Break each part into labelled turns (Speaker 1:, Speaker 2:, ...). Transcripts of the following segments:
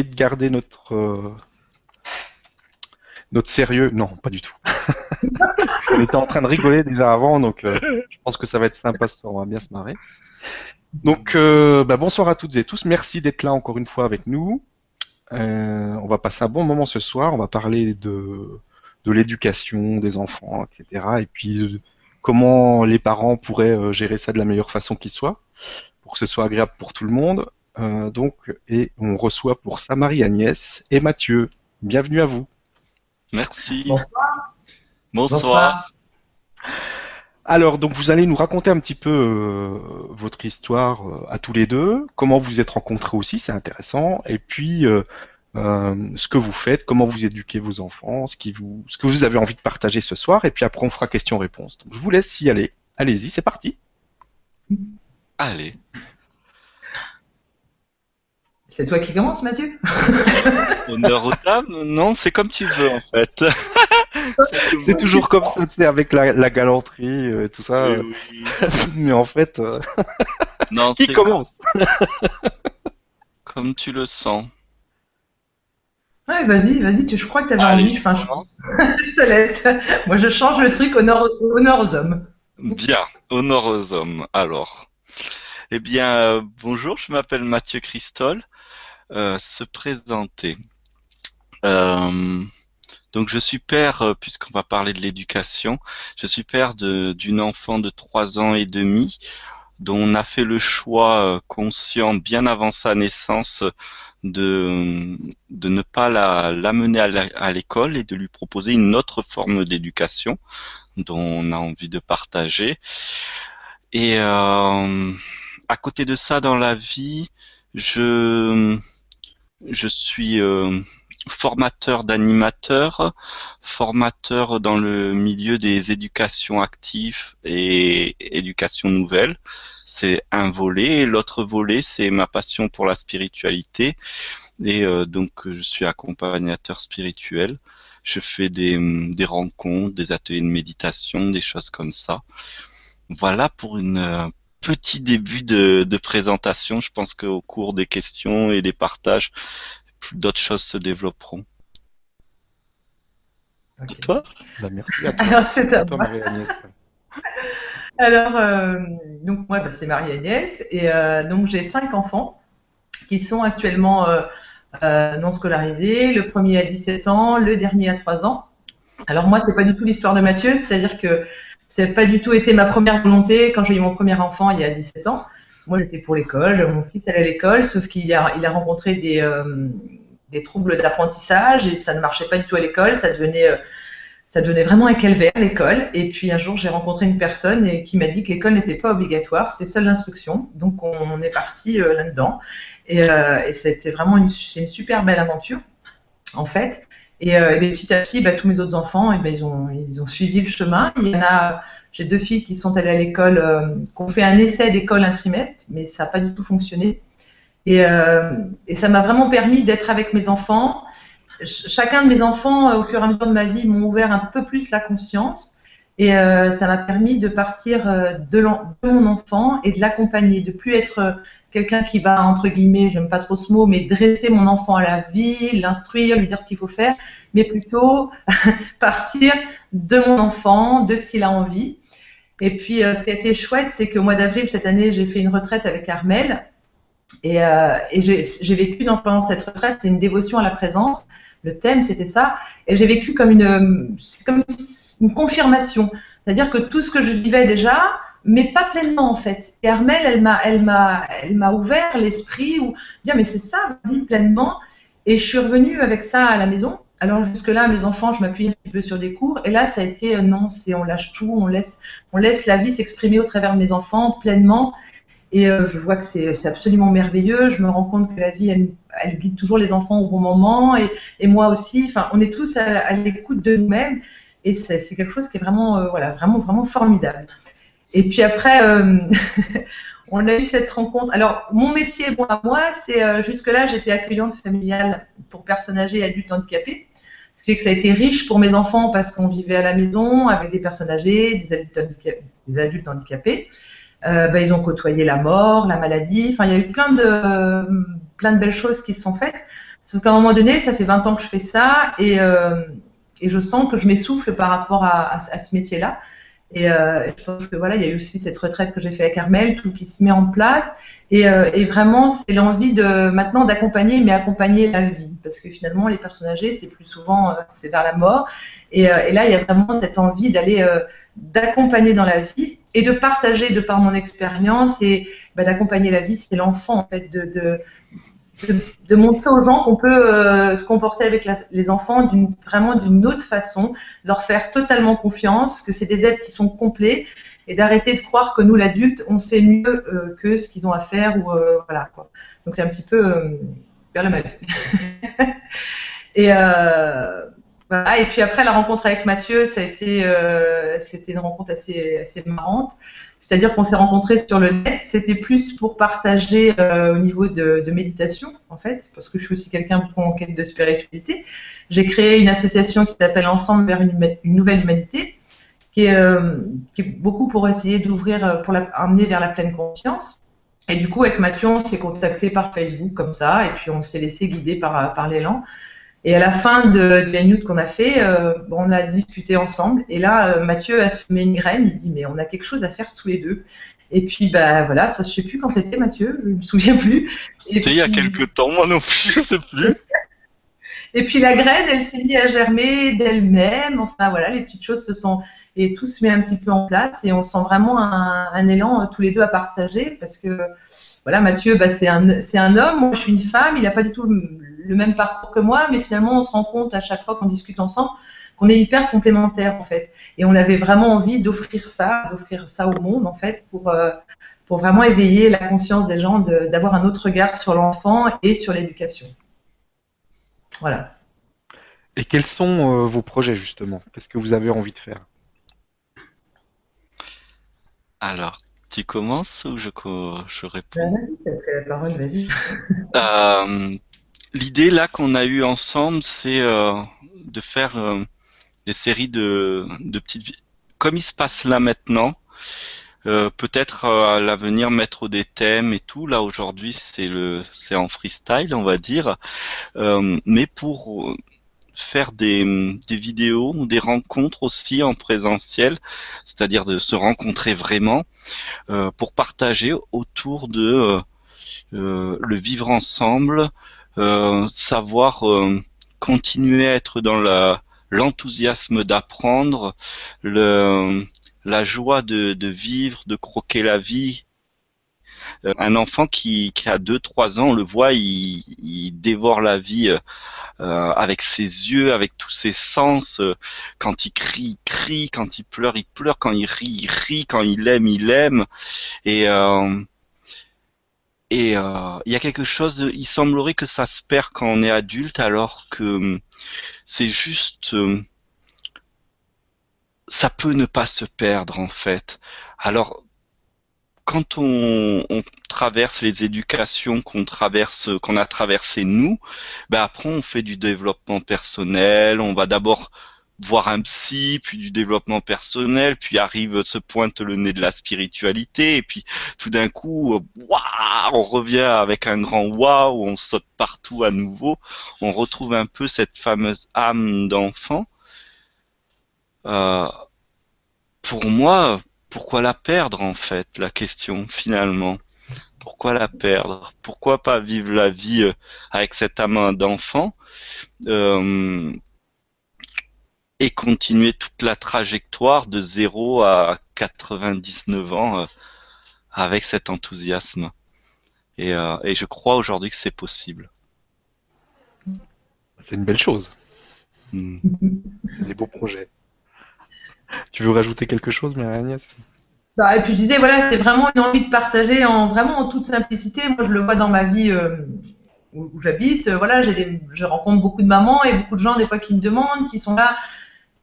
Speaker 1: de garder notre euh, notre sérieux. Non, pas du tout. on était en train de rigoler déjà avant, donc euh, je pense que ça va être sympa, on va bien se marrer. Donc, euh, bah, bonsoir à toutes et tous. Merci d'être là encore une fois avec nous. on va passer un bon moment ce soir. On va parler de de l'éducation des enfants, etc. Et puis comment les parents pourraient gérer ça de la meilleure façon qui soit, pour que ce soit agréable pour tout le monde. Euh, donc, et on reçoit pour ça Marie-Agnès et Mathieu. Bienvenue à vous.
Speaker 2: Merci.
Speaker 3: Bonsoir.
Speaker 2: Bonsoir.
Speaker 1: Alors, donc vous allez nous raconter un petit peu euh, votre histoire euh, à tous les deux, comment vous vous êtes rencontrés aussi, c'est intéressant, et puis ce que vous faites, comment vous éduquez vos enfants, ce, qui vous, ce que vous avez envie de partager ce soir, et puis après on fera question-réponse. Donc je vous laisse y aller. Allez-y, c'est parti.
Speaker 2: Allez.
Speaker 3: C'est toi qui commences, Mathieu
Speaker 2: Honneur aux dames Non, c'est comme tu veux, en fait.
Speaker 1: c'est toujours comme ça, tu sais, avec la, galanterie et tout ça. Mais en fait, euh,
Speaker 2: non,
Speaker 1: qui commence
Speaker 2: Comme tu le sens.
Speaker 3: Ouais, vas-y, vas-y, je crois que tu avais envie. Enfin, je... je... te laisse. Moi, je change le truc honneur, honneur aux hommes.
Speaker 2: Bien, honneur aux hommes. Alors. Eh bien, euh, bonjour, je m'appelle Mathieu Christol. Euh, se présenter. Euh, donc je suis père, euh, puisqu'on va parler de l'éducation, je suis père d'une enfant de 3 ans et demi dont on a fait le choix conscient bien avant sa naissance de, de ne pas l'amener à l'école et de lui proposer une autre forme d'éducation dont on a envie de partager. Et euh, à côté de ça, dans la vie, je je suis euh, formateur d'animateurs, formateur dans le milieu des éducations actives et éducation nouvelle. C'est un volet. l'autre volet, c'est ma passion pour la spiritualité. Et euh, donc, je suis accompagnateur spirituel. Je fais des, des, rencontres, des ateliers de méditation, des choses comme ça. Voilà pour une petit début de, présentation. Je pense qu'au cours des questions et des partages, d'autres choses se développeront.
Speaker 1: Toi bah, Merci
Speaker 3: Alors, c'est à toi, Marie-Agnès. Alors, euh, donc moi, bah, c'est Marie-Agnès, et euh, donc j'ai cinq enfants qui sont actuellement euh, non scolarisés. Le premier a 17 ans, le dernier a 3 ans. Alors moi, c'est pas du tout l'histoire de Mathieu, c'est-à-dire que ça n'a pas du tout été ma première volonté quand j'ai eu mon premier enfant il y a 17 ans. Moi, j'étais pour l'école, mon fils allait à l'école, sauf qu'il a, rencontré des, euh, des troubles d'apprentissage et ça ne marchait pas du tout à l'école. Ça devenait, euh, ça devenait vraiment un calvaire, l'école. Et puis un jour, j'ai rencontré une personne et, qui m'a dit que l'école n'était pas obligatoire, c'est seule l'instruction. Donc, on, est parti euh, là-dedans. Et, c'était vraiment c'est une super belle aventure, en fait. Et, euh, petit à petit, bah, tous mes autres enfants, ben, ils, ont, suivi le chemin. Il y en a, j'ai deux filles qui sont allées à l'école, euh, qui ont fait un essai d'école un trimestre, mais ça n'a pas du tout fonctionné. Euh, et ça m'a vraiment permis d'être avec mes enfants. chacun de mes enfants, au fur et à mesure de ma vie, m'ont ouvert un peu plus la conscience. Et euh, ça m'a permis de partir euh, de, mon enfant et de l'accompagner, de plus être quelqu'un qui va, entre guillemets, j'aime pas trop ce mot, mais dresser mon enfant à la vie, l'instruire, lui dire ce qu'il faut faire, mais plutôt partir de mon enfant, de ce qu'il a envie. Et puis, euh, ce qui a été chouette, c'est qu'au mois d'avril cette année, j'ai fait une retraite avec Armel. Et, euh, et j'ai vécu dans, pendant cette retraite, c'est une dévotion à la présence. Le thème, c'était ça. Et j'ai vécu comme une, confirmation. C'est-à-dire que tout ce que je vivais déjà, mais pas pleinement en fait. Et elle m'a, elle m'a, elle m'a ouvert l'esprit ou dire mais c'est ça, vas-y pleinement. Et je suis revenue avec ça à la maison. Alors jusque-là, mes enfants, je m'appuie un petit peu sur des cours. Et là, ça a été euh, non, c'est on lâche tout, on laisse, on laisse la vie s'exprimer au travers de mes enfants pleinement. Et euh, je vois que c'est, absolument merveilleux. Je me rends compte que la vie, elle, guide toujours les enfants au bon moment et, moi aussi. Enfin, on est tous à, l'écoute de nous-mêmes. Et c'est, quelque chose qui est vraiment, euh, voilà, vraiment, vraiment formidable. Et puis après, euh, on a eu cette rencontre. Alors, mon métier, bon, moi, c'est jusque-là, j'étais accueillante familiale pour personnes âgées et adultes handicapés. Ce qui fait que ça a été riche pour mes enfants parce qu'on vivait à la maison avec des personnes âgées, des adultes, handicapés. Des adultes handicapés. Euh, ben, ils ont côtoyé la mort, la maladie. Enfin, il y a eu plein de, plein de belles choses qui se sont faites. Sauf qu'à un moment donné, ça fait 20 ans que je fais ça et, et je sens que je m'essouffle par rapport à, ce métier-là. Et euh, je pense que voilà, il y a eu aussi cette retraite que j'ai fait à Carmel, tout qui se met en place. Et, euh, et vraiment, c'est l'envie de maintenant d'accompagner, mais accompagner la vie, parce que finalement, les personnes âgées, c'est plus souvent euh, c'est vers la mort. Et, euh, et, là, il y a vraiment cette envie d'aller euh, d'accompagner dans la vie et de partager de par mon expérience et bah, d'accompagner la vie, c'est l'enfant en fait, de, de de, montrer aux gens qu'on peut se comporter avec les enfants d'une vraiment d'une autre façon, leur faire totalement confiance, que c'est des êtres qui sont complets et d'arrêter de croire que nous l'adulte on sait mieux que ce qu'ils ont à faire. Donc c'est un petit peu vers la maladie. et voilà. Et puis après la rencontre avec Mathieu, ça a été c'était une rencontre assez assez marrante. C'est-à-dire qu'on s'est rencontrés sur le net, c'était plus pour partager euh, au niveau de, méditation, en fait, parce que je suis aussi quelqu'un en quête de spiritualité. J'ai créé une association qui s'appelle Ensemble vers une, nouvelle humanité, qui est, euh, qui est, beaucoup pour essayer d'ouvrir, euh, pour l'amener vers la pleine conscience. Et du coup, avec Mathieu, on s'est contacté par Facebook comme ça, et puis on s'est laissé guider par, par l'élan. Et à la fin de, de la qu'on a fait, euh, on a discuté ensemble. Et là, euh, Mathieu a semé une graine. Il se dit, mais on a quelque chose à faire tous les deux. Et puis, bah voilà, ça, je sais plus quand c'était, Mathieu. Je me souviens plus.
Speaker 2: C'était il y a quelques temps, moi non plus, je sais plus.
Speaker 3: et puis la graine, elle s'est mise à germer d'elle-même. Enfin voilà, les petites choses se sont et tout se met un petit peu en place et on sent vraiment un, élan euh, tous les deux à partager parce que voilà, Mathieu, bah, c'est un, c'est un homme, moi je suis une femme. Il n'a pas du tout le même parcours que moi, mais finalement, on se rend compte à chaque fois qu'on discute ensemble qu'on est hyper complémentaires, en fait. Et on avait vraiment envie d'offrir ça, d'offrir ça au monde, en fait, pour, euh, pour vraiment éveiller la conscience des gens, d'avoir un autre regard sur l'enfant et sur l'éducation. Voilà.
Speaker 1: Et quels sont euh, vos projets, justement? Qu'est-ce que vous avez envie de faire?
Speaker 2: Alors, tu commences ou je, je réponds?
Speaker 3: Bah, Vas-y, tu la parole, vas-y.
Speaker 2: Euh, l'idée là qu'on a eu ensemble, c'est euh, de faire euh, des séries de, de petites comme il se passe là maintenant. Euh, peut-être à l'avenir mettre des thèmes et tout. Là aujourd'hui c'est le c'est en freestyle on va dire, mais pour faire des, des vidéos des rencontres aussi en présentiel, c'est-à-dire de se rencontrer vraiment pour partager autour de le vivre ensemble, euh, savoir euh, continuer à être dans l'enthousiasme d'apprendre, le, la joie de, vivre, de croquer la vie. Euh, un enfant qui, a 2-3 ans, on le voit, il, dévore la vie euh, avec ses yeux, avec tous ses sens. quand il crie, il crie. Quand il pleure, il pleure. Quand il rit, il rit. Quand il aime, il aime. Et et euh, il y a quelque chose, il semblerait que ça se perd quand on est adulte, alors que hum, c'est juste, hum, ça peut ne pas se perdre en fait. Alors, quand on, on traverse les éducations qu'on traverse, qu'on a traversées nous, ben après on fait du développement personnel. On va d'abord voir un psy, puis du développement personnel, puis arrive, se pointe le nez de la spiritualité, et puis tout d'un coup, waouh, on revient avec un grand waouh, on saute partout à nouveau, on retrouve un peu cette fameuse âme d'enfant. Euh, pour moi, pourquoi la perdre en fait, la question finalement? Pourquoi la perdre? Pourquoi pas vivre la vie euh, avec cette âme d'enfant euh, et continuer toute la trajectoire de 0 à 99 ans euh, avec cet enthousiasme? Et, euh, et je crois aujourd'hui que c'est possible.
Speaker 1: C'est une belle chose. Hmm. Des beaux projets. Tu veux rajouter quelque chose, Marie Agnès
Speaker 3: bah, je disais, voilà, c'est vraiment une envie de partager en vraiment en toute simplicité. Moi, je le vois dans ma vie euh, où, j'habite. Voilà, j'ai je rencontre beaucoup de mamans et beaucoup de gens des fois qui me demandent, qui sont là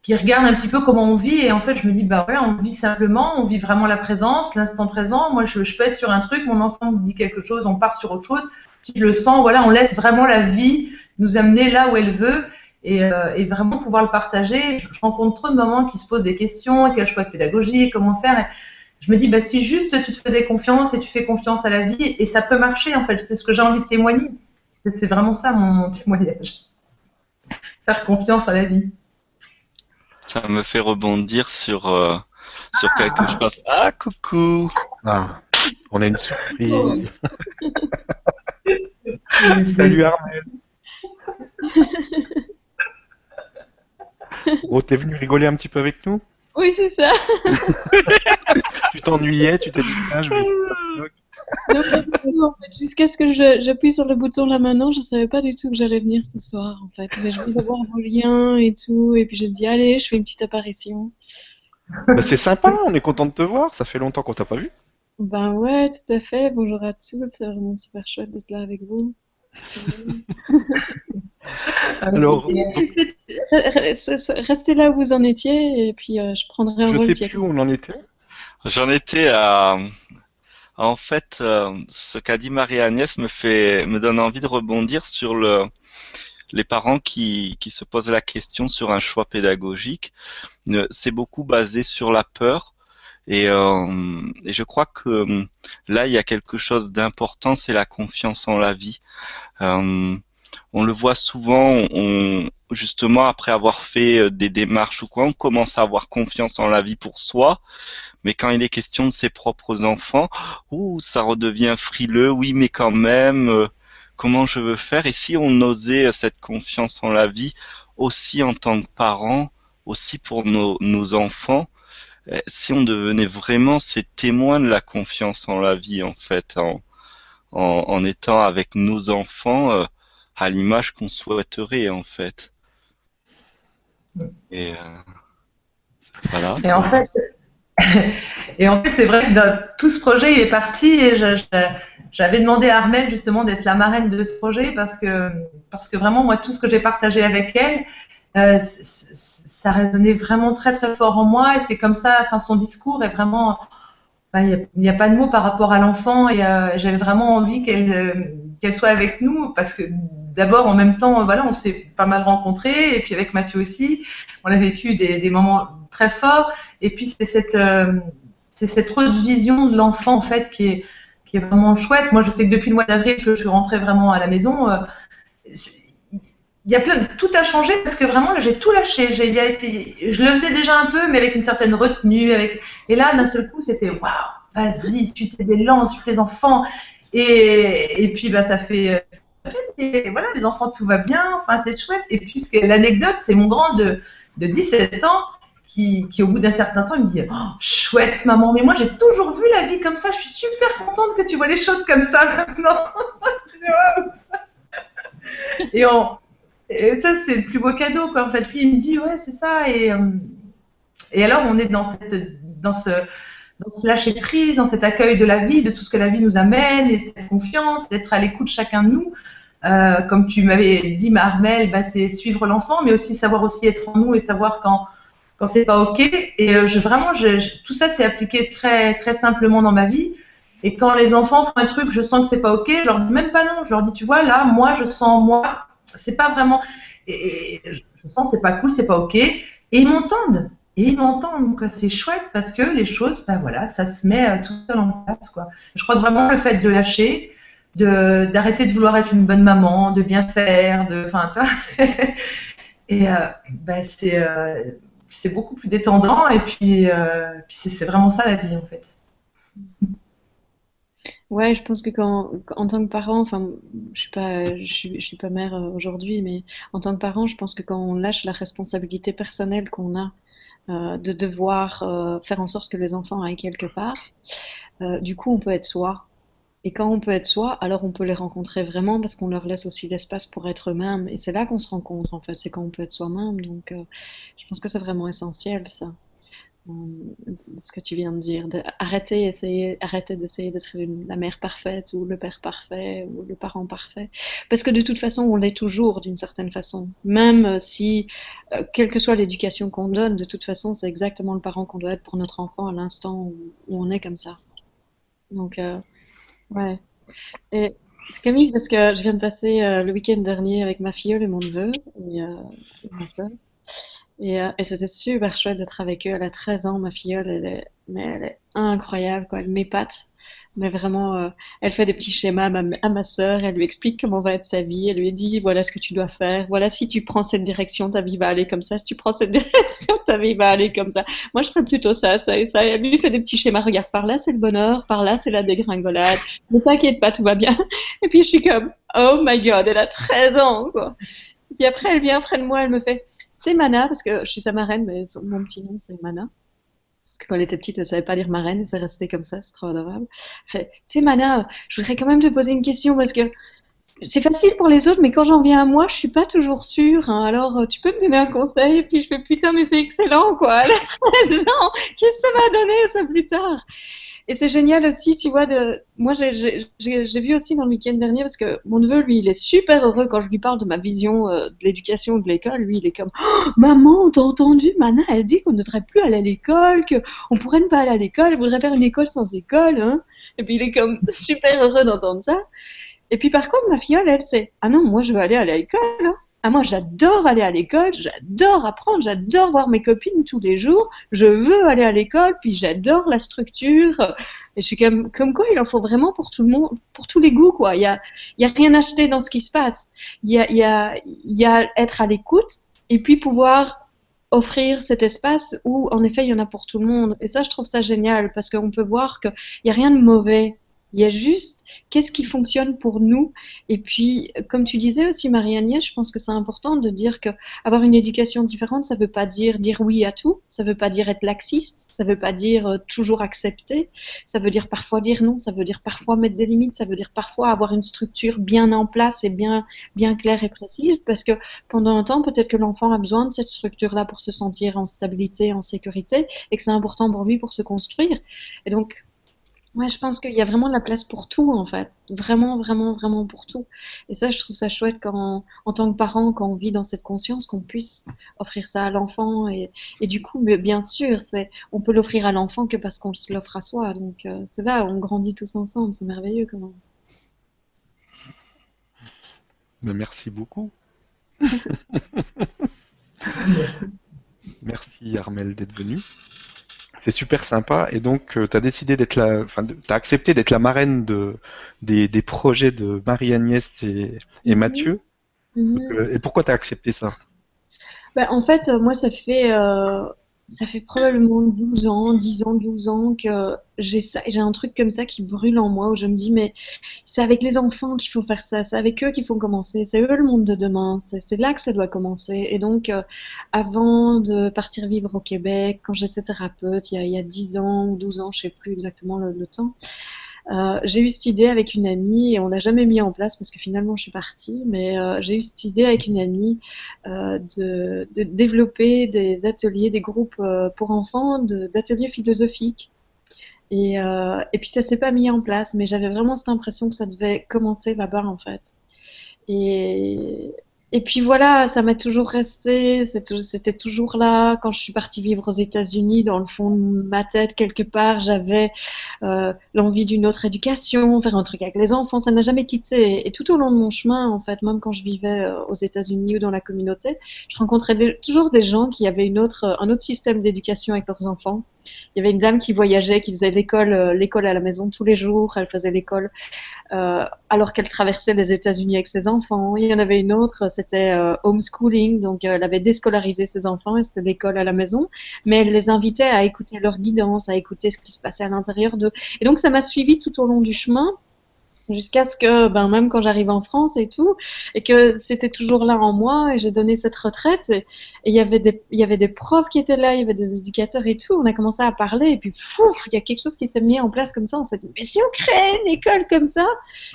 Speaker 3: qui regarde un petit peu comment on vit. Et en fait, je me dis, bah on vit simplement, on vit vraiment la présence, l'instant présent. Moi, je, je, être sur un truc, mon enfant me dit quelque chose, on part sur autre chose. Si je le sens, voilà, on laisse vraiment la vie nous amener là où elle veut. Et, euh, et vraiment pouvoir le partager. Je, rencontre trop de mamans qui se posent des questions, quel choix de pédagogie, comment faire. je me dis, bah, si juste tu te faisais confiance et tu fais confiance à la vie, et ça peut marcher, en fait, c'est ce que j'ai envie de témoigner. C'est vraiment ça mon, témoignage. Faire confiance à la vie.
Speaker 2: Ça me fait rebondir sur, euh, sur quelque ah. chose. Ah, coucou
Speaker 1: ah, On a une surprise. Salut Armel Oh, t'es venu rigoler un petit peu avec nous?
Speaker 4: Oui, c'est ça.
Speaker 1: tu t'ennuyais, tu t'es dit, ah, je vais
Speaker 4: jusqu'à ce que j'appuie sur le bouton là maintenant, je savais pas du tout que j'allais venir ce soir en fait. Mais je voulais voir vos liens et tout, et puis je me dis allez, je fais une petite apparition.
Speaker 1: Bah, c'est sympa, on est content de te voir. Ça fait longtemps qu'on t'a pas vu.
Speaker 4: Ben ouais, tout à fait. Bonjour à tous, c'est vraiment super chouette d'être là avec vous. Alors, restez là où vous en étiez et puis euh, je prendrai un
Speaker 1: Je sais plus où on en était.
Speaker 2: J'en étais à, en fait, euh, ce qu'a dit Marie-Agnès me fait, me donne envie de rebondir sur le, les parents qui, qui se posent la question sur un choix pédagogique. Euh, c'est beaucoup basé sur la peur. Et, euh, et, je crois que là, il y a quelque chose d'important, c'est la confiance en la vie. Euh, on le voit souvent, on, justement après avoir fait des démarches ou quoi, on commence à avoir confiance en la vie pour soi, mais quand il est question de ses propres enfants, ouh, ça redevient frileux, oui, mais quand même, euh, comment je veux faire? Et si on osait euh, cette confiance en la vie aussi en tant que parents, aussi pour nos, nos enfants, euh, si on devenait vraiment ces témoins de la confiance en la vie, en fait, en, en, étant avec nos enfants à l'image qu'on souhaiterait, en fait.
Speaker 3: Et voilà. Et en fait, et en fait, c'est vrai que tout ce projet est parti et j'avais demandé à Armel justement d'être la marraine de ce projet parce que, parce que vraiment, moi, tout ce que j'ai partagé avec elle, euh, ça résonnait vraiment très très fort en moi et c'est comme ça, enfin, son discours est vraiment. Il n'y a, pas de mots par rapport à l'enfant et euh, j'avais vraiment envie qu'elle euh, qu'elle soit avec nous parce que d'abord en même temps, voilà, on s'est pas mal rencontrés et puis avec Mathieu aussi, on a vécu des, moments très fort. Et puis c'est cette, c'est cette autre vision de l'enfant en fait qui est, qui est vraiment chouette. Moi, je sais que depuis le mois d'avril que je suis rentrée vraiment à la maison, il y a plein, tout a changé parce que vraiment j'ai tout lâché. Je le faisais déjà un peu, mais avec une certaine retenue. Et là, d'un seul coup, c'était waouh, vas-y, suis tes élans, suis tes enfants. Et, puis bah ça fait et voilà, les enfants, tout va bien, enfin, c'est chouette. Et puisque l'anecdote, c'est mon grand de, de 17 ans qui, au bout d'un certain temps, me dit oh, Chouette, maman, mais moi j'ai toujours vu la vie comme ça, je suis super contente que tu vois les choses comme ça maintenant. et, et ça, c'est le plus beau cadeau, quoi. En fait, lui, il me dit Ouais, c'est ça. Et, euh, et alors, on est dans, cette, dans ce dans ce lâcher prise, dans cet accueil de la vie, de tout ce que la vie nous amène, et de cette confiance, d'être à l'écoute chacun de nous. Euh, comme tu m'avais dit, Marmel, bah, c'est suivre l'enfant, mais aussi savoir aussi être en nous et savoir quand quand c'est pas ok. Et euh, je, vraiment, je, tout ça s'est appliqué très très simplement dans ma vie. Et quand les enfants font un truc, je sens que c'est pas ok, je leur dis même pas non. Je leur dis, tu vois, là, moi, je sens moi, c'est pas vraiment. Et, je sens c'est pas cool, c'est pas ok. Et ils m'entendent. Et ils m'entendent, donc c'est chouette parce que les choses, ben voilà, ça se met euh, tout seul en place, quoi. Je crois que vraiment le fait de lâcher, de d'arrêter de vouloir être une bonne maman, de bien faire, de, enfin, tu vois, et euh, ben c'est c'est beaucoup plus détendant et puis, euh, puis c'est vraiment ça la vie en fait.
Speaker 4: Ouais, je pense que quand, en tant que parent, enfin, je suis pas, je suis, je suis pas mère euh, aujourd'hui, mais en tant que parent, je pense que quand on lâche la responsabilité personnelle qu'on a euh, de devoir euh, faire en sorte que les enfants aillent quelque part, du coup, on peut être soi. Et quand on peut être soi, alors on peut les rencontrer vraiment parce qu'on leur laisse aussi l'espace pour être eux-mêmes. Et c'est là qu'on se rencontre, en fait, c'est quand on peut être soi-même. Donc, je pense que c'est vraiment essentiel, ça. Euh, ce que tu viens de dire, arrêter, essayer, d'essayer d'être la mère parfaite ou le père parfait ou le parent parfait, parce que de toute façon on l'est toujours d'une certaine façon, même si euh, quelle que soit l'éducation qu'on donne, de toute façon c'est exactement le parent qu'on doit être pour notre enfant à l'instant où, on est comme ça. Donc euh, Ouais. Et Camille, parce que je viens de passer euh, le week-end dernier avec ma filleule et mon neveu et, euh, ma soeur. Et, euh, et c'était super chouette d'être avec eux. Elle a 13 ans, ma filleule, elle est, mais elle est incroyable, quoi. Elle m'épate. Mais vraiment, euh, elle fait des petits schémas à ma, à sœur, elle lui explique comment va être sa vie, elle lui dit voilà ce que tu dois faire, voilà si tu prends cette direction, ta vie va aller comme ça, si tu prends cette direction, ta vie va aller comme ça. Moi, je ferais plutôt ça, ça et ça. Elle lui fait des petits schémas, regarde, par là c'est le bonheur, par là c'est la dégringolade, ne t'inquiète pas, tout va bien. Et puis je suis comme oh my god, elle a 13 ans, quoi. Et puis après, elle vient près de moi, elle me fait c'est Mana, parce que je suis sa marraine, mais mon petit nom c'est Mana quand elle était petite, elle savait pas lire marraine, c'est resté comme ça, c'est trop adorable. Fait, tu sais, Mana, je voudrais quand même te poser une question parce que c'est facile pour les autres, mais quand j'en viens à moi, je suis pas toujours sûre. Hein. Alors, tu peux me donner un conseil Et puis je fais putain, mais c'est excellent, quoi. Elle a 13 ans, qu'est-ce que ça va donner ça plus tard? Et c'est génial aussi, tu vois, moi j'ai vu aussi dans le week-end dernier, parce que mon neveu, lui, il est super heureux quand je lui parle de ma vision euh, de l'éducation de l'école. Lui, il est comme oh, Maman, t'as entendu Mana, elle dit qu'on ne devrait plus aller à l'école, qu'on pourrait ne pas aller à l'école, elle voudrait faire une école sans école. Hein Et puis il est comme super heureux d'entendre ça. Et puis par contre, ma filleule, elle sait Ah non, moi je veux aller à l'école. Hein ah, moi, j'adore aller à l'école, j'adore apprendre, j'adore voir mes copines tous les jours. Je veux aller à l'école, puis j'adore la structure. Et je suis comme, comme quoi, il en faut vraiment pour tout le monde, pour tous les goûts, quoi. Il y a, y a rien acheté dans ce qui se passe. Il y a, y a, y a être à l'écoute et puis pouvoir offrir cet espace où, en effet, il y en a pour tout le monde. Et ça, je trouve ça génial parce qu'on peut voir qu'il n'y a rien de mauvais il y a juste qu'est-ce qui fonctionne pour nous. Et puis, comme tu disais aussi, Marie-Agnès, je pense que c'est important de dire que avoir une éducation différente, ça ne veut pas dire dire oui à tout, ça ne veut pas dire être laxiste, ça ne veut pas dire euh, toujours accepter, ça veut dire parfois dire non, ça veut dire parfois mettre des limites, ça veut dire parfois avoir une structure bien en place et bien, bien claire et précise, parce que pendant un temps, peut-être que l'enfant a besoin de cette structure-là pour se sentir en stabilité, en sécurité, et que c'est important pour lui pour se construire. Et donc, Ouais, je pense qu'il y a vraiment de la place pour tout, en fait. Vraiment, vraiment, vraiment pour tout. Et ça, je trouve ça chouette quand, en tant que parent, quand on vit dans cette conscience, qu'on puisse offrir ça à l'enfant. Et, et, du coup, bien sûr, c'est, on peut l'offrir à l'enfant que parce qu'on se l'offre à soi. Donc, euh, c'est là, on grandit tous ensemble. C'est merveilleux, quand même.
Speaker 1: Mais merci beaucoup. merci, Armel, d'être venu. C'est super sympa. Et donc, euh, tu as décidé d'être la, enfin, tu as accepté d'être la marraine de, des, des projets de Marie-Agnès et, et mhm. Mathieu. Mhm. Euh, et pourquoi tu as accepté ça?
Speaker 4: Ben, En fait, moi, ça fait, euh, ça fait probablement 12 ans, 10 ans, 12 ans que j'ai ça, j'ai un truc comme ça qui brûle en moi où je me dis mais c'est avec les enfants qu'il faut faire ça, c'est avec eux qu'il faut commencer, c'est eux le monde de demain, c'est là que ça doit commencer. Et donc euh, avant de partir vivre au Québec, quand j'étais thérapeute, il y, a, il y a 10 ans ou 12 ans, je sais plus exactement le temps, euh, j'ai eu cette idée avec une amie et on l'a jamais mis en place parce que finalement je suis partie, mais euh, j'ai eu cette idée avec une amie euh, de, développer des ateliers, des groupes pour enfants, d'ateliers philosophiques. Et, et puis ça s'est pas mis en place, mais j'avais vraiment cette impression que ça devait commencer là-bas en fait. Et, et puis voilà, ça m'a toujours resté, c'était toujours là. Quand je suis partie vivre aux États-Unis, dans le fond de ma tête, quelque part, j'avais euh, l'envie d'une autre éducation, faire un truc avec les enfants. Ça n'a jamais quitté. Et tout au long de mon chemin, en fait, même quand je vivais euh, aux États-Unis ou dans la communauté, je rencontrais toujours des gens qui avaient un autre système d'éducation avec leurs enfants. Il y avait une dame qui voyageait, qui faisait l'école, euh, l'école à la maison tous les jours. Elle faisait l'école euh, alors qu'elle traversait les États-Unis avec ses enfants. Il y en avait une autre, c'était euh, homeschooling, donc elle avait déscolarisé ses enfants et c'était l'école à la maison. Mais elle les invitait à écouter leur guidance, à écouter ce qui se passait à l'intérieur d'eux. Et donc ça m'a suivi tout au long du chemin jusqu'à ce que, ben, même quand j'arrive en France et tout, et que c'était toujours là en moi, et j'ai donné cette retraite, et il y avait des, il y avait des profs qui étaient là, il y avait des éducateurs et tout, on a commencé à parler, et puis, fou, il y a quelque chose qui s'est mis en place comme ça, on s'est dit, mais si on crée une école comme ça,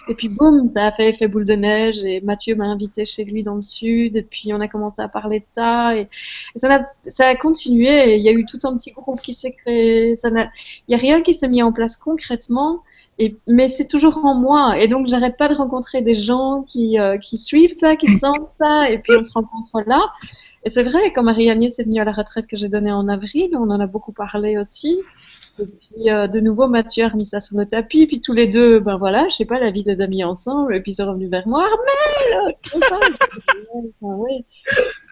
Speaker 4: et puis boum, ça a fait effet boule de neige, et Mathieu m'a invité chez lui dans le sud, et puis on a commencé à parler de ça, et, ça, a, ça a continué, et il y a eu tout un petit groupe qui s'est créé, il n'y a rien qui s'est mis en place concrètement, et, mais c'est toujours en moi. Et donc, j'arrête pas de rencontrer des gens qui, euh, qui suivent ça, qui sentent ça, et puis on se rencontre là. Et c'est vrai, quand Marie-Agnès est venue à la retraite que j'ai donnée en avril, on en a beaucoup parlé aussi. Et puis, euh, de nouveau, Mathieu a remis ça sur le tapis. Puis tous les deux, ben voilà, je sais pas, la vie des amis ensemble. Et puis, ils sont revenus vers moi. Armel!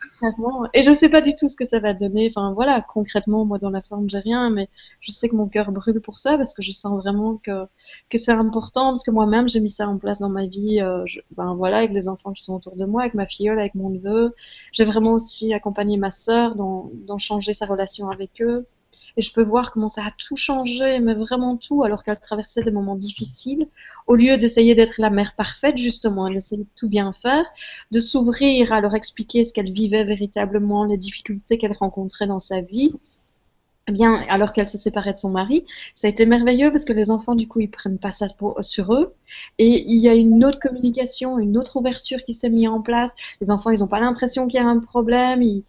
Speaker 4: Et je ne sais pas du tout ce que ça va donner. Enfin voilà, concrètement, moi dans la forme, j'ai rien, mais je sais que mon cœur brûle pour ça parce que je sens vraiment que, que c'est important parce que moi-même j'ai mis ça en place dans ma vie. Euh, ben voilà, avec les enfants qui sont autour de moi, avec ma filleule, avec mon neveu. J'ai vraiment aussi accompagné ma sœur dans, dans changer sa relation avec eux et je peux voir comment ça a tout changé, mais vraiment tout, alors qu'elle traversait des moments difficiles. Au lieu d'essayer d'être la mère parfaite, justement, elle essayait de tout bien faire, de s'ouvrir à leur expliquer ce qu'elle vivait véritablement, les difficultés qu'elle rencontrait dans sa vie, bien, alors qu'elle se séparait de son mari, ça a été merveilleux parce que les enfants, du coup, ils prennent pas ça sur eux. Et il y a une autre communication, une autre ouverture qui s'est mise en place. Les enfants, ils n'ont pas l'impression qu'il y a un problème. Ils,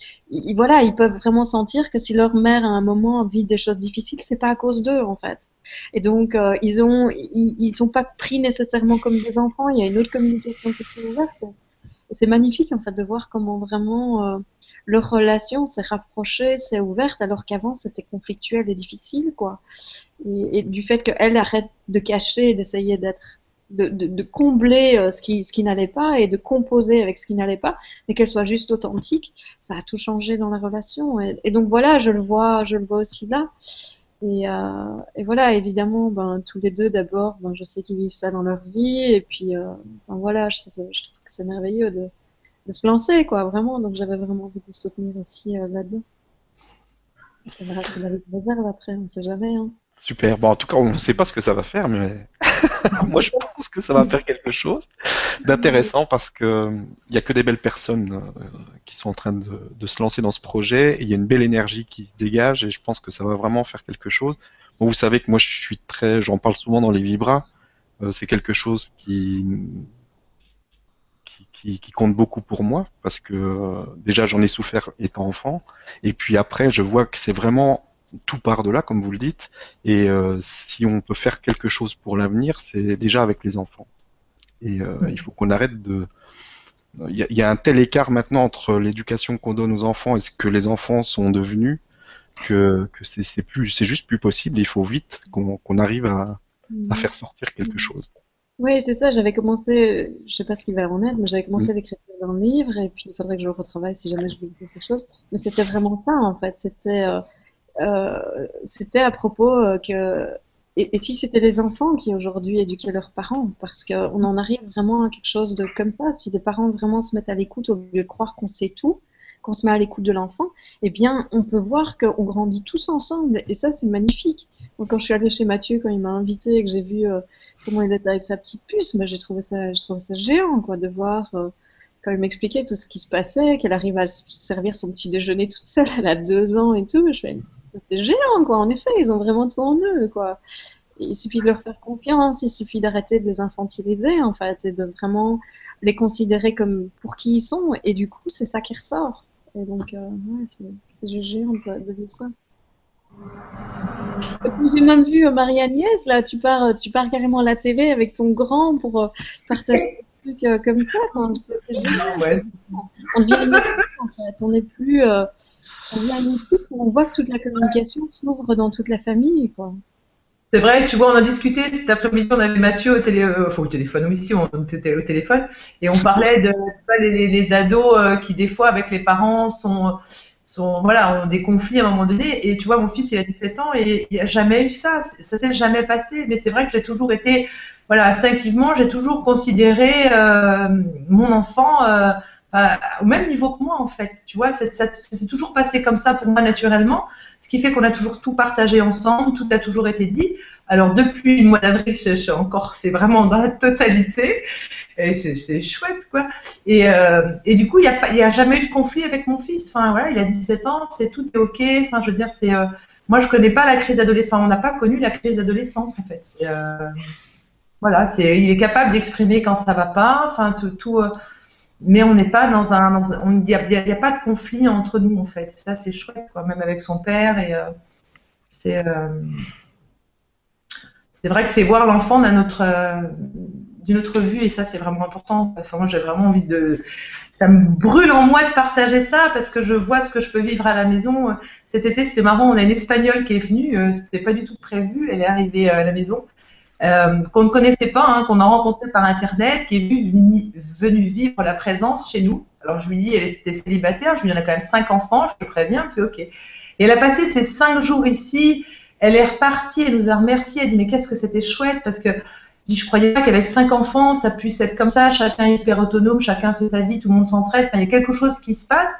Speaker 4: voilà, ils peuvent vraiment sentir que si leur mère, à un moment, vit des choses difficiles, c'est pas à cause d'eux, en fait. Et donc, euh, ils ont, ils, sont pas pris nécessairement comme des enfants. Il y a une autre communication qui s'est ouverte. Et c'est magnifique, en fait, de voir comment vraiment, euh, leur relation s'est rapprochée, s'est ouverte, alors qu'avant c'était conflictuel et difficile, quoi. Et, du fait qu'elle arrête de cacher, d'essayer d'être, de, combler euh, ce qui, ce qui n'allait pas et de composer avec ce qui n'allait pas, et qu'elle soit juste authentique, ça a tout changé dans la relation. Et, donc voilà, je le vois, je le vois aussi là. Et, euh, et, voilà, évidemment, ben, tous les deux, d'abord, ben, je sais qu'ils vivent ça dans leur vie. Et puis, euh, ben, voilà, je trouve que c'est merveilleux de, de se lancer, quoi, vraiment. Donc j'avais vraiment envie de soutenir aussi euh, là-dedans. Y des réserves après, on ne sait jamais. Hein.
Speaker 1: Super. Bon, en tout cas, on ne sait pas ce que ça va faire, mais moi, je pense que ça va faire quelque chose d'intéressant parce que il n'y a que des belles personnes euh, qui sont en train de, se lancer dans ce projet. Il y a une belle énergie qui se dégage et je pense que ça va vraiment faire quelque chose. Bon, vous savez que moi, je suis très, j'en parle souvent dans les vibras. Euh, c'est quelque chose qui qui, compte beaucoup pour moi parce que euh, déjà j'en ai souffert étant enfant. Et puis après je vois que c'est vraiment tout part de là comme vous le dites. Et euh, si on peut faire quelque chose pour l'avenir c'est déjà avec les enfants. Et euh, il faut qu'on arrête de il y, a, un tel écart maintenant entre l'éducation qu'on donne aux enfants et ce que les enfants sont devenus que, que c'est plus c'est juste plus possible. Il faut vite qu'on arrive à, à faire sortir quelque chose
Speaker 4: oui, c'est ça. J'avais commencé, je sais pas ce qui va en être, mais j'avais commencé d'écrire un livre et puis il faudrait que je le retravaille si jamais je veux quelque chose. Mais c'était vraiment ça en fait. C'était euh, euh, c'était à propos euh, que et, si c'était les enfants qui aujourd'hui éduquaient leurs parents, parce qu'on en arrive vraiment à quelque chose de comme ça. Si les parents vraiment se mettent à l'écoute au lieu de croire qu'on sait tout, qu'on se met à l'écoute de l'enfant, eh bien, on peut voir qu'on grandit tous ensemble. Et ça, c'est magnifique. Quand je suis allée chez Mathieu, quand il m'a invité et que j'ai vu euh, comment il était avec sa petite puce, bah, j'ai trouvé ça, trouvé ça géant, quoi, de voir euh, quand il m'expliquait tout ce qui se passait, qu'elle arrive à se servir son petit déjeuner toute seule, elle a deux ans et tout. Je fais, c'est géant, quoi. En effet, ils ont vraiment tout en eux, quoi. Il suffit de leur faire confiance, il suffit d'arrêter de les infantiliser, en fait, et de vraiment les considérer comme pour qui ils sont. Et du coup, c'est ça qui ressort. Et donc, euh, ouais, c'est géant de, de vivre ça. J'ai même vu euh, Marie-Agnès, là, tu pars, tu pars carrément à la télé avec ton grand pour euh, partager des trucs euh, comme ça. Quand ouais. On devient une équipe, en fait. On n'est plus. Euh, on devient une équipe où on voit que toute la communication s'ouvre dans toute la famille, quoi.
Speaker 3: C'est vrai, tu vois, on a discuté cet après-midi, on avait Mathieu au, télé, euh, au téléphone, oui, on était au téléphone, et on parlait de les, ados euh, qui, des fois, avec les parents, sont, sont, voilà, ont des conflits à un moment donné. Et tu vois, mon fils, il a 17 ans et il n'y a jamais eu ça. Ça s'est jamais passé. Mais c'est vrai que j'ai toujours été, voilà, instinctivement, j'ai toujours considéré euh, mon enfant au même niveau que moi en fait. Tu vois, ça, s'est toujours passé comme ça pour moi naturellement, ce qui fait qu'on a toujours tout partagé ensemble, tout a toujours été dit. Alors depuis le mois d'avril, je, suis encore, c'est vraiment dans la totalité, et c'est chouette quoi. Et, euh, et, du coup, il n'y a, a jamais eu de conflit avec mon fils. Enfin voilà, il a 17 ans, c'est tout est ok. Enfin, je veux dire, c'est euh, moi je connais pas la crise d'adolescence. on n'a pas connu la crise d'adolescence en fait. Euh, voilà, c'est il est capable d'exprimer quand ça va pas. Enfin tout mais on n'est pas dans un, il n'y a, pas de conflit entre nous en fait. Ça c'est chouette, quoi, même avec son père et euh, c'est euh, c'est vrai que c'est voir l'enfant d'une autre euh, d'une autre vue et ça c'est vraiment important. Enfin moi j'ai vraiment envie de, ça me brûle en moi de partager ça parce que je vois ce que je peux vivre à la maison. Cet été c'était marrant, on a une espagnole qui est venue, c'était pas du tout prévu, elle est arrivée à la maison euh, qu'on ne connaissait pas, hein, qu'on a rencontré par Internet, qui est venu, venu vivre la présence chez nous. Alors je lui dis, elle était célibataire, je lui dis, on a quand même cinq enfants, je te préviens, puis ok. Et elle a passé ces cinq jours ici, elle est repartie, elle nous a remercié, elle dit, mais qu'est-ce que c'était chouette, parce que je croyais pas qu'avec cinq enfants, ça puisse être comme ça, chacun est hyper autonome, chacun fait sa vie, tout le monde s'entraide, enfin, il y a quelque chose qui se passe.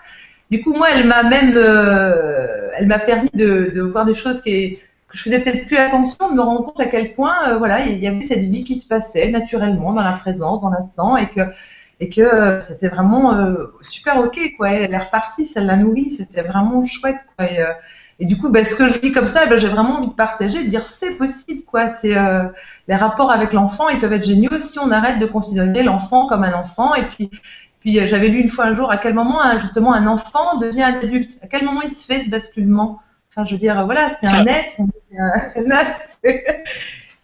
Speaker 3: Du coup, moi, elle m'a même, euh, elle m'a permis de, de, voir des choses qui, que je faisais peut-être plus attention, de me rendre compte à quel point, euh, voilà, il y avait cette vie qui se passait naturellement dans la présence, dans l'instant, et que et que euh, c'était vraiment euh, super ok quoi. Elle est repartie, ça l'a nourrie, c'était vraiment chouette quoi. Et, du coup, bah, ce que je dis comme ça, bah, j'ai vraiment envie de partager, de dire c'est possible quoi. C'est les rapports avec l'enfant, ils peuvent être géniaux si on arrête de considérer l'enfant comme un enfant. Et puis, puis j'avais lu une fois un jour à quel moment justement un enfant devient un adulte, à quel moment il se fait ce basculement? Enfin, je veux dire, voilà, c'est un être.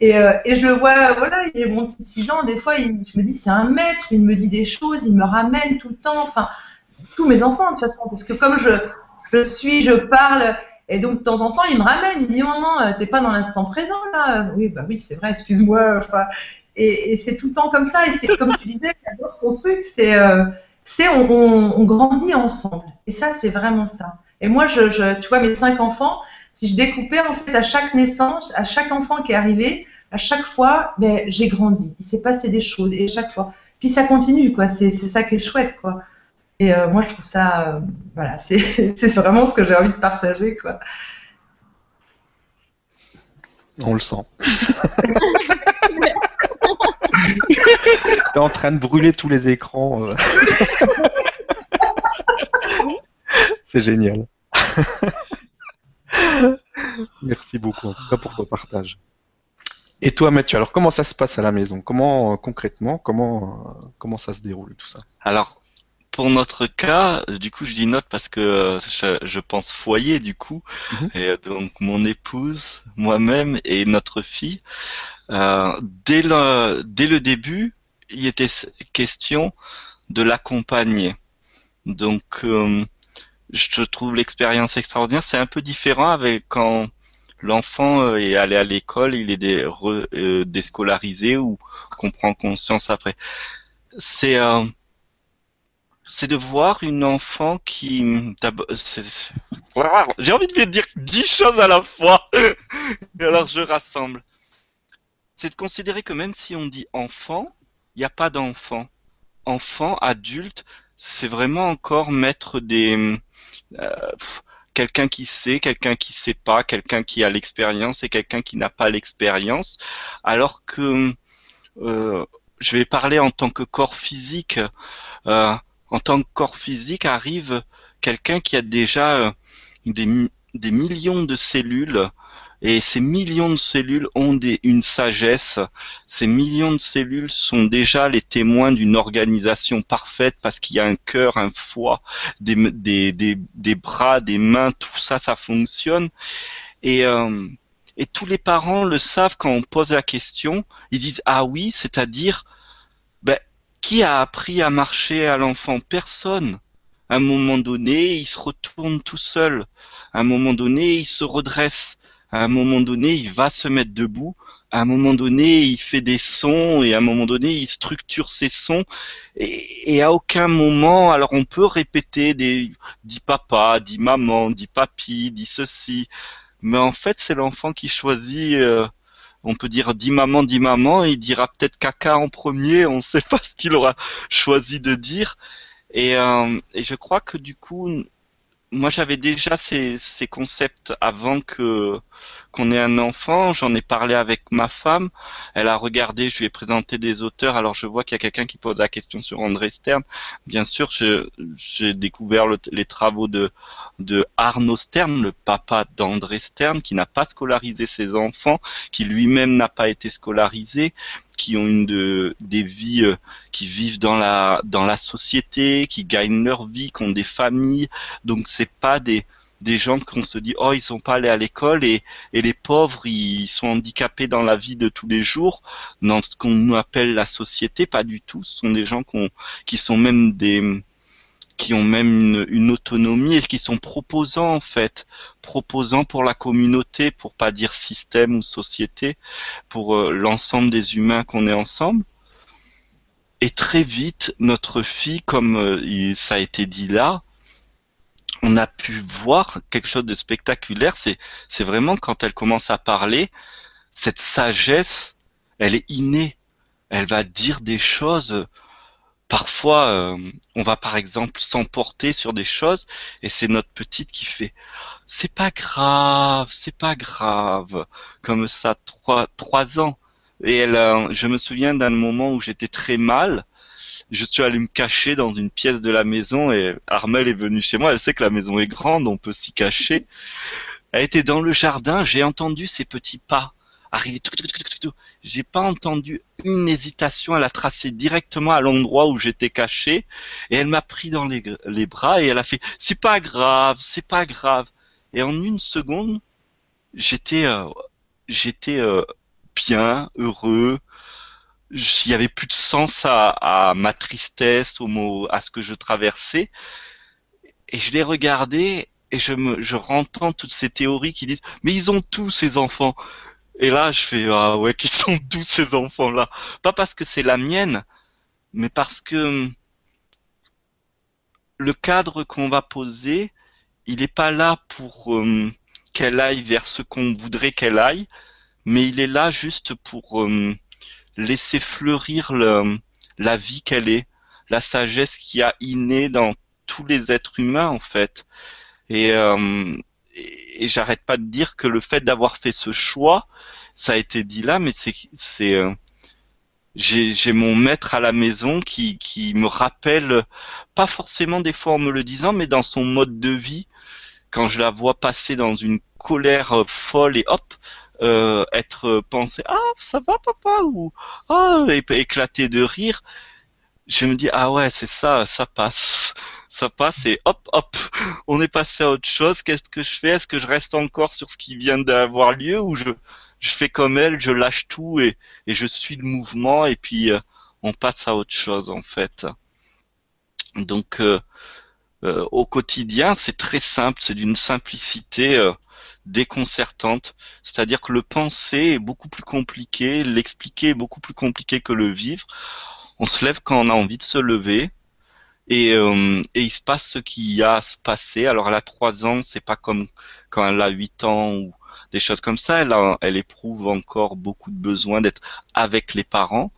Speaker 3: Et, euh, et, je le vois, voilà, il est mon petit 6 ans, des fois, il, je me dis, c'est un maître, il me dit des choses, il me ramène tout le temps, enfin, tous mes enfants, de toute façon, parce que comme je, je suis, je parle, et donc de temps en temps, il me ramène, il dit, maman, euh, t'es pas dans l'instant présent, là. Oui, bah oui, c'est vrai, excuse-moi. Enfin, et, et c'est tout le temps comme ça, et c'est comme tu disais, ton truc, c'est, euh, c'est on, on, on, grandit ensemble. Et ça, c'est vraiment ça. Et moi, je, je, tu vois, mes cinq enfants, si je découpais en fait à chaque naissance, à chaque enfant qui est arrivé, à chaque fois, ben, j'ai grandi. Il s'est passé des choses et chaque fois. Puis ça continue, quoi. C'est ça qui est chouette, quoi. Et euh, moi, je trouve ça, euh, voilà, c'est vraiment ce que j'ai envie de partager, quoi.
Speaker 1: On le sent. T'es en train de brûler tous les écrans. Euh. c'est génial. Merci beaucoup en tout cas pour ton partage. Et toi Mathieu, alors comment ça se passe à la maison? Comment euh, concrètement, comment euh, comment ça se déroule tout ça?
Speaker 2: Alors pour notre cas, du coup je dis note parce que euh, je, pense foyer du coup, mhm. et donc mon épouse, moi-même et notre fille. dès le dès le début, il était question de l'accompagner. Donc je trouve l'expérience extraordinaire. C'est un peu différent avec quand l'enfant euh, est allé à l'école, il est euh, déscolarisé ou qu'on prend conscience après. C'est euh, c'est de voir une enfant qui j'ai envie de dire dix choses à la fois. Alors je rassemble. C'est de considérer que même si on dit enfant, il n'y a pas d'enfant. Enfant, adulte, c'est vraiment encore mettre des euh, quelqu'un qui sait, quelqu'un qui sait pas, quelqu'un qui a l'expérience et quelqu'un qui n'a pas l'expérience, alors que euh, je vais parler en tant que corps physique. Euh, en tant que corps physique arrive quelqu'un qui a déjà des, des millions de cellules et ces millions de cellules ont une sagesse. Ces millions de cellules sont déjà les témoins d'une organisation parfaite parce qu'il y a un cœur, un foie, des, bras, des mains, tout ça, ça fonctionne. Et, euh, et tous les parents le savent quand on pose la question. Ils disent ah oui, c'est-à-dire ben, qui a appris à marcher à l'enfant? Personne. À un moment donné, il se retourne tout seul. À un moment donné, il se redresse à un moment donné, il va se mettre debout, à un moment donné, il fait des sons, et à un moment donné, il structure ses sons, et, à aucun moment, alors on peut répéter des dit papa, dit maman, dit papy, dit ceci, mais en fait, c'est l'enfant qui choisit. Euh, on peut dire dit maman, dit maman, il dira peut-être caca en premier, on ne sait pas ce qu'il aura choisi de dire. Et, euh, et je crois que du coup, moi j'avais déjà ces, concepts avant que qu'on ait un enfant. J'en ai parlé avec ma femme. Elle a regardé, je lui ai présenté des auteurs. Alors je vois qu'il y a quelqu'un qui pose la question sur André Stern. Bien sûr, j'ai découvert les travaux de, de Arnaud Stern, le papa d'André Stern, qui n'a pas scolarisé ses enfants, qui lui-même n'a pas été scolarisé, qui ont une de, des vies euh, qui vivent dans la dans la société, qui gagnent leur vie, qui ont des familles. Donc c'est pas des des gens qu'on se dit oh ils sont pas allés à l'école et, et les pauvres ils sont handicapés dans la vie de tous les jours. Dans ce qu'on nous appelle la société pas du tout. Ce sont des gens qui sont même des qui ont même une, une, autonomie et qui sont proposants en fait, proposants pour la communauté, pour pas dire système ou société, pour euh, l'ensemble des humains qu'on est ensemble. et très vite, notre fille, comme euh, ça a été dit là, on a pu voir quelque chose de spectaculaire. C'est, c'est vraiment quand elle commence à parler, cette sagesse, elle est innée. Elle va dire des choses. Parfois, euh, on va par exemple s'emporter sur des choses et c'est notre petite qui fait c'est pas grave, c'est pas grave, comme ça trois trois ans. Et elle, je me souviens d'un moment où j'étais très mal. Je suis allé me cacher dans une pièce de la maison et Armel est venue chez moi. Elle sait que la maison est grande, on peut s'y cacher. Elle était dans le jardin, j'ai entendu ses petits pas arriver. J'ai pas entendu une hésitation. Elle a tracé directement à l'endroit où j'étais caché et elle m'a pris dans les, bras et elle a fait c'est pas grave, c'est pas grave. Et en une seconde, j'étais euh, j'étais euh, bien, heureux. Il y avait plus de sens à, à ma tristesse, au mot, à ce que je traversais. Et je l'ai regardé et je me, je rentends toutes ces théories qui disent, mais ils ont tous ces enfants. Et là, je fais, ah ouais, qui sont tous ces enfants-là? Pas parce que c'est la mienne, mais parce que le cadre qu'on va poser, il n'est pas là pour euh, qu'elle aille vers ce qu'on voudrait qu'elle aille, mais il est là juste pour euh, laisser fleurir le, la vie qu'elle est, la sagesse qui a inné dans tous les êtres humains en fait. Et, euh, et, j'arrête pas de dire que le fait d'avoir fait ce choix, ça a été dit là, mais c'est c'est euh, j'ai mon maître à la maison qui, qui me rappelle, pas forcément des fois en me le disant, mais dans son mode de vie, quand je la vois passer dans une colère folle et hop, euh, être pensé ah ça va papa ou ah éclater de rire. Je me dis ah ouais c'est ça ça passe. Ça passe et hop hop. On est passé à autre chose. Qu'est-ce que je fais? Est-ce que je reste encore sur ce qui vient d'avoir lieu ou je je fais comme elle je lâche tout et et je suis le mouvement et puis euh, on passe à autre chose en fait. Donc euh, euh au quotidien c'est très simple. C'est d'une simplicité euh, déconcertante. C'est-à-dire que le penser est beaucoup plus compliqué, l'expliquer est beaucoup plus compliqué que le vivre. On se lève quand on a envie de se lever. Et, euh, il se passe ce qu'il y a à se passer. Alors elle a trois ans, c'est pas comme quand elle a huit ans ou des choses comme ça. Elle, elle éprouve encore beaucoup de besoin d'être avec les parents.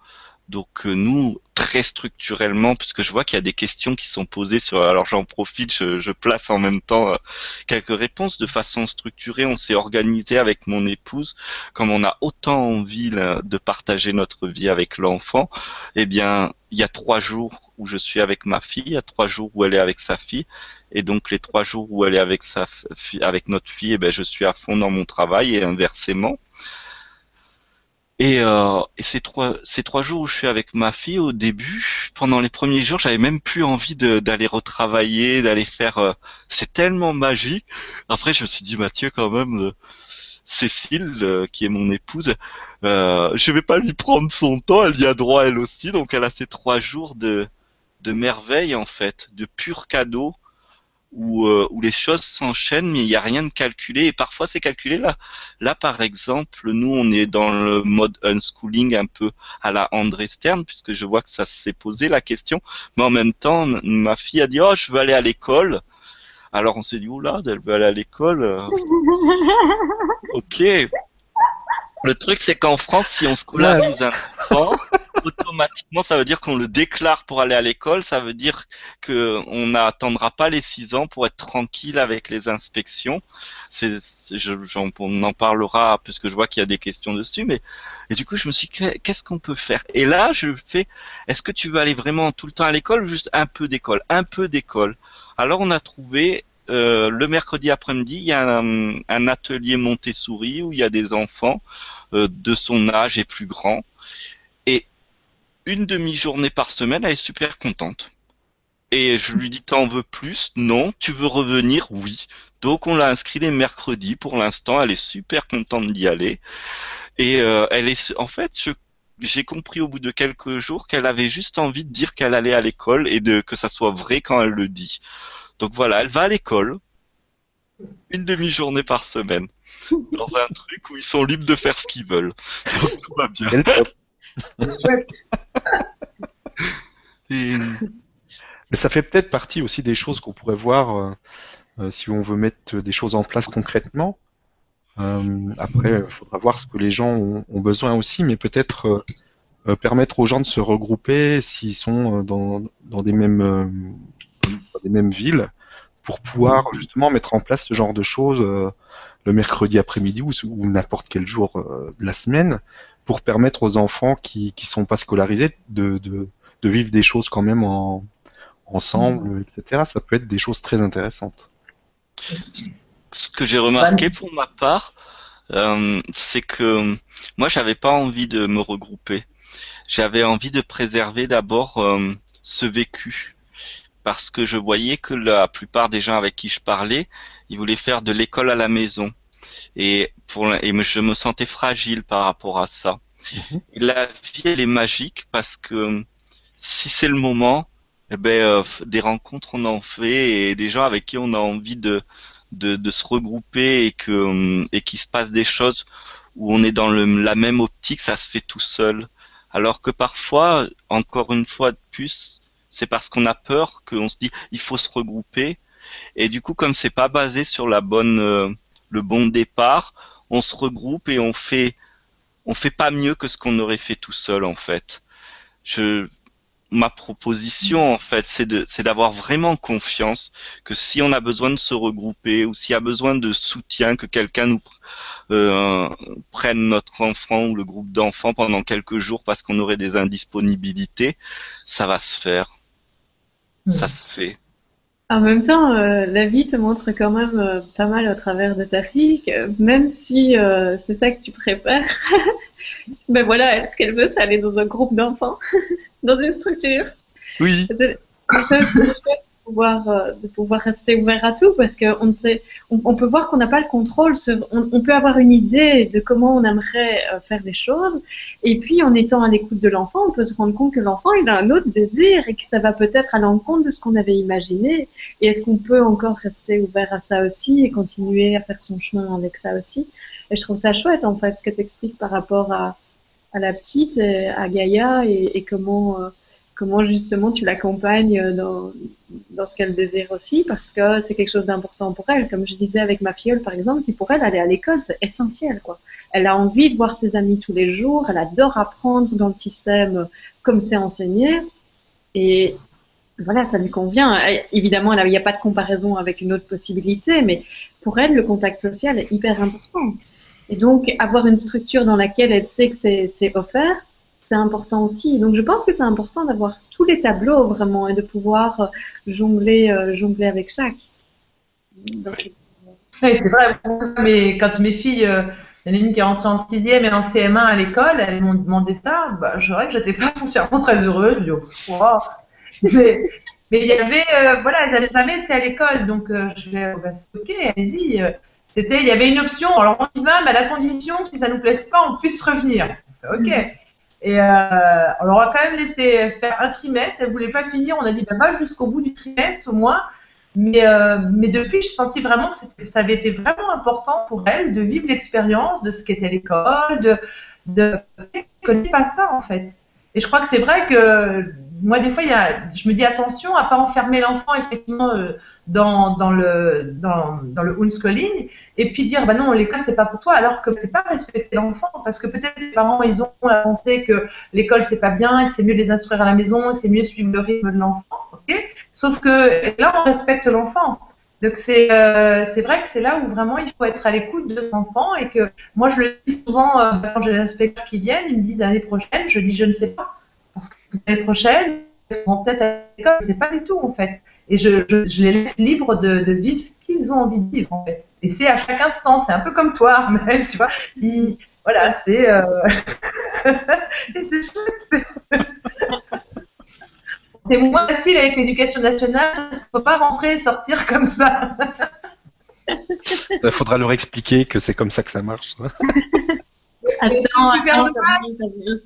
Speaker 2: Donc euh, nous, très structurellement, puisque je vois qu'il y a des questions qui sont posées sur. Alors j'en profite, je, place en même temps euh, quelques réponses de façon structurée. On s'est organisé avec mon épouse, comme on a autant envie de partager notre vie avec l'enfant. Eh bien, il y a trois jours où je suis avec ma fille, il y a trois jours où elle est avec sa fille, et donc les trois jours où elle est avec sa avec notre fille, eh bien, je suis à fond dans mon travail et inversement. Et, euh, et, ces trois ces trois jours où je suis avec ma fille au début, pendant les premiers jours, j'avais même plus envie d'aller retravailler, d'aller faire. Euh, c'est tellement magique. Après, je me suis dit Mathieu quand même. Euh, Cécile, euh, qui est mon épouse, euh, je vais pas lui prendre son temps. Elle y a droit elle aussi, donc elle a ces trois jours de de merveille en fait, de pur cadeau où, euh, où les choses s'enchaînent, mais il n'y a rien de calculé. Et parfois, c'est calculé là. Là, par exemple, nous, on est dans le mode unschooling un peu à la André Stern, puisque je vois que ça s'est posé la question. Mais en même temps, ma fille a dit, oh, je veux aller à l'école. Alors on s'est dit, oula, elle veut aller à l'école. Ok. Le truc, c'est qu'en France, si on scolarise un enfant, automatiquement, ça veut dire qu'on le déclare pour aller à l'école. Ça veut dire qu'on n'attendra pas les six ans pour être tranquille avec les inspections. C'est, on en parlera puisque je vois qu'il y a des questions dessus. Mais et du coup, je me suis dit, qu'est-ce qu'on peut faire? Et là, je fais, est-ce que tu veux aller vraiment tout le temps à l'école ou juste un peu d'école? Un peu d'école. Alors, on a trouvé euh, le mercredi après-midi, il y a un, atelier Montessori où il y a des enfants euh, de son âge et plus grands. Une demi-journée par semaine, elle est super contente. Et je lui dis, t'en veux plus? Non. Tu veux revenir? Oui. Donc on l'a inscrit les mercredis. Pour l'instant, elle est super contente d'y aller. Et euh, elle est, en fait, j'ai compris au bout de quelques jours qu'elle avait juste envie de dire qu'elle allait à l'école et de que ça soit vrai quand elle le dit. Donc voilà, elle va à l'école une demi-journée par semaine dans un truc où ils sont libres de faire ce qu'ils veulent. Donc tout va bien.
Speaker 1: Mais ça fait peut-être partie aussi des choses qu'on pourrait voir si on veut mettre des choses en place concrètement. après, il faudra voir ce que les gens ont, besoin aussi, mais peut-être permettre aux gens de se regrouper s'ils sont dans, dans des mêmes dans des mêmes villes pour pouvoir justement mettre en place ce genre de choses euh, le mercredi après-midi ou, n'importe quel jour euh, de la semaine pour permettre aux enfants qui qui sont pas scolarisés de, de, de vivre des choses quand même en, ensemble, mmh. etc. Ça peut être des choses très intéressantes.
Speaker 2: Ce que j'ai remarqué pour ma part, euh, c'est que moi j'avais pas envie de me regrouper. J'avais envie de préserver d'abord euh, ce vécu parce que je voyais que la plupart des gens avec qui je parlais, ils voulaient faire de l'école à la maison. Et, pour, et je me sentais fragile par rapport à ça. Mhm. La vie, elle est magique parce que si c'est le moment, eh ben, euh, des rencontres on en fait et des gens avec qui on a envie de, de, de se regrouper et que et qu'il se passe des choses où on est dans le, la même optique, ça se fait tout seul. Alors que parfois, encore une fois de plus, c'est parce qu'on a peur qu'on se dit il faut se regrouper. Et du coup, comme c'est pas basé sur la bonne, euh, le bon départ, on se regroupe et on fait, on fait pas mieux que ce qu'on aurait fait tout seul en fait. Je, ma proposition en fait, c'est de, c'est d'avoir vraiment confiance que si on a besoin de se regrouper ou s'il y a besoin de soutien, que quelqu'un nous euh, prenne notre enfant ou le groupe d'enfants pendant quelques jours parce qu'on aurait des indisponibilités, ça va se faire ça se fait.
Speaker 4: En même temps, euh, la vie te montre quand même euh, pas mal au travers de ta fille, même si euh, c'est ça que tu préfères. ben voilà, ce qu'elle veut, c'est aller dans un groupe d'enfants, dans une structure.
Speaker 2: Oui.
Speaker 4: C'est ça, pouvoir, euh, de pouvoir rester ouvert à tout parce qu'on sait, on, peut voir qu'on n'a pas le contrôle. on, peut avoir une idée de comment on aimerait euh, faire les choses. Et puis, en étant à l'écoute de l'enfant, on peut se rendre compte que l'enfant, il a un autre désir et que ça va peut-être à l'encontre de ce qu'on avait imaginé. Et est-ce qu'on peut encore rester ouvert à ça aussi et continuer à faire son chemin avec ça aussi? Et je trouve ça chouette, en fait, ce que tu expliques par rapport à, à la petite, à Gaïa et, et comment, euh, comment justement tu l'accompagnes dans, dans ce qu'elle désire aussi, parce que c'est quelque chose d'important pour elle. Comme je disais avec ma filleule, par exemple, qui pour elle, aller à l'école, c'est essentiel. Quoi. Elle a envie de voir ses amis tous les jours, elle adore apprendre dans le système comme c'est enseigné, et voilà, ça lui convient. Évidemment, il n'y a pas de comparaison avec une autre possibilité, mais pour elle, le contact social est hyper important. Et donc, avoir une structure dans laquelle elle sait que c'est offert, c'est important aussi. Donc je pense que c'est important d'avoir tous les tableaux vraiment et de pouvoir euh, jongler, euh, jongler avec chaque.
Speaker 3: Oui, c'est vrai. Mais quand mes filles, euh, il y en a une qui est rentrée en sixième et en CM1 à l'école, elles m'ont demandé ça. Bah, je dirais que j'étais pas foncièrement très heureuse. Je dis, oh, mais, mais, il y avait, voilà, elles n'avaient jamais été à l'école, donc je vais, oh, bah, ok, allez-y. C'était, il y avait une option. Alors on y va, mais à la condition que si ça nous plaise pas, on puisse revenir. Ok. Et euh, on leur a quand même laissé faire un trimestre. Elle voulait pas finir. On a dit, bah, va jusqu'au bout du trimestre au moins. Mais, euh, depuis, je sentis vraiment que ça avait été vraiment important pour elle de vivre l'expérience de ce qu'était l'école, de, de connaît pas ça en fait. Et je crois que c'est vrai que moi, des fois, il y a, je me dis attention à pas enfermer l'enfant effectivement euh, dans, dans, le, dans, dans le homeschooling et puis dire bah non l'école c'est pas pour toi alors que c'est pas respecter l'enfant parce que peut-être les parents ils ont la pensée que l'école c'est pas bien que c'est mieux les instruire à la maison c'est mieux suivre le rythme de l'enfant ok? Sauf que là on respecte l'enfant donc c'est euh, c'est vrai que c'est là où vraiment il faut être à l'écoute de l'enfant et que moi je le dis souvent euh, quand j'ai des inspecteurs qui viennent ils me disent l'année prochaine je dis je ne sais pas parce que l'année prochaine ils vont peut-être à l'école c'est pas du tout en fait et je, je, les laisse libres de, vivre ce qu'ils ont envie de vivre en fait. Et c'est à chaque instant, c'est un peu comme toi, Armel, tu vois. voilà, c'est euh... c'est chouette. C'est moins facile avec l'éducation nationale, il ne faut pas rentrer et sortir comme ça.
Speaker 1: Il faudra leur expliquer que c'est comme ça que ça marche.
Speaker 3: Attends, super dommage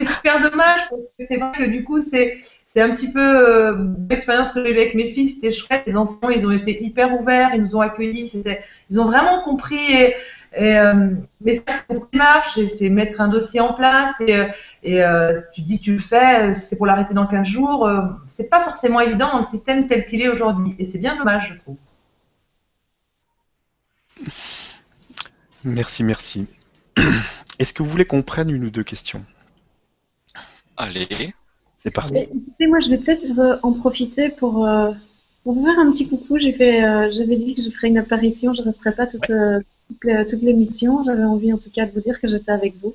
Speaker 3: c'est super dommage parce que c'est vrai que du coup, c'est, c'est un petit peu euh, l'expérience que j'ai eue avec mes fils, c'était chouette. Les enseignants, ils ont été hyper ouverts, ils nous ont accueillis, ils ont vraiment compris. Et, Et, euh, mais c'est beaucoup de marche, c'est mettre un dossier en place et, euh, et euh, si tu dis que tu le fais, c'est pour l'arrêter dans 15 jours. c'est pas forcément évident dans le système tel qu'il est aujourd'hui. Et c'est bien dommage, je trouve.
Speaker 1: Merci, merci. Est-ce que vous voulez qu'on prenne une ou deux questions?
Speaker 2: Allez.
Speaker 1: C'est parti.
Speaker 4: Écoutez, moi, je vais peut-être en profiter pour, pour vous faire un petit coucou. J'ai fait, j'avais dit que je ferais une apparition. Je ne resterai pas toute, toute l'émission. J'avais envie en tout cas de vous dire que j'étais avec vous.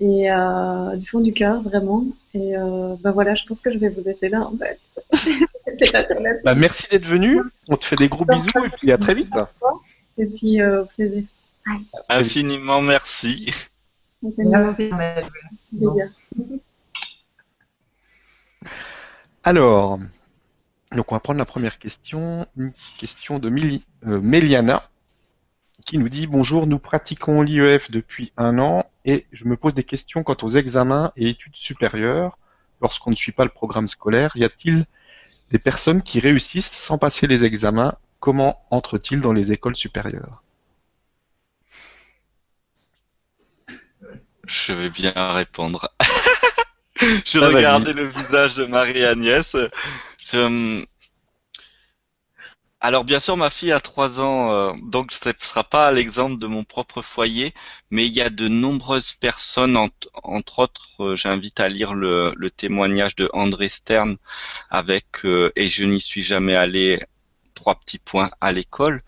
Speaker 4: Et euh, du fond du cœur, vraiment. Et euh, bah voilà, je pense que je vais vous laisser là en fait.
Speaker 1: bah, merci d'être venu. On te fait des gros bisous et puis à très vite.
Speaker 4: Et puis euh, plaisir.
Speaker 2: Infiniment merci.
Speaker 3: Merci.
Speaker 1: Alors, donc on va prendre la première question, une question de Méliana qui nous dit bonjour, nous pratiquons l'IEF depuis un an et je me pose des questions quant aux examens et études supérieures lorsqu'on ne suit pas le programme scolaire. Y a-t-il des personnes qui réussissent sans passer les examens? Comment entrent-ils dans les écoles supérieures?
Speaker 2: Je vais bien répondre. je ah, regardais le visage de Marie-Agnès. Je, alors bien sûr, ma fille a trois ans, euh, donc ce ne sera pas l'exemple de mon propre foyer, mais il y a de nombreuses personnes, entre autres, euh, j'invite à lire le, témoignage de André Stern avec euh, Et je n'y suis jamais allé, trois petits points à l'école,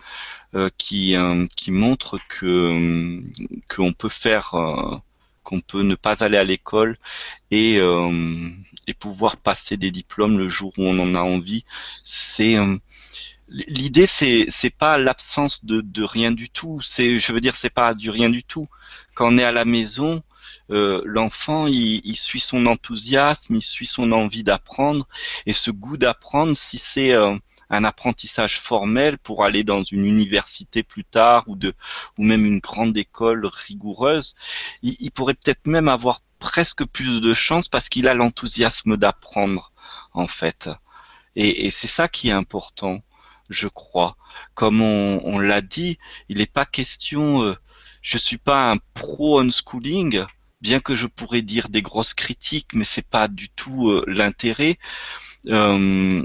Speaker 2: qui, qui montre que qu'on peut faire qu'on peut ne pas aller à l'école et, et pouvoir passer des diplômes le jour où on en a envie. C'est l'idée c'est c'est pas l'absence de, de rien du tout. C'est je veux dire c'est pas du rien du tout. Quand on est à la maison euh, l'enfant il, il, suit son enthousiasme il suit son envie d'apprendre. Et ce goût d'apprendre si c'est euh, un apprentissage formel pour aller dans une université plus tard ou de ou même une grande école rigoureuse il, il pourrait peut-être même avoir presque plus de chance parce qu'il a l'enthousiasme d'apprendre en fait. Et, et c'est ça qui est important je crois. Comme on, l'a dit, il n'est pas question. Euh, je suis pas un pro unschooling, bien que je pourrais dire des grosses critiques, mais c'est pas du tout euh, l'intérêt. Euh,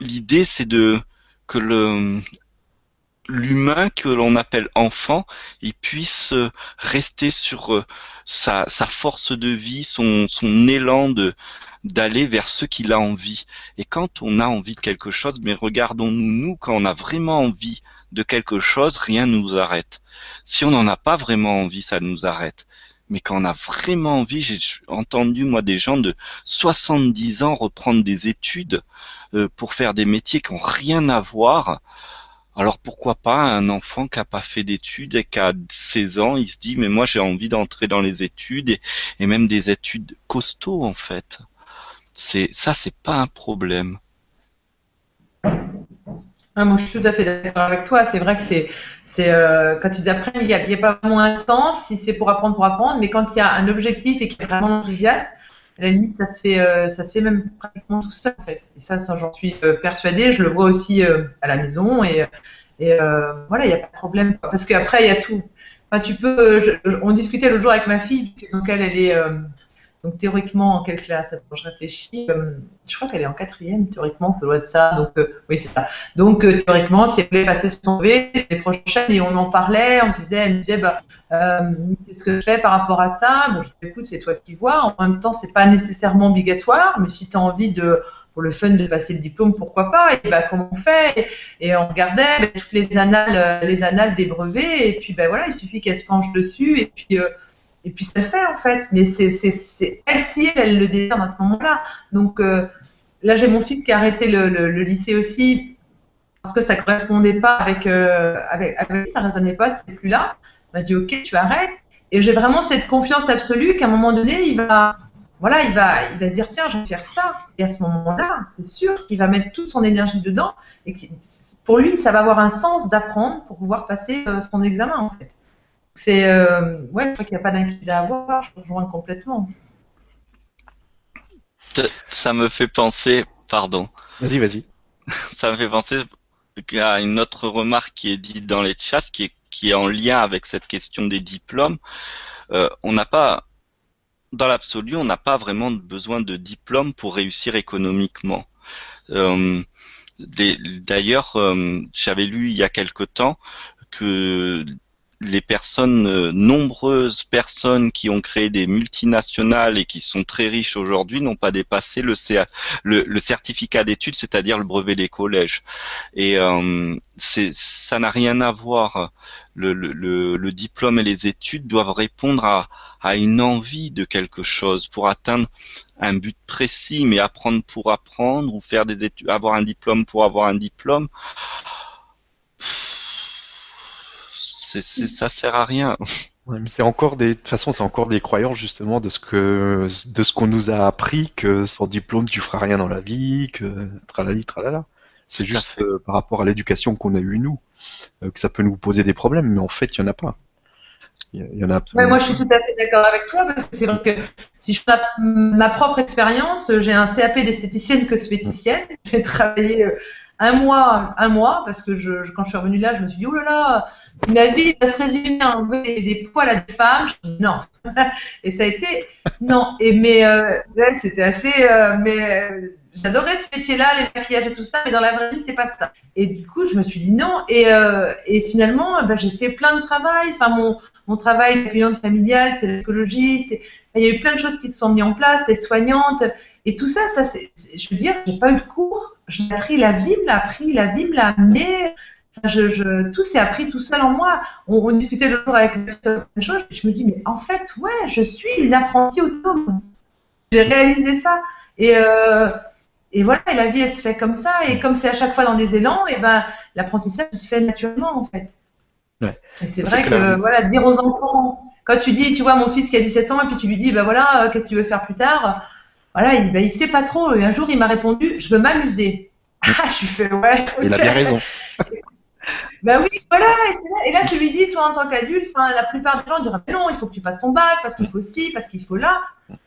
Speaker 2: l'idée, c'est de que le l'humain que l'on appelle enfant, il puisse rester sur sa, sa force de vie, son, son élan de, d'aller vers ce qu'il a envie. Et quand on a envie de quelque chose, mais regardons-nous, nous, quand on a vraiment envie de quelque chose, rien ne nous arrête. Si on n'en a pas vraiment envie, ça nous arrête. Mais quand on a vraiment envie, j'ai entendu moi des gens de 70 ans reprendre des études euh, pour faire des métiers qui n'ont rien à voir. Alors pourquoi pas un enfant qui n'a pas fait d'études et qui a 16 ans, il se dit mais moi j'ai envie d'entrer dans les études et, même des études costauds en fait c'est ça, c'est pas un problème.
Speaker 3: Moi, je suis tout à fait d'accord avec toi. C'est vrai que c'est, euh, quand ils apprennent, il n'y a, pas vraiment un sens si c'est pour apprendre pour apprendre, mais quand il y a un objectif et qu'il y a vraiment enthousiaste, la limite, ça se fait, euh, ça se fait même pratiquement tout seul en fait. Et ça, j'en suis euh, persuadée. Je le vois aussi à la maison et, et voilà, il n'y a pas de problème. Parce qu'après, il y a tout. Enfin, tu peux. on discutait l'autre jour avec ma fille, donc elle, elle est donc théoriquement, en quelle classe? Je réfléchis. Euh, je crois qu'elle est en quatrième, théoriquement, ça doit être ça. Donc euh, oui, c'est ça. Donc euh, théoriquement, si elle voulait passer son V, les prochaine, et on en parlait, on disait, elle me disait, bah, qu'est-ce que je fais par rapport à ça? Bon, Je dis, écoute, c'est toi qui vois. En même temps, c'est pas nécessairement obligatoire, mais si tu as envie de pour le fun de passer le diplôme, pourquoi pas? Et bah comment on fait? Et, on regardait bah, toutes les annales, les annales des brevets, et puis ben voilà, il suffit qu'elle se penche dessus, et puis et puis ça fait en fait. Mais c'est elle si elle, le désire à ce moment-là. Donc euh, là j'ai mon fils qui a arrêté le, lycée aussi parce que ça correspondait pas avec euh, avec, avec ça résonnait pas, c'était plus là. Il m'a dit ok tu arrêtes. Et j'ai vraiment cette confiance absolue qu'à un moment donné il va voilà il va il va se dire tiens je vais faire ça. Et à ce moment-là c'est sûr qu'il va mettre toute son énergie dedans et pour lui ça va avoir un sens d'apprendre pour pouvoir passer euh, son examen en fait. C'est euh, ouais, je crois qu'il n'y a pas d'inquiétude à avoir. Je rejoins complètement.
Speaker 2: Ça me fait penser, pardon.
Speaker 1: Vas-y, vas-y.
Speaker 2: Ça me fait penser à une autre remarque qui est dite dans les chats, qui est, qui est en lien avec cette question des diplômes. Euh, on n'a pas, dans l'absolu, on n'a pas vraiment besoin de diplôme pour réussir économiquement. Euh, d'ailleurs, euh, j'avais lu il y a quelque temps que les personnes, euh, nombreuses personnes qui ont créé des multinationales et qui sont très riches aujourd'hui n'ont pas dépassé le, certificat d'études, c'est-à-dire le brevet des collèges. Et euh, ça n'a rien à voir. Le, diplôme et les études doivent répondre à, à une envie de quelque chose pour atteindre un but précis, mais apprendre pour apprendre ou faire des études, avoir un diplôme pour avoir un diplôme c'est, ça sert à rien.
Speaker 1: c'est encore des, de toute façon, c'est encore des croyances justement de ce que, de ce qu'on nous a appris que sans diplôme tu feras rien dans la vie, que tralali tralala. C'est juste euh, par rapport à l'éducation qu'on a eue nous euh, que ça peut nous poser des problèmes, mais en fait il y en a pas.
Speaker 3: Il y, en a moi je suis tout à fait d'accord avec toi parce que c'est vrai que si je fais ma, propre expérience, j'ai un CAP d'esthéticienne cosméticienne. J'ai travaillé euh, un mois, un mois, parce que quand je suis revenue là, je me suis dit, oh là là, si ma vie va se résumer à enlever des poils à des femmes, je non. et ça a été, non. Et mais euh, c'était assez, euh, mais euh, j'adorais ce métier-là, les maquillages et tout ça, mais dans la vraie vie, c'est pas ça. Et du coup, je me suis dit non. Et, finalement, ben, j'ai fait plein de travail. Enfin, mon, travail d'accueillante familiale, c'est l'écologie, il y a eu plein de choses qui se sont mises en place, être soignante. Et tout ça, ça je veux dire, j'ai pas eu de cours. J'ai appris, la vie me l'a appris, la vie me l'a amené. je, je, tout s'est appris tout seul en moi. On, discutait le jour avec certaines choses. Je me dis, mais en fait, ouais, je suis une apprentie autonome. J'ai réalisé ça. Et, euh, et voilà, et la vie, elle se fait comme ça. Et comme c'est à chaque fois dans des élans, et ben, l'apprentissage se fait naturellement, en fait. Ouais. Et c'est vrai que, voilà, dire aux enfants, quand tu dis, tu vois, mon fils qui a 17 ans, et puis tu lui dis, ben voilà, euh, qu'est-ce que tu veux faire plus tard? Voilà, il dit, il sait pas trop. Et un jour, il m'a répondu, je veux m'amuser. Ah, je lui fais, ouais.
Speaker 1: Il a bien raison.
Speaker 3: Ben oui, voilà. Et, là, tu lui dis, toi, en tant qu'adulte, la plupart des gens diront, non, il faut que tu passes ton bac, parce qu'il faut ci, parce qu'il faut là.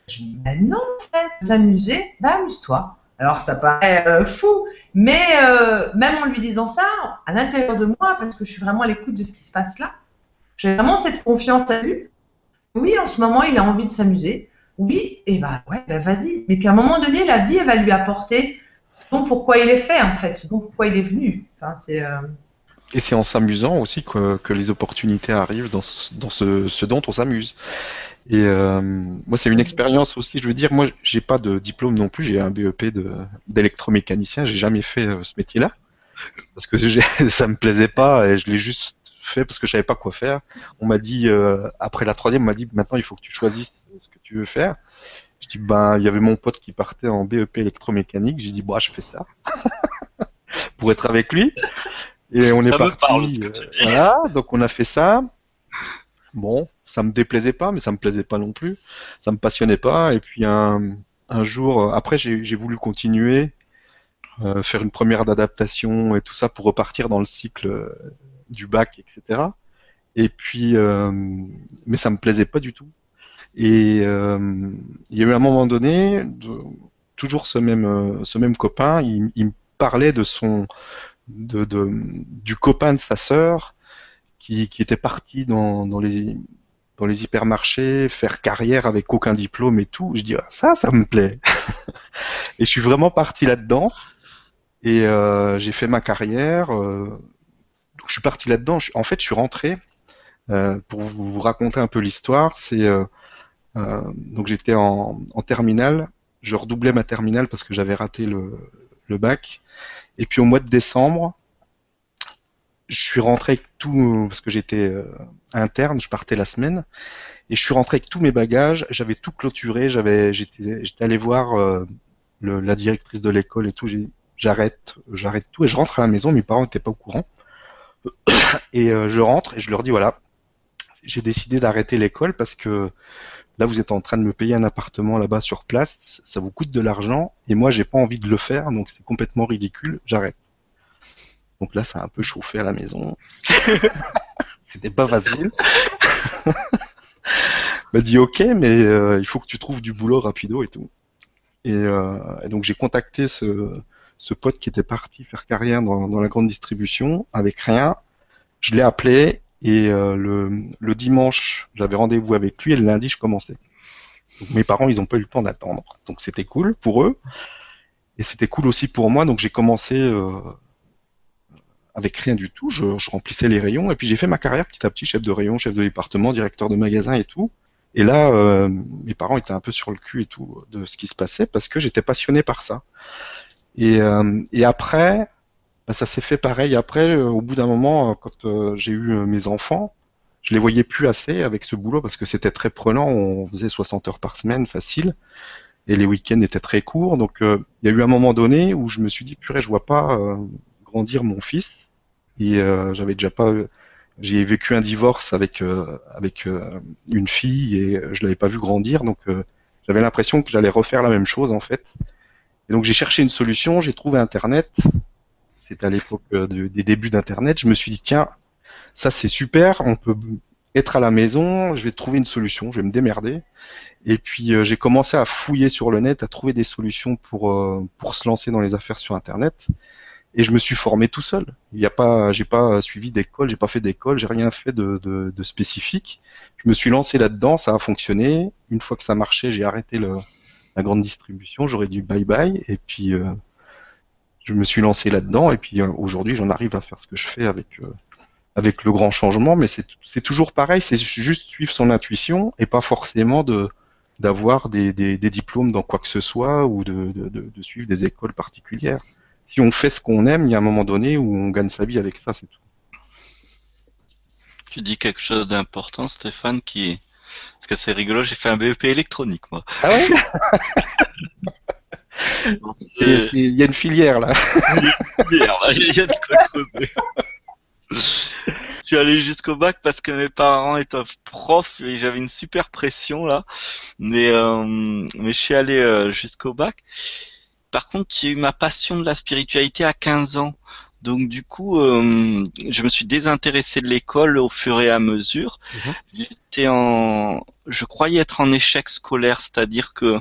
Speaker 3: Je dis, ben non, en fait, t'amuser, ben amuse-toi. Alors, ça paraît euh, fou, mais euh, même en lui disant ça, à l'intérieur de moi, parce que je suis vraiment à l'écoute de ce qui se passe là, j'ai vraiment cette confiance à lui. Oui, en ce moment, il a envie de s'amuser. Oui, et ben ouais, ben vas-y. Mais qu'à un moment donné, la vie, elle va lui apporter ce dont pourquoi il est fait, en fait, ce dont pourquoi il est venu. Enfin, c'est. Euh,
Speaker 1: et c'est en s'amusant aussi que, les opportunités arrivent dans, ce, dans ce, dont on s'amuse. Et euh, moi, c'est une expérience aussi. Je veux dire, moi, j'ai pas de diplôme non plus. J'ai un BEP d'électromécanicien. J'ai jamais fait euh, ce métier-là parce que ça me plaisait pas et je l'ai juste fait parce que je savais pas quoi faire. On m'a dit après la troisième, on m'a dit maintenant il faut que tu choisisses ce que tu veux faire. Je dis ben il y avait mon pote qui partait en BEP électromécanique. J'ai dit bah je fais ça pour être avec lui. Et on est parti. Euh, voilà, donc on a fait ça. Bon, ça me déplaisait pas, mais ça me plaisait pas non plus. Ça me passionnait pas. Et puis un, un jour, euh, après j'ai voulu continuer, euh, faire une première d'adaptation et tout ça pour repartir dans le cycle du bac, etc. Et puis, mais ça me plaisait pas du tout. Et euh, il y a eu un moment donné, toujours ce même, euh, ce même copain, il, me parlait de son, de, du copain de sa sœur qui, qui était parti dans, dans, les, dans les hypermarchés, faire carrière avec aucun diplôme et tout. Je dis ah, ça, ça me plaît. et je suis vraiment parti là-dedans. Et euh, j'ai fait ma carrière. Donc je suis parti là-dedans. En fait, je suis rentré. Pour vous raconter un peu l'histoire, c'est donc j'étais en, en, terminale, je redoublais ma terminale parce que j'avais raté le, le, bac. Et puis au mois de décembre, je suis rentré avec tout, parce que j'étais euh, interne, je partais la semaine, et je suis rentré avec tous mes bagages, j'avais tout clôturé, j'avais, j'étais, j'étais allé voir euh, le, la directrice de l'école et tout, j'arrête, j'arrête tout, et je rentre à la maison, mes parents n'étaient pas au courant, et je rentre et je leur dis voilà, j'ai décidé d'arrêter l'école parce que Là, vous êtes en train de me payer un appartement là-bas sur place, ça vous coûte de l'argent, et moi, j'ai pas envie de le faire, donc c'est complètement ridicule, j'arrête. Donc là, ça a un peu chauffé à la maison. C'était pas facile. m'a dit ok, mais euh, il faut que tu trouves du boulot rapido et tout. Et, euh, donc j'ai contacté ce, ce, pote qui était parti faire carrière dans, dans la grande distribution avec rien. Je l'ai appelé, Et euh, le, le, dimanche, j'avais rendez-vous avec lui et le lundi, je commençais. Donc, mes parents, ils n'ont pas eu le temps d'attendre. Donc c'était cool pour eux. Et c'était cool aussi pour moi. Donc j'ai commencé euh, avec rien du tout. Je, je, remplissais les rayons. Et puis j'ai fait ma carrière petit à petit, chef de rayon, chef de département, directeur de magasin et tout. Et là, euh, mes parents étaient un peu sur le cul et tout de ce qui se passait parce que j'étais passionné par ça. Et, euh, et après, bah, ça s'est fait pareil. Après, euh, au bout d'un moment, euh, quand euh, j'ai eu mes enfants, je les voyais plus assez avec ce boulot parce que c'était très prenant. On faisait 60 heures par semaine, facile, et les week-ends étaient très courts. Donc, il y a eu un moment donné où je me suis dit, purée, je vois pas grandir mon fils. Et j'avais déjà pas, j'ai vécu un divorce avec avec une fille et je l'avais pas vu grandir. Donc, j'avais l'impression que j'allais refaire la même chose en fait. Et donc, j'ai cherché une solution. J'ai trouvé Internet c'était à l'époque euh, des débuts d'Internet, je me suis dit, tiens, ça c'est super, on peut être à la maison, je vais trouver une solution, je vais me démerder. Et puis euh, j'ai commencé à fouiller sur le net, à trouver des solutions pour euh, pour se lancer dans les affaires sur Internet. Et je me suis formé tout seul. Il y a pas, j'ai pas suivi d'école, j'ai pas fait d'école, j'ai rien fait de, spécifique. Je me suis lancé là-dedans, ça a fonctionné. Une fois que ça marchait, j'ai arrêté la grande distribution, j'aurais dit bye bye. Et puis je me suis lancé là-dedans et puis euh, aujourd'hui j'en arrive à faire ce que je fais avec euh, avec le grand changement, mais c'est toujours pareil, c'est juste suivre son intuition et pas forcément de d'avoir des, des, diplômes dans quoi que ce soit ou de, de, de, suivre des écoles particulières. Si on fait ce qu'on aime, il y a un moment donné où on gagne sa vie avec ça, c'est tout.
Speaker 2: Tu dis quelque chose d'important, Stéphane, qui parce que c'est rigolo, j'ai fait un BEP électronique, moi.
Speaker 1: Ah ouais? Il y a une filière là.
Speaker 2: Il y a de quoi creuser. Je suis allé jusqu'au bac parce que mes parents étaient profs et j'avais une super pression là. Mais, euh, mais je suis allé euh, jusqu'au bac. Par contre, j'ai eu ma passion de la spiritualité à 15 ans. Donc du coup, euh, je me suis désintéressé de l'école au fur et à mesure. Mhm. J'étais en, je croyais être en échec scolaire, c'est-à-dire que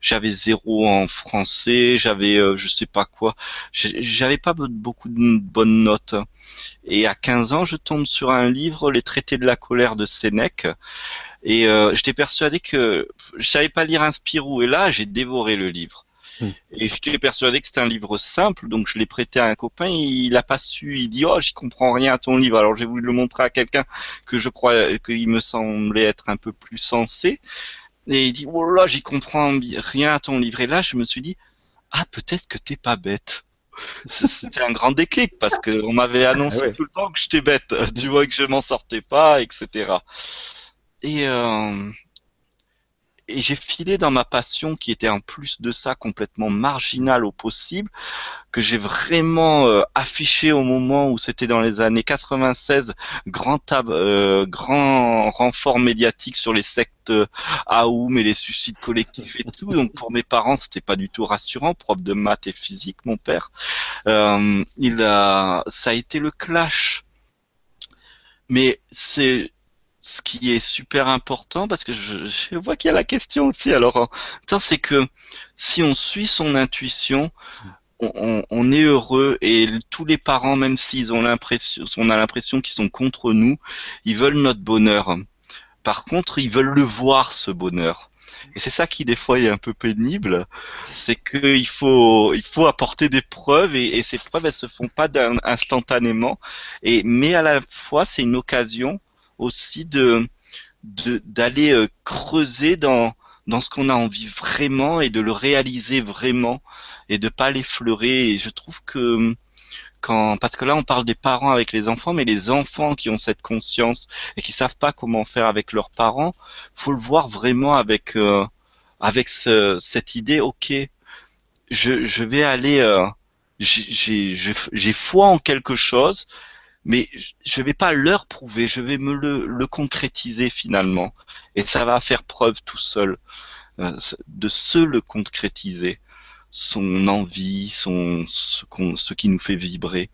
Speaker 2: j'avais zéro en français, j'avais euh, je sais pas quoi, j'avais pas beaucoup de bonnes notes. Et à 15 ans, je tombe sur un livre, Les Traités de la colère de Sénèque. Et euh, j'étais persuadé que je savais pas lire un Spirou. Et là, j'ai dévoré le livre. Hmm. Et j'étais persuadé que c'était un livre simple, donc je l'ai prêté à un copain, il a pas su, il dit oh j'y comprends rien à ton livre, alors j'ai voulu le montrer à quelqu'un que je crois qu'il me semblait être un peu plus sensé, et il dit oh là j'y comprends rien à ton livre, et là je me suis dit ah peut-être que t'es pas bête. C'était un grand déclic parce qu'on m'avait annoncé ah tout le temps que j'étais bête, tu vois que je m'en sortais pas, etc. Et euh, et j'ai filé dans ma passion qui était en plus de ça complètement marginale au possible, que j'ai vraiment euh, affiché au moment où c'était dans les années 96, grand, euh, grand renfort médiatique sur les sectes euh, Aoum et les suicides collectifs et tout. Donc pour mes parents, c'était pas du tout rassurant, prof de maths et physique, mon père. Euh, il a, ça a été le clash. Mais c'est ce qui est super important, parce que je, vois qu'il y a la question aussi, alors, c'est que si on suit son intuition, on, est heureux et tous les parents, même s'ils ont l'impression, on a l'impression qu'ils sont contre nous, ils veulent notre bonheur. Par contre, ils veulent le voir, ce bonheur. Et c'est ça qui des fois est un peu pénible, c'est qu'il faut il faut apporter des preuves et, et, ces preuves elles se font pas instantanément. Et mais à la fois c'est une occasion aussi de d'aller euh, creuser dans dans ce qu'on a envie vraiment et de le réaliser vraiment et de pas l'effleurer. Et je trouve que quand parce que là on parle des parents avec les enfants mais les enfants qui ont cette conscience et qui savent pas comment faire avec leurs parents faut le voir vraiment avec euh, avec ce, cette idée ok je, je vais aller euh, j'ai j'ai foi en quelque chose mais je vais pas leur prouver, je vais me le, concrétiser finalement. Et ça va faire preuve tout seul euh, de se le concrétiser, son envie, son ce, qui nous fait vibrer.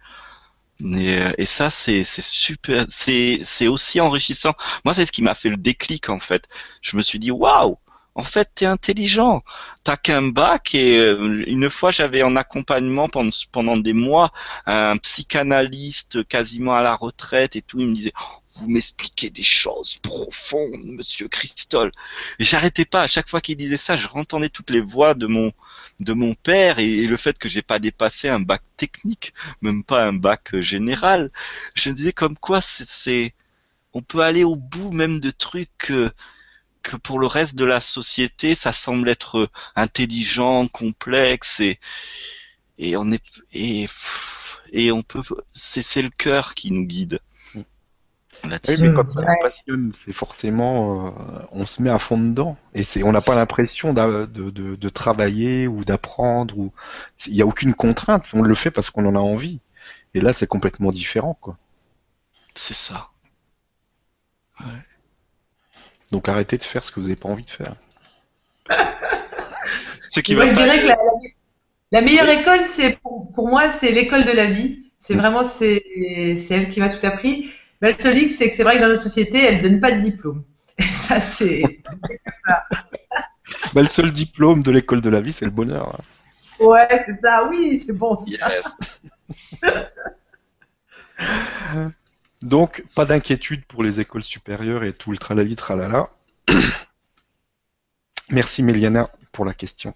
Speaker 2: Et, euh, et ça, c'est super, c'est aussi enrichissant. Moi, c'est ce qui m'a fait le déclic en fait. Je me suis dit, waouh, en fait, t'es intelligent. T'as qu'un bac et euh, une fois j'avais en accompagnement pendant, pendant des mois un psychanalyste quasiment à la retraite et tout. Il me disait, vous m'expliquez des choses profondes, Monsieur Christol. Et j'arrêtais pas. À chaque fois qu'il disait ça, je entendais toutes les voix de mon de mon père et, le fait que j'ai pas dépassé un bac technique, même pas un bac euh, général. Je me disais comme quoi c'est on peut aller au bout même de trucs. Euh, que pour le reste de la société, ça semble être euh, intelligent, complexe et et on est et et on peut c'est le cœur qui nous guide.
Speaker 1: Oui, mais comme ça nous passionne, c'est forcément, euh, on se met à fond dedans, et c'est, on n'a pas l'impression de, de, de, travailler ou d'apprendre, ou il n'y a aucune contrainte, on le fait parce qu'on en a envie. Et là, c'est complètement différent, quoi.
Speaker 2: C'est ça. Ouais.
Speaker 1: Donc arrêtez de faire ce que vous n'avez pas envie de faire.
Speaker 3: ce qui va que la, meilleure école, c'est pour, moi, c'est l'école de la vie. C'est vraiment c'est elle qui m'a tout appris. Mais le seul c'est que c'est vrai que dans notre société, elle donne pas de diplôme. Et ça, c'est.
Speaker 1: bah, le seul diplôme de l'école de la vie, c'est le bonheur.
Speaker 3: Hein. Ouais, c'est ça. Oui, c'est bon.
Speaker 1: Donc, pas d'inquiétude pour les écoles supérieures et tout le tralali tralala. Merci Méliana pour la question.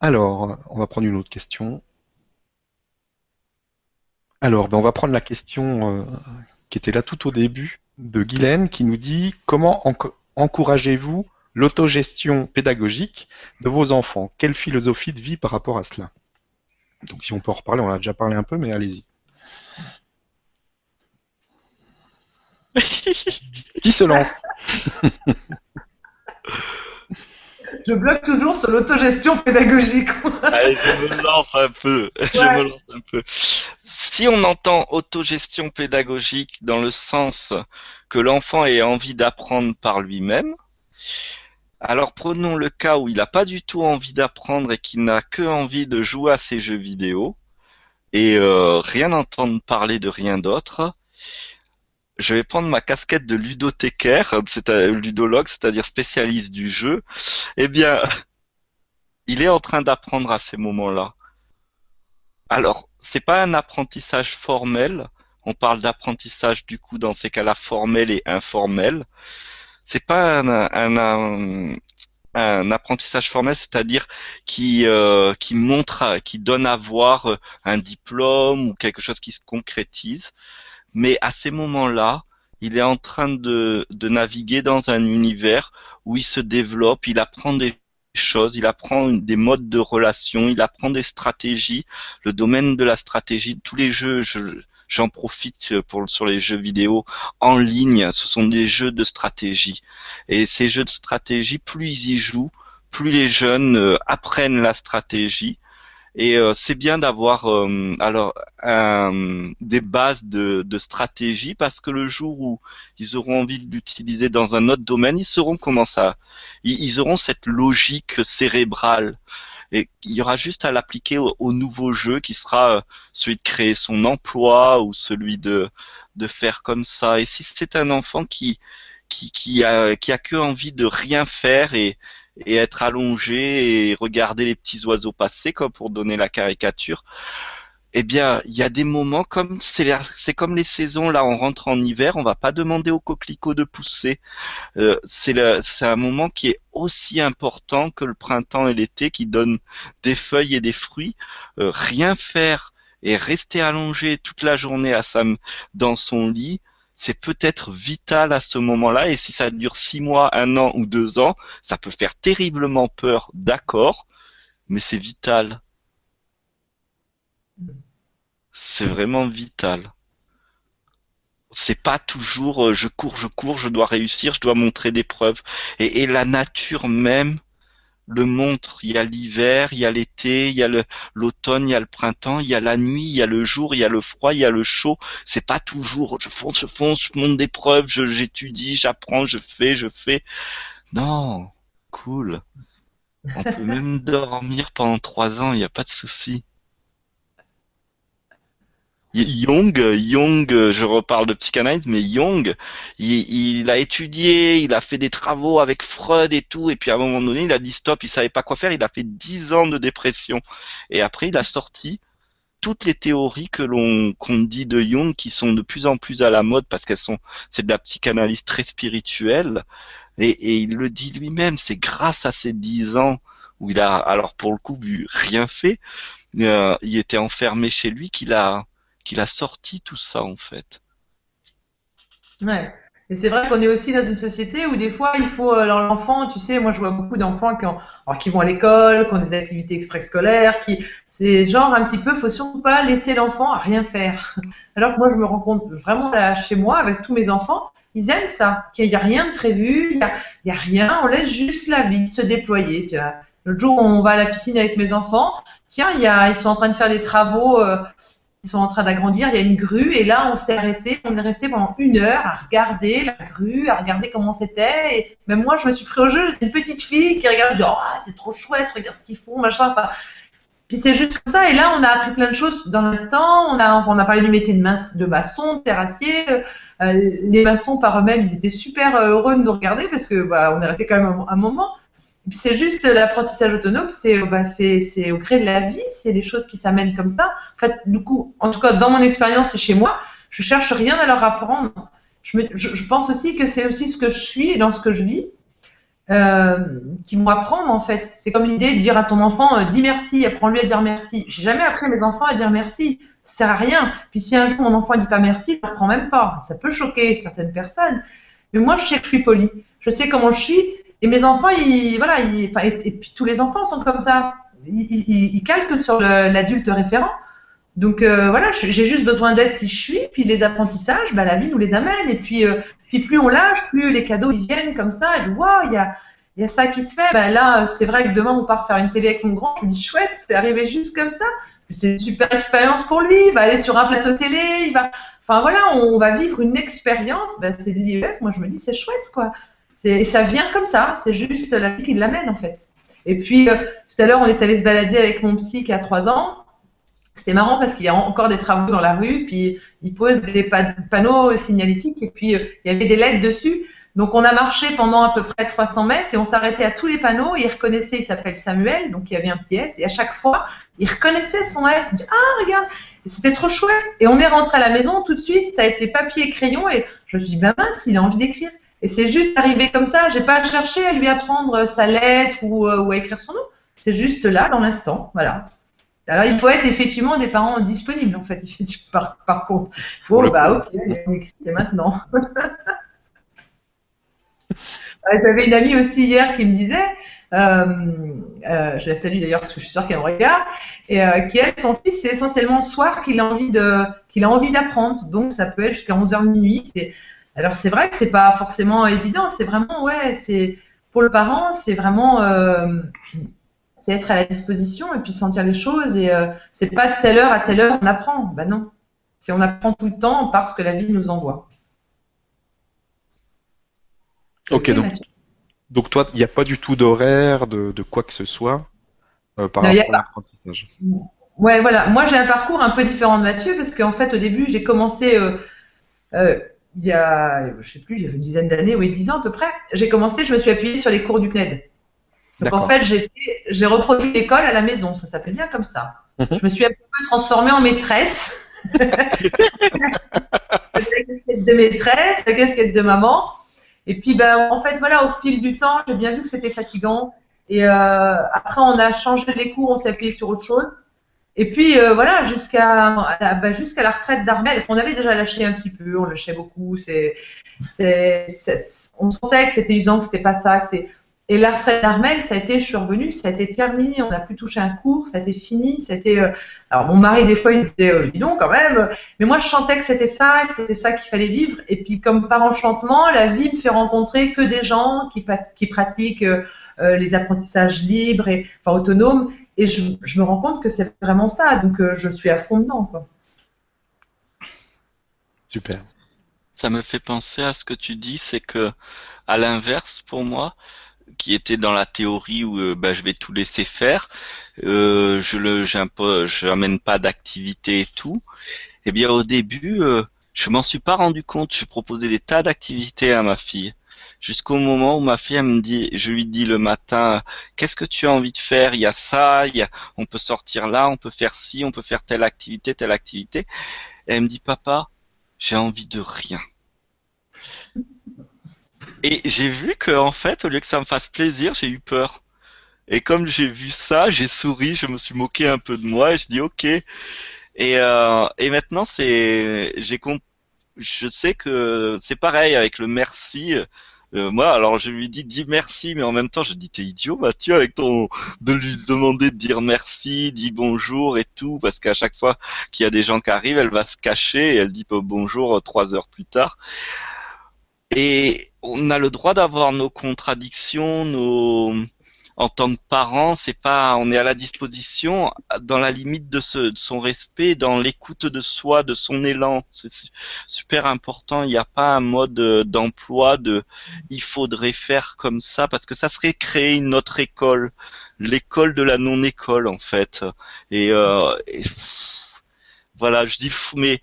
Speaker 1: Alors, on va prendre une autre question. Alors, ben, on va prendre la question euh, qui était là tout au début de Guylaine qui nous dit comment encouragez-vous l'autogestion pédagogique de vos enfants? Quelle philosophie de vie par rapport à cela? Donc si on peut en reparler, on a déjà parlé un peu, mais allez-y. Qui se lance
Speaker 3: Je bloque toujours sur l'autogestion pédagogique.
Speaker 2: Allez, je me lance un peu. Je me lance un peu. Si on entend autogestion pédagogique dans le sens que l'enfant ait envie d'apprendre par lui-même, alors prenons le cas où il n'a pas du tout envie d'apprendre et qu'il n'a que envie de jouer à ses jeux vidéo et euh, rien entendre parler de rien d'autre je vais prendre ma casquette de ludothécaire, c'est ludologue, c'est-à-dire spécialiste du jeu. Eh bien, il est en train d'apprendre à ces moments-là. Alors, c'est pas un apprentissage formel. On parle d'apprentissage du coup dans ces cas-là formel et informel. C'est pas un, un, apprentissage formel, c'est-à-dire qui euh, qui montre, qui donne à voir un diplôme ou quelque chose qui se concrétise mais à ces moments-là, il est en train de, naviguer dans un univers où il se développe, il apprend des choses, il apprend des modes de relation, il apprend des stratégies, le domaine de la stratégie, tous les jeux, j'en profite pour sur les jeux vidéo en ligne, ce sont des jeux de stratégie. Et ces jeux de stratégie, plus ils y jouent, plus les jeunes euh, apprennent la stratégie et euh, c'est bien d'avoir euh, alors des bases de, de, stratégie parce que le jour où ils auront envie de l'utiliser dans un autre domaine, ils sauront comment ça. Ils, auront cette logique cérébrale. Et il y aura juste à l'appliquer au, nouveau jeu qui sera euh, celui de créer son emploi ou celui de, de faire comme ça. Et si c'est un enfant qui, qui, qui, a, qui a que envie de rien faire et, et être allongé et regarder les petits oiseaux passer, comme pour donner la caricature. Eh bien, il y a des moments comme c'est comme les saisons là, on rentre en hiver, on va pas demander aux coquelicots de pousser. Euh, c'est c'est un moment qui est aussi important que le printemps et l'été, qui donne des feuilles et des fruits. Euh, rien faire et rester allongé toute la journée à dans son lit, c'est peut-être vital à ce moment-là. Et si ça dure six mois, un an ou deux ans, ça peut faire terriblement peur, d'accord, mais c'est vital. C'est vraiment vital. C'est pas toujours euh, je cours, je cours, je dois réussir, je dois montrer des preuves. et la nature même le montre. Il y a l'hiver, il y a l'été, il y a l'automne, il y a le printemps, il y a la nuit, il y a le jour, il y a le froid, il y a le chaud. C'est pas toujours je fonce, je fonce, je monte des preuves, j'étudie, j'apprends, je fais, je fais. Non, cool. On peut même dormir pendant trois ans, il n'y a pas de souci. Jung, Jung, je reparle de psychanalyse, mais Jung, il, a étudié, il a fait des travaux avec Freud et tout, et puis à un moment donné, il a dit stop, il savait pas quoi faire, il a fait dix ans de dépression, et après il a sorti toutes les théories que l'on qu'on dit de Jung qui sont de plus en plus à la mode parce qu'elles sont c'est de la psychanalyse très spirituelle. Et, et il le dit lui-même c'est grâce à ces dix ans où il a alors pour le coup vu rien fait euh, il était enfermé chez lui qu'il a qu'il a sorti tout ça en fait.
Speaker 3: Ouais. Et c'est vrai qu'on est aussi dans une société où des fois il faut euh, l'enfant, tu sais, moi je vois beaucoup d'enfants qui, qui vont à l'école, qui ont des activités extrascolaires, qui c'est genre un petit peu, faut surtout pas laisser l'enfant à rien faire. Alors que moi je me rends compte vraiment là chez moi avec tous mes enfants, ils aiment ça, qu'il n'y a rien de prévu, il n'y a, rien, on laisse juste la vie se déployer. Tu vois. L'autre jour on va à la piscine avec mes enfants, tiens, y a, ils sont en train de faire des travaux. Euh, ils sont en train d'agrandir, il y a une grue, et là, on s'est arrêté, on est resté pendant une heure à regarder la grue, à regarder comment c'était, et même moi, je me suis pris au jeu, une petite fille qui regarde, dit, oh, c'est trop chouette, regarde ce qu'ils font, machin, puis c'est juste ça, et là, on a appris plein de choses dans l'instant, on a, on a parlé du métier de, de maçon, de terrassier, euh, les maçons par eux-mêmes, ils étaient super euh, heureux de nous regarder, parce que, bah, on est resté quand même un moment, c'est juste l'apprentissage autonome, c'est bah, c'est au gré de la vie, c'est des choses qui s'amènent comme ça. En fait, du coup, en tout cas, dans mon expérience chez moi, je cherche rien à leur apprendre. Je, me, je, pense aussi que c'est aussi ce que je suis et dans ce que je vis euh, qui vont apprendre en fait. C'est comme l'idée de dire à ton enfant euh, dis merci, apprends-lui à dire merci. J'ai jamais appris mes enfants à dire merci. Ça sert à rien. Puis si un jour mon enfant dit pas merci, je ne reprends même pas. Ça peut choquer certaines personnes. Mais moi, je sais que je suis poli. Je sais comment je suis et mes enfants, ils, voilà, et, puis tous les enfants sont comme ça. Ils, calquent sur l'adulte référent. Donc euh, voilà, j'ai juste besoin d'être qui je suis. Puis les apprentissages, bah, la vie nous les amène. Et puis, euh, puis plus on lâche, plus les cadeaux ils viennent comme ça. Et vois, il y a, y a ça qui se fait. Bah, là, c'est vrai que demain on part faire une télé avec mon grand. Je me dis chouette, c'est arrivé juste comme ça. C'est une super expérience pour lui. Il va aller sur un plateau télé. Il va, enfin voilà, on va vivre une expérience. Bah, c'est l'IEF. Moi je me dis c'est chouette quoi. Et ça vient comme ça, c'est juste la vie qui l'amène en fait. Et puis euh, tout à l'heure, on est allé se balader avec mon petit qui a 3 ans. C'était marrant parce qu'il y a encore des travaux dans la rue, puis il pose des panneaux signalétiques et puis euh, il y avait des lettres dessus. Donc on a marché pendant à peu près 300 mètres et on s'arrêtait à tous les panneaux. il reconnaissait, il s'appelle Samuel, donc il y avait un petit S. Et à chaque fois, il reconnaissait son S. Il dit, ah regarde, c'était trop chouette. Et on est rentré à la maison tout de suite. Ça a été papier et crayon et je me suis dit, ben mince, il a envie d'écrire. Et c'est juste arrivé comme ça. J'ai pas cherché à lui apprendre sa lettre ou, euh, ou à écrire son nom. C'est juste là, dans l'instant. Voilà. Alors, il faut être effectivement des parents disponibles, en fait, par, par contre. Bon, bah, ok, c'est maintenant. J'avais une amie aussi hier qui me disait, euh, euh, je la salue d'ailleurs parce que je suis sûre qu'elle me regarde, et euh, qui elle, son fils, c'est essentiellement le soir qu'il a envie de, qu'il a envie d'apprendre. Donc ça peut être jusqu'à 11h minuit. C'est alors c'est vrai que c'est pas forcément évident, c'est vraiment ouais, c'est pour le parent, c'est vraiment euh, c'est être à la disposition et puis sentir les choses et euh, c'est pas de telle heure à telle heure on apprend, ben non, c'est on apprend tout le temps parce que la vie nous envoie.
Speaker 1: Ok, donc, donc toi, il n'y a pas du tout d'horaire, de, quoi que ce soit euh, par rapport à l'apprentissage?
Speaker 3: Ouais, voilà. Moi, j'ai un parcours un peu différent de Mathieu parce qu'en fait, au début, j'ai commencé il y a, je sais plus, il y a une dizaine d'années, oui, dix ans à peu près, j'ai commencé, je me suis appuyée sur les cours du CNED. Donc en fait, j'ai reproduit l'école à la maison, ça s'appelle bien comme ça. Mhm. Je me suis un peu transformée en maîtresse. la casquette de maîtresse, la casquette de maman. Et puis, ben, en fait, voilà, au fil du temps, j'ai bien vu que c'était fatigant. Et euh, après, on a changé les cours, on s'est appuyé sur autre chose. Et puis euh, voilà, jusqu'à bah, jusqu'à la retraite d'Armel, on avait déjà lâché un petit peu, on lâchait beaucoup. C'est, c'est, on sentait que c'était usant, que c'était pas ça. Que. Et la retraite d'Armel, ça a été, je suis revenue, ça a été terminé, on n'a plus touché un cours, ça a été fini, c'était. Euh... Alors mon mari des fois il disait, euh, dis quand même, mais moi je chantais que c'était ça, que c'était ça qu'il fallait vivre. Et puis comme par enchantement, la vie me fait rencontrer que des gens qui, qui pratiquent euh, les apprentissages libres et enfin autonomes et je, me rends compte que c'est vraiment ça, donc euh, je suis à fond dedans. Quoi.
Speaker 1: Super.
Speaker 2: Ça me fait penser à ce que tu dis, c'est que, à l'inverse, pour moi, qui était dans la théorie où euh, bah, je vais tout laisser faire, euh, je le, j'amène pas d'activité et tout. Eh bien, au début, euh, je m'en suis pas rendu compte. Je proposais des tas d'activités à ma fille. Jusqu'au moment où ma fille me dit, je lui dis le matin, qu'est-ce que tu as envie de faire? Il y a ça, il y a, on peut sortir là, on peut faire ci, on peut faire telle activité, telle activité. Et elle me dit, papa, j'ai envie de rien. Et j'ai vu que en fait, au lieu que ça me fasse plaisir, j'ai eu peur. Et comme j'ai vu ça, j'ai souri, je me suis moqué un peu de moi et je dis ok. Et, euh, et maintenant, c'est, j'ai je sais que c'est pareil avec le merci. Euh, moi, alors je lui dis dis merci, mais en même temps je dis t'es idiot Mathieu avec ton de lui demander de dire merci, dis bonjour et tout, parce qu'à chaque fois qu'il y a des gens qui arrivent, elle va se cacher et elle dit bonjour trois heures plus tard. Et on a le droit d'avoir nos contradictions, nos en tant que parent, c'est pas, on est à la disposition dans la limite de, ce, son respect, dans l'écoute de soi, de son élan. C'est super important. Il n'y a pas un mode d'emploi de, il faudrait faire comme ça parce que ça serait créer une autre école, l'école de la non-école en fait. Et, euh, voilà, je dis mais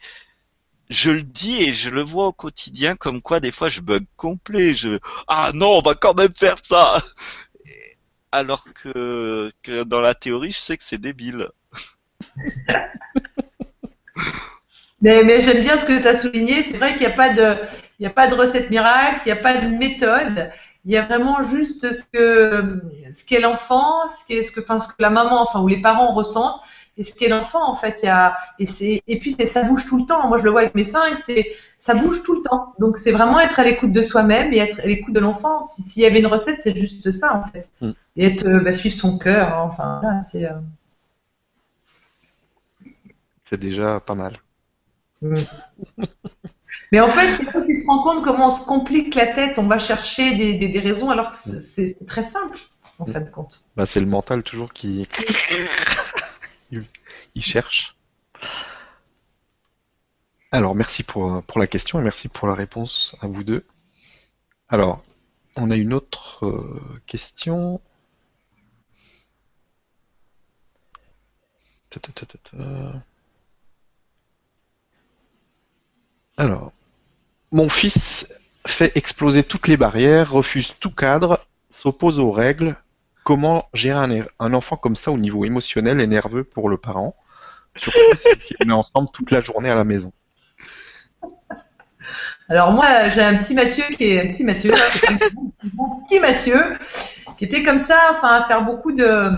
Speaker 2: je le dis et je le vois au quotidien comme quoi des fois je bug complet. Je ah non, on va quand même faire ça. Alors que, dans la théorie, je sais que c'est débile.
Speaker 3: mais, mais j'aime bien ce que tu as souligné. C'est vrai qu'il n'y a pas de, il a pas de recette miracle, il n'y a pas de méthode. Il y a vraiment juste ce que, ce qu'est l'enfant, ce qu'est ce que, enfin, ce que la maman, enfin, ou les parents ressentent et ce qu'est l'enfant en fait. Il y a, et, c'est, et puis c'est, ça bouge tout le temps. Moi je le vois avec mes cinq, c'est, ça bouge tout le temps. Donc c'est vraiment être à l'écoute de soi-même et être à l'écoute de l'enfant. S'il y avait une recette, c'est juste ça en fait. Mm. Et être, euh, bah, suivre son cœur. Hein. enfin là, c'est. Euh,
Speaker 1: c'est déjà pas mal. Mm.
Speaker 3: Mais en fait, c'est quand tu te rends compte comment on se complique la tête, on va chercher des, des, raisons alors que c'est, c'est très simple, en fin de compte.
Speaker 1: Bah, c'est le mental toujours qui il, cherche. Alors, merci pour, la question et merci pour la réponse à vous deux. Alors, on a une autre euh, question. Alors, mon fils fait exploser toutes les barrières, refuse tout cadre, s'oppose aux règles, comment gérer un, enfant comme ça au niveau émotionnel et nerveux pour le parent, surtout si on est ensemble toute la journée à la maison
Speaker 3: alors moi, j'ai un petit Mathieu qui est un petit Mathieu, un petit Mathieu, qui était comme ça, enfin à faire beaucoup de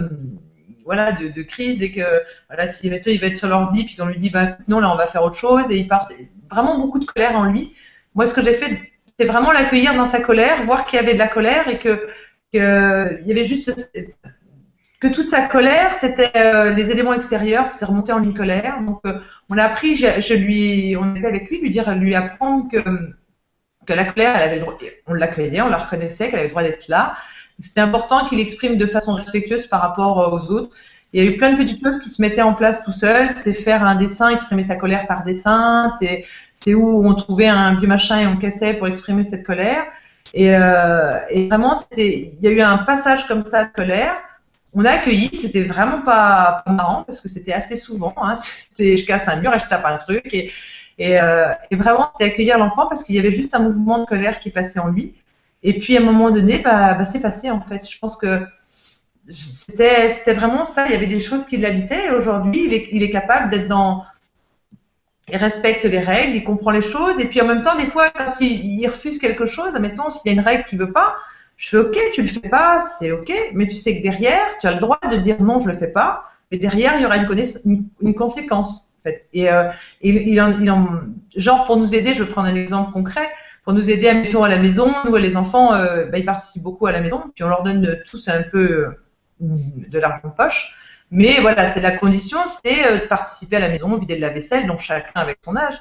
Speaker 3: voilà de, crises et que voilà si il va être sur l'ordi puis qu'on lui dit bah non là on va faire autre chose et il part vraiment beaucoup de colère en lui. Moi ce que j'ai fait c'est vraiment l'accueillir dans sa colère, voir qu'il y avait de la colère et que qu'il y avait juste que toute sa colère, c'était euh, les éléments extérieurs, c'est remonté en une colère. Donc, euh, on a appris, je, lui, on était avec lui, lui dire, lui apprendre que, la colère, elle avait le on l'accueillait, on la reconnaissait, qu'elle avait le droit d'être là. C'était important qu'il exprime de façon respectueuse par rapport euh, aux autres. Il y a eu plein de petites choses qui se mettaient en place tout seul. C'est faire un dessin, exprimer sa colère par dessin. C'est où on trouvait un vieux machin et on cassait pour exprimer cette colère. Et, euh, et vraiment, il y a eu un passage comme ça de colère. On a accueilli, c'était vraiment pas, marrant parce que c'était assez souvent. Hein, je casse un mur et je tape un truc. Et, et, euh, et vraiment, c'est accueillir l'enfant parce qu'il y avait juste un mouvement de colère qui passait en lui. Et puis à un moment donné, bah, bah c'est passé en fait. Je pense que c'était vraiment ça. Il y avait des choses qui l'habitaient. Et aujourd'hui, il est, il est capable d'être dans il respecte les règles, il comprend les choses, et puis en même temps, des fois, quand il, refuse quelque chose, admettons, s'il y a une règle qu'il veut pas, je fais OK, tu le fais pas, c'est OK, mais tu sais que derrière, tu as le droit de dire non, je le fais pas, mais derrière, il y aura une, conséquence. En fait. Et euh, en, genre pour nous aider, je vais prendre un exemple concret, pour nous aider, admettons, à la maison, nous, les enfants, euh, bah, ils participent beaucoup à la maison, puis on leur donne tous un peu euh, de l'argent poche. Mais voilà, c'est la condition, c'est euh, de participer à la maison, vider de la vaisselle, donc chacun avec son âge.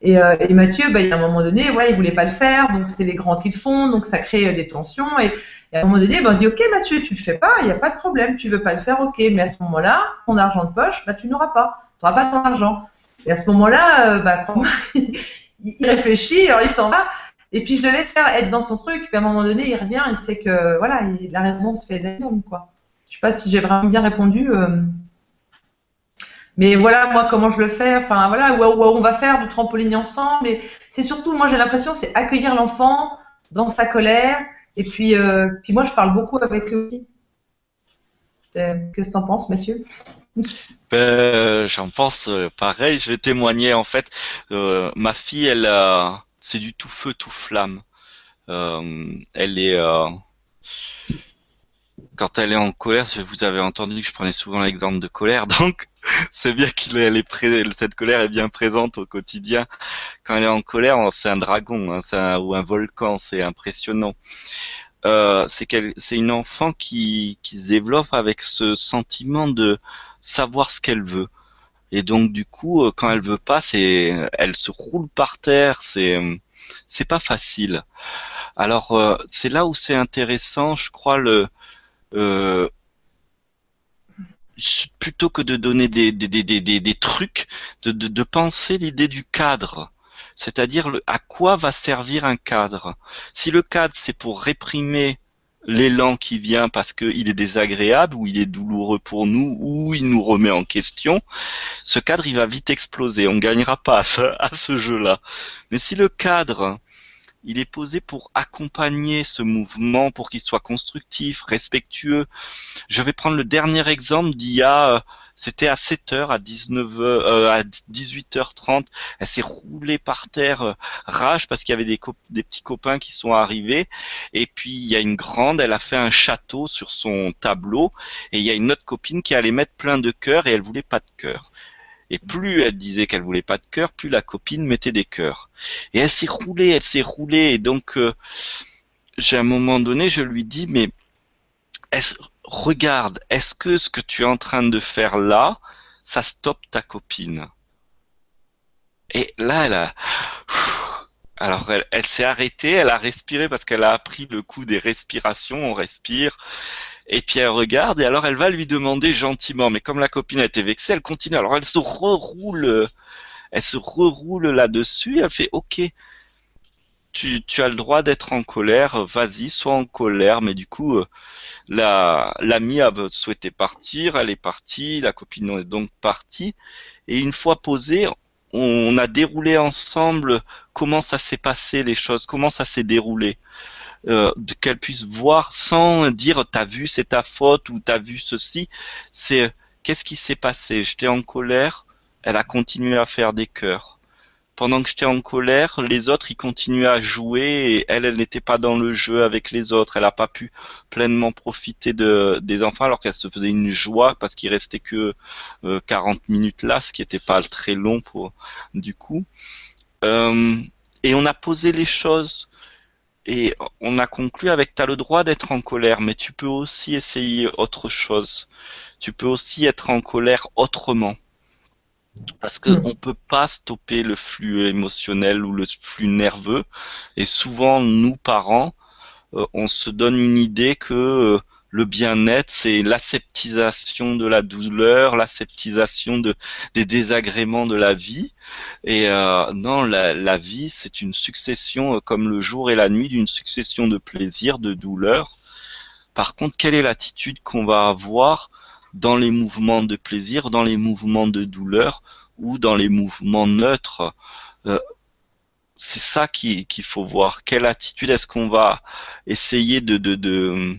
Speaker 3: Et, euh, Mathieu, bah, il y a un moment donné, ouais, il voulait pas le faire, donc c'est les grands qui le font, donc ça crée euh, des tensions. Et, à un moment donné, bah, on dit, ok Mathieu, tu le fais pas, il n'y a pas de problème, tu veux pas le faire, ok. Mais à ce moment-là, ton argent de poche, bah, tu n'auras pas, tu n'auras pas ton argent. Et à ce moment-là, bah, il réfléchit, alors il s'en va. Et puis je le laisse faire être dans son truc. Puis à un moment donné, il revient, il sait que voilà, il, la raison se fait d'elle-même, quoi. Je sais pas si j'ai vraiment bien répondu. Euh, mais voilà, moi, comment je le fais, enfin, voilà, où, on va faire du trampoline ensemble. Mais c'est surtout, moi, j'ai l'impression, c'est accueillir l'enfant dans sa colère. Et puis, euh, puis moi, je parle beaucoup avec eux aussi. Euh, qu'est-ce que tu en penses, Mathieu?
Speaker 2: Ben, J'en pense pareil. Je vais témoigner. En fait, ma fille, elle, c'est du tout feu, tout flamme. elle est quand elle est en colère, vous avez entendu que je prenais souvent l'exemple de colère, donc c'est bien qu'il est, cette colère est bien présente au quotidien. Quand elle est en colère, c'est un dragon hein, ou un volcan, c'est impressionnant. Euh, c'est une enfant qui, qui se développe avec ce sentiment de savoir ce qu'elle veut. Et donc du coup, euh, quand elle veut pas, c'est, elle se roule par terre. C'est, c'est pas facile. Alors euh, c'est là où c'est intéressant, je crois le euh, plutôt que de donner des, des, trucs, de, penser l'idée du cadre. C'est-à-dire à quoi va servir un cadre. Si le cadre c'est pour réprimer l'élan qui vient parce qu'il est désagréable ou il est douloureux pour nous ou il nous remet en question, ce cadre il va vite exploser. On gagnera pas à ce jeu-là. Mais si le cadre il est posé pour accompagner ce mouvement, pour qu'il soit constructif, respectueux. Je vais prendre le dernier exemple d'il y a, euh, c'était à 7h, à 19 euh, à 18h30, elle s'est roulée par terre, euh, rage parce qu'il y avait des, des petits copains qui sont arrivés. Et puis il y a une grande, elle a fait un château sur son tableau, et il y a une autre copine qui allait mettre plein de cœurs et elle voulait pas de cœur. Et plus elle disait qu'elle voulait pas de cœur, plus la copine mettait des cœurs. Et elle s'est roulée, elle s'est roulée. Et donc, euh, j'ai un moment donné, je lui dis, mais est regarde, est-ce que ce que tu es en train de faire là, ça stoppe ta copine? Et là, elle a... Alors, elle, s'est arrêtée, elle a respiré parce qu'elle a appris le coup des respirations. On respire, et puis elle regarde et alors elle va lui demander gentiment, mais comme la copine a été vexée, elle continue. Alors elle se reroule, elle se reroule là-dessus. Elle fait OK. Tu, tu as le droit d'être en colère, vas-y, sois en colère, mais du coup, la l'amie a souhaité partir, elle est partie, la copine est donc partie, et une fois posée, on a déroulé ensemble comment ça s'est passé les choses, comment ça s'est déroulé. Euh, qu'elle puisse voir sans dire t'as vu c'est ta faute ou t'as vu ceci. C'est qu'est-ce qui s'est passé? J'étais en colère, elle a continué à faire des cœurs. Pendant que j'étais en colère, les autres ils continuaient à jouer et elle, elle n'était pas dans le jeu avec les autres. Elle n'a pas pu pleinement profiter de, des enfants alors qu'elle se faisait une joie parce qu'il restait que 40 euh, minutes là, ce qui n'était pas très long pour du coup. Euh, et on a posé les choses et on a conclu avec tu as le droit d'être en colère, mais tu peux aussi essayer autre chose. Tu peux aussi être en colère autrement. Parce qu'on hmm. ne peut pas stopper le flux émotionnel ou le flux nerveux. Et souvent, nous, parents, euh, on se donne une idée que euh, le bien-être, c'est l'aseptisation de la douleur, l'aseptisation de, des désagréments de la vie. Et euh, non, la, vie, c'est une succession, euh, comme le jour et la nuit, d'une succession de plaisirs, de douleurs. Par contre, quelle est l'attitude qu'on va avoir dans les mouvements de plaisir, dans les mouvements de douleur ou dans les mouvements neutres euh, C'est ça qu'il faut voir. Quelle attitude est-ce qu'on va essayer de, de, de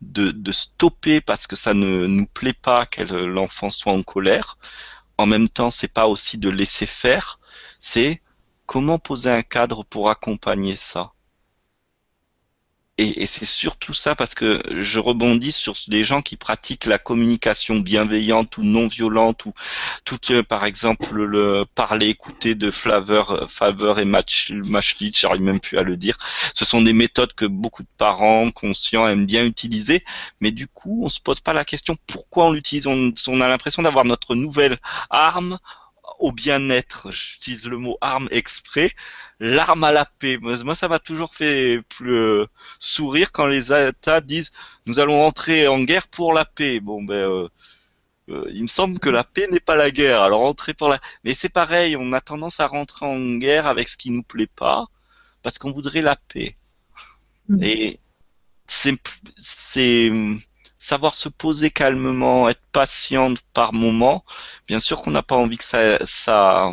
Speaker 2: de, stopper parce que ça ne nous plaît pas que l'enfant soit en colère? En même temps, c'est pas aussi de laisser faire, c'est comment poser un cadre pour accompagner ça? Et, c'est surtout ça parce que je rebondis sur des gens qui pratiquent la communication bienveillante ou non violente ou tout, euh, par exemple le parler écouter de Flavor, Favor et Match, Matchlit, j'arrive même plus à le dire. Ce sont des méthodes que beaucoup de parents conscients aiment bien utiliser, mais du coup on se pose pas la question pourquoi on l'utilise? On a l'impression d'avoir notre nouvelle arme au bien-être. J'utilise le mot arme exprès l'arme à la paix. Moi, ça m'a toujours fait plus, euh, sourire quand les États disent nous allons entrer en guerre pour la paix. Bon, ben, euh, euh, il me semble que la paix n'est pas la guerre. Alors entrer pour la, mais c'est pareil. On a tendance à rentrer en guerre avec ce qui nous plaît pas parce qu'on voudrait la paix. Mm. Et c'est, c'est savoir se poser calmement, être patiente par moment. Bien sûr qu'on n'a pas envie que ça, ça,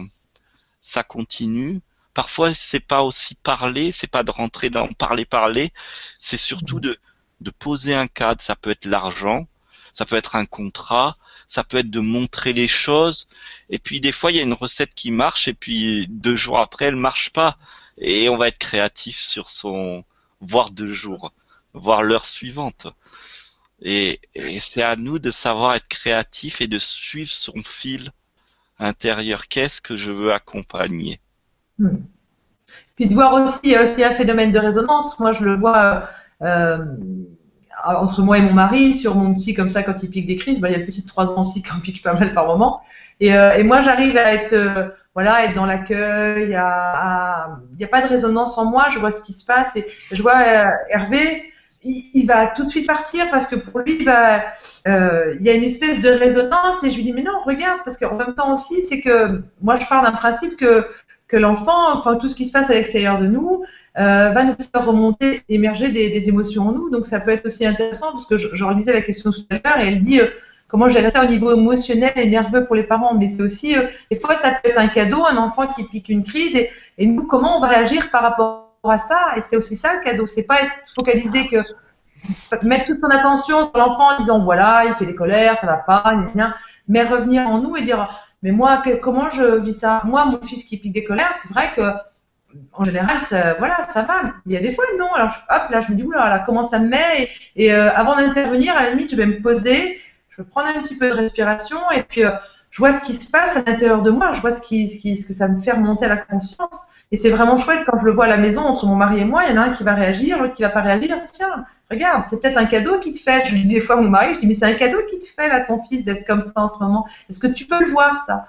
Speaker 2: ça continue. Parfois, c'est pas aussi parler, c'est pas de rentrer dans parler parler, c'est surtout de de poser un cadre. Ça peut être l'argent, ça peut être un contrat, ça peut être de montrer les choses. Et puis des fois, il y a une recette qui marche et puis deux jours après, elle marche pas. Et on va être créatif sur son, voire deux jours, voire l'heure suivante. Et, c'est à nous de savoir être créatif et de suivre son fil intérieur. Qu'est-ce que je veux accompagner?
Speaker 3: Hmm. Puis de voir aussi, il y a aussi un phénomène de résonance. Moi, je le vois euh, entre moi et mon mari, sur mon petit comme ça, quand il pique des crises. Bah, il y a une petite trois ans aussi qui en pique pas mal par moment. Et, euh, moi, j'arrive à être, euh, voilà, être dans l'accueil. Il n'y a, pas de résonance en moi. Je vois ce qui se passe et je vois Hervé il, va tout de suite partir parce que pour lui, euh, il y a une espèce de résonance et je lui dis mais non, regarde, parce qu'en même temps aussi, c'est que moi je pars d'un principe que, que l'enfant, enfin tout ce qui se passe à l'extérieur de nous, euh, va nous faire remonter, émerger des, émotions en nous. Donc ça peut être aussi intéressant parce que je, relisais la question tout à l'heure et elle dit euh, comment gérer ça au niveau émotionnel et nerveux pour les parents. Mais c'est aussi, euh, des fois ça peut être un cadeau, un enfant qui pique une crise et, nous comment on va réagir par rapport à ça? Et c'est aussi ça le cadeau. C'est pas être focalisé que mettre toute son attention sur l'enfant en disant voilà, il fait des colères, ça va pas, rien. Mais revenir en nous et dire mais moi, comment je vis ça? Moi, mon fils qui pique des colères, c'est vrai que en général, ça, voilà, ça va. Il y a des fois, non. Alors, hop, là, je me dis, oula, là, comment ça me met? Et, euh, avant d'intervenir, à la limite, je vais me poser, je vais prendre un petit peu de respiration, et puis euh, je vois ce qui se passe à l'intérieur de moi, je vois ce, qui, ce, que ça me fait remonter à la conscience. Et c'est vraiment chouette quand je le vois à la maison entre mon mari et moi, il y en a un qui va réagir, l'autre qui va pas réagir. Tiens, regarde, c'est peut-être un cadeau qui te fait. Je lui dis des fois à mon mari, je dis mais c'est un cadeau qui te fait là ton fils d'être comme ça en ce moment. Est-ce que tu peux le voir ça?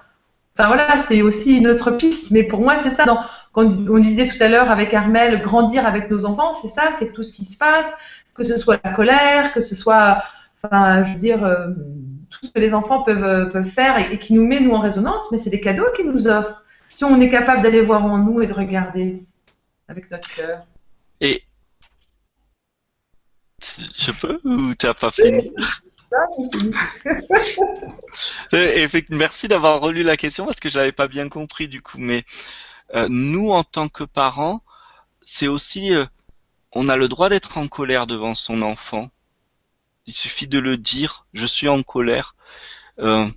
Speaker 3: Enfin voilà, c'est aussi une autre piste. Mais pour moi, c'est ça. Quand on disait tout à l'heure avec Armel, grandir avec nos enfants, c'est ça, c'est tout ce qui se passe, que ce soit la colère, que ce soit, enfin, je veux dire, euh, tout ce que les enfants peuvent, euh, peuvent faire et, et qui nous met nous en résonance, mais c'est des cadeaux qu'ils nous offrent si on est capable d'aller voir en nous et de regarder avec notre cœur.
Speaker 2: Et je peux ou t'as pas fini Merci d'avoir relu la question parce que je l'avais pas bien compris du coup. Mais euh, nous, en tant que parents, c'est aussi, euh, on a le droit d'être en colère devant son enfant. Il suffit de le dire. Je suis en colère. Euh,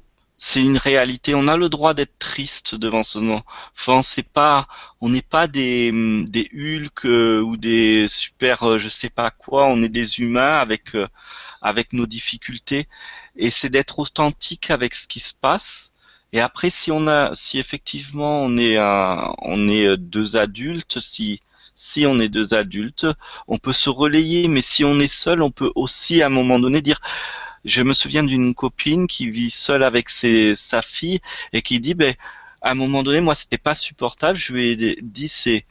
Speaker 2: c'est une réalité. On a le droit d'être triste devant son enfant. C'est pas, on n'est pas des des Hulk euh, ou des super, euh, je sais pas quoi. On est des humains avec euh, avec nos difficultés. Et c'est d'être authentique avec ce qui se passe. Et après, si on a, si effectivement on est un, on est deux adultes, si si on est deux adultes, on peut se relayer. Mais si on est seul, on peut aussi à un moment donné dire je me souviens d'une copine qui vit seule avec sa fille et qui dit, ben, à un moment donné, moi, c'était pas supportable. Je lui ai dit, c'est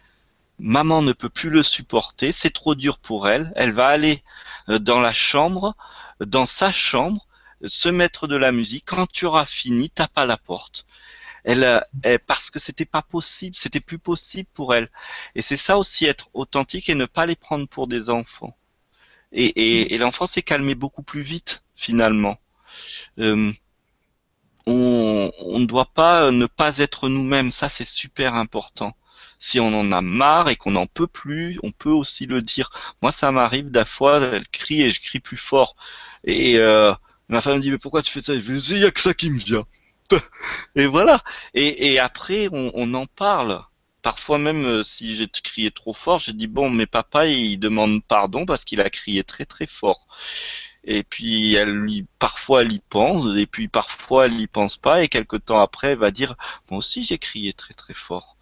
Speaker 2: maman ne peut plus le supporter, c'est trop dur pour elle. Elle va aller euh, dans la chambre, dans sa chambre, se mettre de la musique. Quand tu auras fini, tape à la porte. Elle, elle, parce que c'était pas possible, c'était plus possible pour elle. Et c'est ça aussi être authentique et ne pas les prendre pour des enfants. Et, et l'enfant s'est calmé beaucoup plus vite finalement. Euh, on, ne doit pas ne pas être nous-mêmes, ça c'est super important. Si on en a marre et qu'on n'en peut plus, on peut aussi le dire. Moi, ça m'arrive des fois, elle crie et je crie plus fort. Et euh, ma femme me dit mais pourquoi tu fais ça? Il y a que ça qui me vient. et voilà. Et, après, on, on, en parle. Parfois même, euh, si j'ai crié trop fort, j'ai dit bon, mais papa, il demande pardon parce qu'il a crié très très fort et puis elle lui, parfois elle y pense, et puis parfois elle y pense pas, et quelque temps après elle va dire moi aussi j'ai crié très très fort.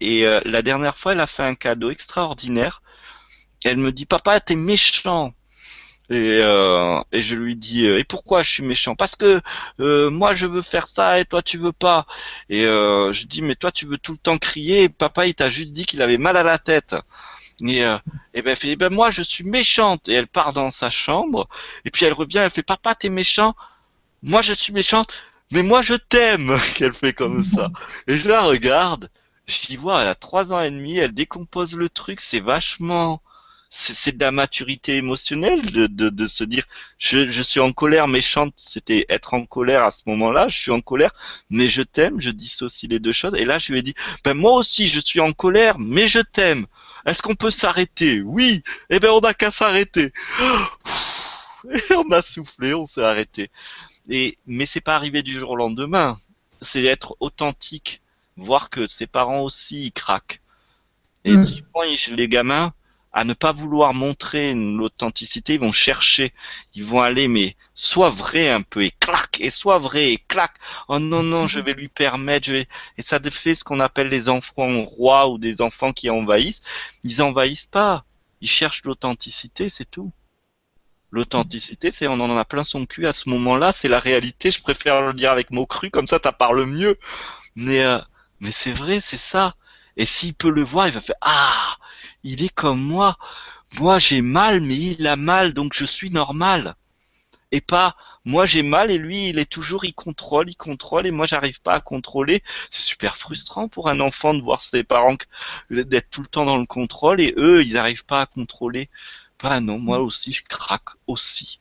Speaker 2: Et, euh, la dernière fois elle a fait un cadeau extraordinaire. Elle me dit papa t'es méchant. Et, euh, et, je lui dis euh, et pourquoi je suis méchant? Parce que moi je veux faire ça et toi tu veux pas. Et je dis mais toi tu veux tout le temps crier. Et papa il t'a juste dit qu'il avait mal à la tête. Et, euh, et ben elle fait, eh ben moi je suis méchante. Et elle part dans sa chambre. Et puis elle revient, elle fait, papa t'es méchant? Moi je suis méchante, mais moi je t'aime. Qu'elle fait comme ça. Et je la regarde. Je dis, vois, elle a trois ans et demi, elle décompose le truc, c'est vachement, c'est de la maturité émotionnelle de, de, de se dire je, je, suis en colère méchante, c'était être en colère à ce moment-là, je suis en colère, mais je t'aime, je dissocie les deux choses. Et là, je lui ai dit, ben moi aussi, je suis en colère, mais je t'aime. Est-ce qu'on peut s'arrêter? Oui. Eh ben, on n'a qu'à s'arrêter. Et on a soufflé, on s'est arrêté. Et mais c'est pas arrivé du jour au lendemain. C'est être authentique, voir que ses parents aussi ils craquent. Et mm. souvent, les gamins, à ne pas vouloir montrer l'authenticité, ils vont chercher, ils vont aller, mais soit vrai un peu et clac, et soit vrai et clac. Oh non non, je vais lui permettre, je vais... et ça fait ce qu'on appelle les enfants rois ou des enfants qui envahissent. Ils envahissent pas, ils cherchent l'authenticité, c'est tout. L'authenticité, c'est on en a plein son cul à ce moment-là, c'est la réalité. Je préfère le dire avec mots crus, comme ça, ça parle mieux. Mais euh, mais c'est vrai, c'est ça. Et s'il peut le voir, il va faire ah il est comme moi. Moi j'ai mal, mais il a mal, donc je suis normal. Et pas moi j'ai mal et lui il est toujours il contrôle, il contrôle et moi j'arrive pas à contrôler. C'est super frustrant pour un enfant de voir ses parents d'être tout le temps dans le contrôle et eux ils n'arrivent pas à contrôler. Pas non, moi aussi je craque aussi.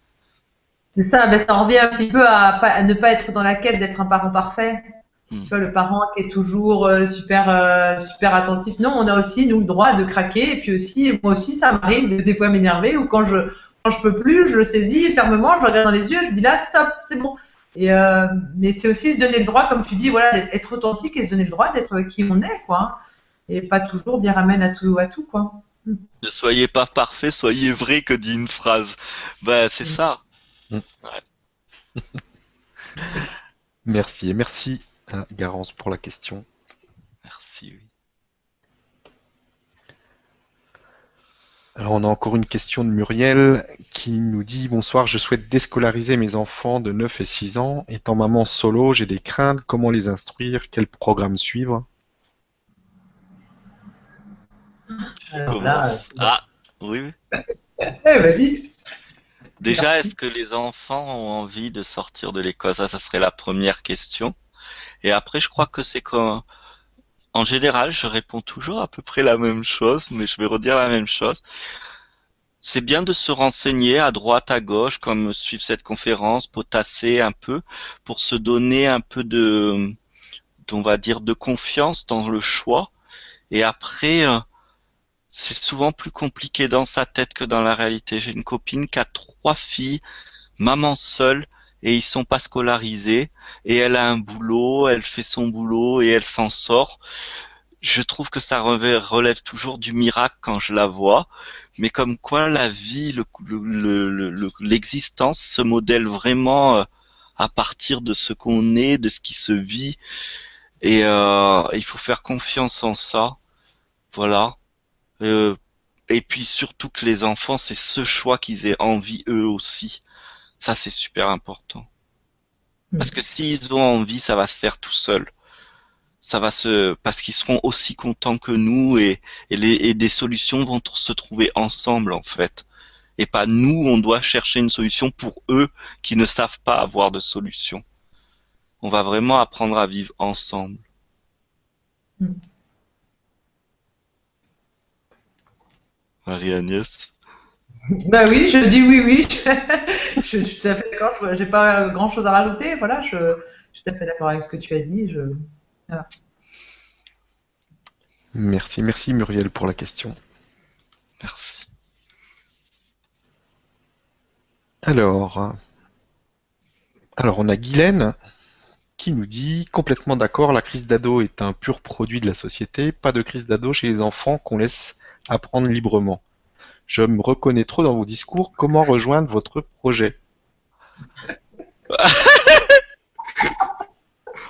Speaker 3: C'est ça, ben ça revient un petit peu à ne pas être dans la quête d'être un parent parfait. Hmm. Tu vois, le parent qui est toujours euh, super, euh, super attentif. Non, on a aussi, nous, le droit de craquer. Et puis aussi, moi aussi, ça m'arrive de des fois m'énerver ou quand je, quand je peux plus, je le saisis fermement, je le regarde dans les yeux, je me dis là, stop, c'est bon. Et euh, mais c'est aussi se donner le droit, comme tu dis, voilà, d'être authentique et se donner le droit d'être qui on est, quoi. Et pas toujours dire amen à tout, à tout, quoi.
Speaker 2: Hmm. Ne soyez pas parfait, soyez vrai, que dit une phrase. Bah, c'est hmm. ça. Ouais.
Speaker 1: merci, et merci ah, Garance pour la question.
Speaker 2: Merci, oui.
Speaker 1: Alors on a encore une question de Muriel qui nous dit Bonsoir, je souhaite déscolariser mes enfants de 9 et 6 ans. Étant maman solo, j'ai des craintes. Comment les instruire? Quel programme suivre?
Speaker 2: Ah, oui.
Speaker 3: eh, vas-y.
Speaker 2: Déjà, est-ce que les enfants ont envie de sortir de l'école? Ça, ça serait la première question. Et après, je crois que c'est comme en général, je réponds toujours à peu près la même chose, mais je vais redire la même chose. C'est bien de se renseigner à droite, à gauche, comme suivre cette conférence, potasser un peu, pour se donner un peu de, on va dire, de confiance dans le choix. Et après, euh, c'est souvent plus compliqué dans sa tête que dans la réalité. J'ai une copine qui a trois filles, maman seule, et ils sont pas scolarisés et elle a un boulot, elle fait son boulot et elle s'en sort. Je trouve que ça relève toujours du miracle quand je la vois, mais comme quoi la vie, l'existence se modèle vraiment euh, à partir de ce qu'on est, de ce qui se vit, et euh, il faut faire confiance en ça. Voilà. Euh, et puis surtout que les enfants, c'est ce choix qu'ils aient envie eux aussi. Ça, c'est super important. Hmm. Parce que s'ils ont envie, ça va se faire tout seul. Ça va se, parce qu'ils seront aussi contents que nous et, et, les, et des solutions vont se trouver ensemble en fait. Et pas nous, on doit chercher une solution pour eux qui ne savent pas avoir de solution. On va vraiment apprendre à vivre ensemble. Hmm. Marie-Agnès?
Speaker 3: Bah oui, je dis oui, oui. je, suis tout à fait d'accord. J'ai pas grand chose à rajouter. Voilà, je, suis tout à fait d'accord avec ce que tu as dit. Je...
Speaker 1: Merci, merci Muriel pour la question.
Speaker 2: Merci.
Speaker 1: Alors, alors on a Guylaine qui nous dit complètement d'accord, la crise d'ado est un pur produit de la société, pas de crise d'ado chez les enfants qu'on laisse apprendre librement. Je me reconnais trop dans vos discours. Comment rejoindre votre projet?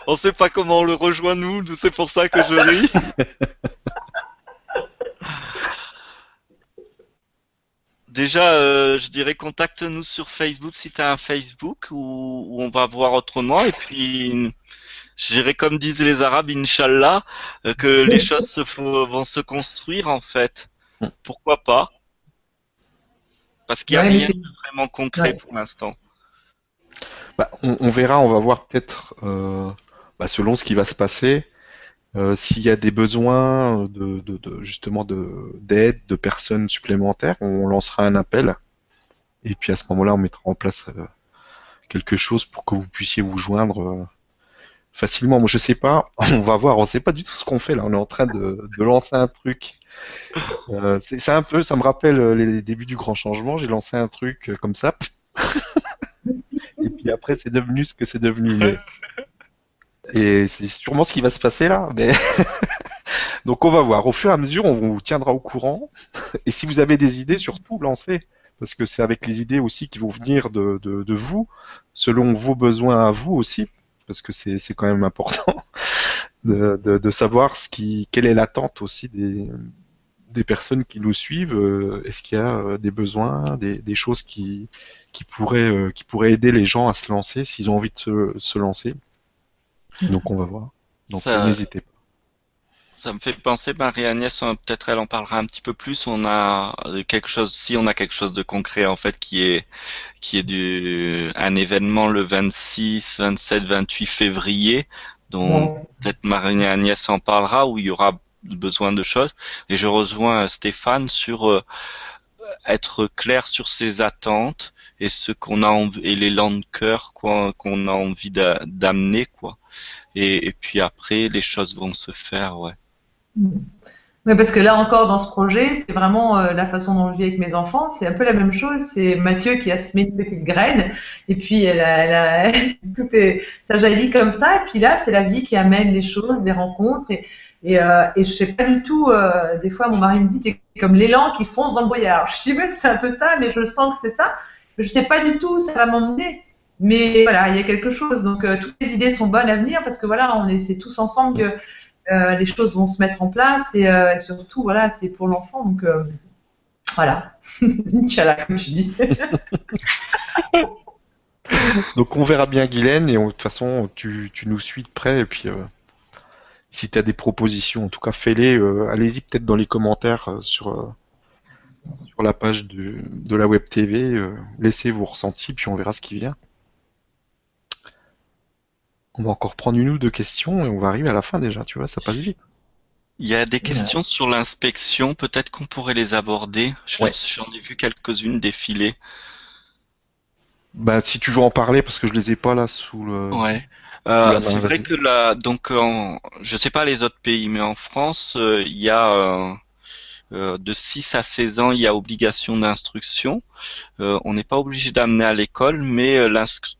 Speaker 2: On sait pas comment on le rejoint nous, c'est pour ça que je ris. Déjà, euh, je dirais contacte-nous sur Facebook si tu as un Facebook où, on va voir autrement. Et puis, je dirais comme disent les Arabes, Inch'Allah, euh, que les choses vont se construire en fait. Hmm. Pourquoi pas? Parce qu'il n'y a rien de vraiment concret pour l'instant.
Speaker 1: Bah, on, verra, on va voir peut-être, euh, bah, selon ce qui va se passer, Euh, s'il y a des besoins de, justement d'aide de, personnes supplémentaires, on lancera un appel. Et puis à ce moment-là, on mettra en place euh, quelque chose pour que vous puissiez vous joindre euh, facilement. Moi, je sais pas. On va voir. On sait pas du tout ce qu'on fait là. On est en train de, lancer un truc. c'est un peu. Ça me rappelle les débuts du grand changement. J'ai lancé un truc comme ça. Et puis après, c'est devenu ce que c'est devenu. Et c'est sûrement ce qui va se passer là. Mais... Donc on va voir. Au fur et à mesure, on vous tiendra au courant. Et si vous avez des idées, surtout lancez. Parce que c'est avec les idées aussi qui vont venir de, de, vous, selon vos besoins à vous aussi. Parce que c'est quand même important de, de, savoir ce qui, quelle est l'attente aussi des, des personnes qui nous suivent. Euh, est-ce qu'il y a euh, des besoins, des, des choses qui, qui, pourraient, euh, qui pourraient aider les gens à se lancer s'ils ont envie de se, se lancer? Donc on va voir. Donc n'hésitez pas.
Speaker 2: Ça me fait penser, Marie-Agnès, peut-être elle en parlera un petit peu plus. On a quelque chose, si on a quelque chose de concret en fait, qui est qui est du un événement le 26, 27, 28 février, dont peut-être Marie-Agnès en parlera, où il y aura besoin de choses. Et je rejoins Stéphane sur euh, être clair sur ses attentes et ce qu'on a envie, et l'élan de cœur qu'on a envie d'amener quoi. Et, puis après les choses vont se faire ouais.
Speaker 3: Mais parce que là encore dans ce projet, c'est vraiment euh, la façon dont je vis avec mes enfants, c'est un peu la même chose. C'est Mathieu qui a semé une petite graine et puis elle a, tout est, ça jaillit comme ça. Et puis là, c'est la vie qui amène les choses, des rencontres et et, euh, je sais pas du tout, euh, des fois mon mari me dit, c'est comme l'élan qui fonce dans le brouillard. Je dis, c'est un peu ça, mais je sens que c'est ça. Je sais pas du tout où ça va m'emmener. Mais voilà, il y a quelque chose. Donc euh, toutes les idées sont bonnes à venir parce que voilà, on essaie tous ensemble que euh, les choses vont se mettre en place et, euh, surtout, voilà, c'est pour l'enfant. Donc euh, voilà. Inch'Allah, comme je dis.
Speaker 1: donc on verra bien Guylaine et de toute façon tu, nous suis de près et puis si tu as des propositions, en tout cas fais-les. Allez-y peut-être dans les commentaires sur, sur la page de, la Web TV. laissez vos ressentis, puis on verra ce qui vient. On va encore prendre une ou deux questions et on va arriver à la fin déjà, tu vois, ça passe vite.
Speaker 2: Il y a des questions sur l'inspection, peut-être qu'on pourrait les aborder. J'en ai vu quelques-unes défiler.
Speaker 1: Bah, si tu veux en parler, parce que je les ai pas là sous le.
Speaker 2: Ouais. Euh, c'est vrai que là, donc, en, je sais pas les autres pays, mais en France, euh, il y a euh, euh de 6 à 16 ans, il y a obligation d'instruction. on n'est pas obligé d'amener à l'école, mais l'instruction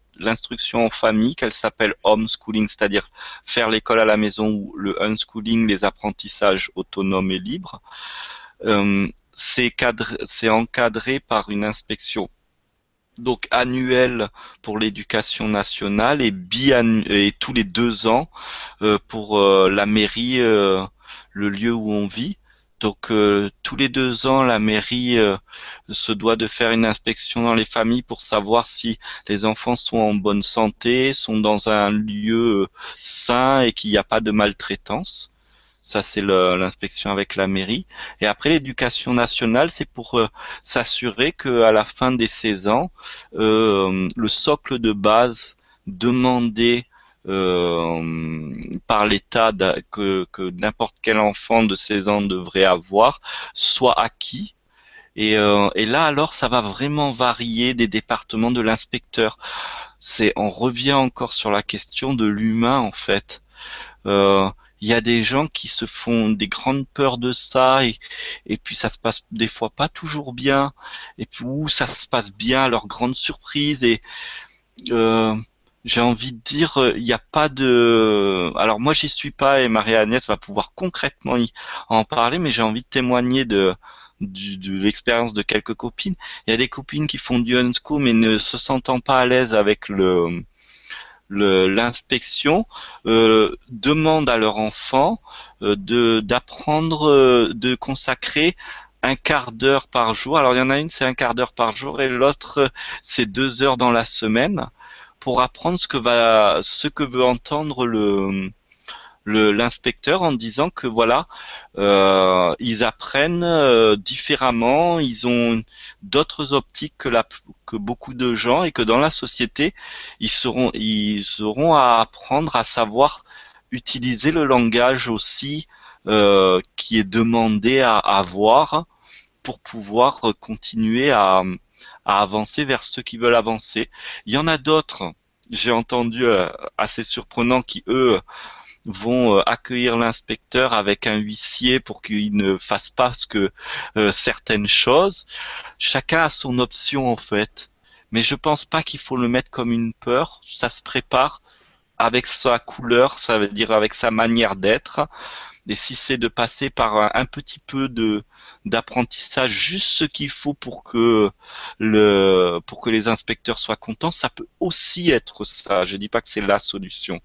Speaker 2: en famille, qu'elle s'appelle homeschooling, c'est-à-dire faire l'école à la maison ou le unschooling, les apprentissages autonomes et libres, c'est encadré par une inspection donc annuel pour l'éducation nationale et, et tous les deux ans euh, pour euh, la mairie, euh, le lieu où on vit. Donc tous les deux ans, la mairie se doit de faire une inspection dans les familles pour savoir si les enfants sont en bonne santé, sont dans un lieu sain et qu'il n'y a pas de maltraitance. Ça, c'est l'inspection avec la mairie. Et après, l'éducation nationale, c'est pour euh, s'assurer qu'à la fin des 16 ans, euh, le socle de base demandé euh, par l'État que, que n'importe quel enfant de 16 ans devrait avoir soit acquis. Et, euh, et, là, alors, ça va vraiment varier des départements de l'inspecteur. C'est, on revient encore sur la question de l'humain, en fait. Euh, il y a des gens qui se font des grandes peurs de ça et, et puis ça se passe des fois pas toujours bien et puis où ça se passe bien à leur grande surprise et euh, j'ai envie de dire il n'y a pas de alors moi j'y suis pas et Marie-Agnès va pouvoir concrètement y en parler mais j'ai envie de témoigner de de l'expérience de quelques copines. Il y a des copines qui font du unschool mais ne se sentant pas à l'aise avec le l'inspection euh, demande à leur enfant euh, de d'apprendre, euh, de consacrer un quart d'heure par jour. Alors il y en a une, c'est un quart d'heure par jour, et l'autre, c'est deux heures dans la semaine pour apprendre ce que va, ce que veut entendre le l'inspecteur en disant que voilà, euh, ils apprennent euh, différemment, ils ont d'autres optiques que, la, que beaucoup de gens et que dans la société, ils seront, ils auront à apprendre à savoir utiliser le langage aussi euh, qui est demandé à avoir pour pouvoir continuer à, à, avancer vers ceux qui veulent avancer. Il y en a d'autres, j'ai entendu euh, assez surprenants, qui eux vont euh, accueillir l'inspecteur avec un huissier pour qu'il ne fasse pas ce que certaines choses. Chacun a son option en fait, mais je pense pas qu'il faut le mettre comme une peur. Ça se prépare avec sa couleur, ça veut dire avec sa manière d'être. Et si c'est de passer par un, petit peu de d'apprentissage, juste ce qu'il faut pour que le pour que les inspecteurs soient contents, ça peut aussi être ça. Je dis pas que c'est la solution.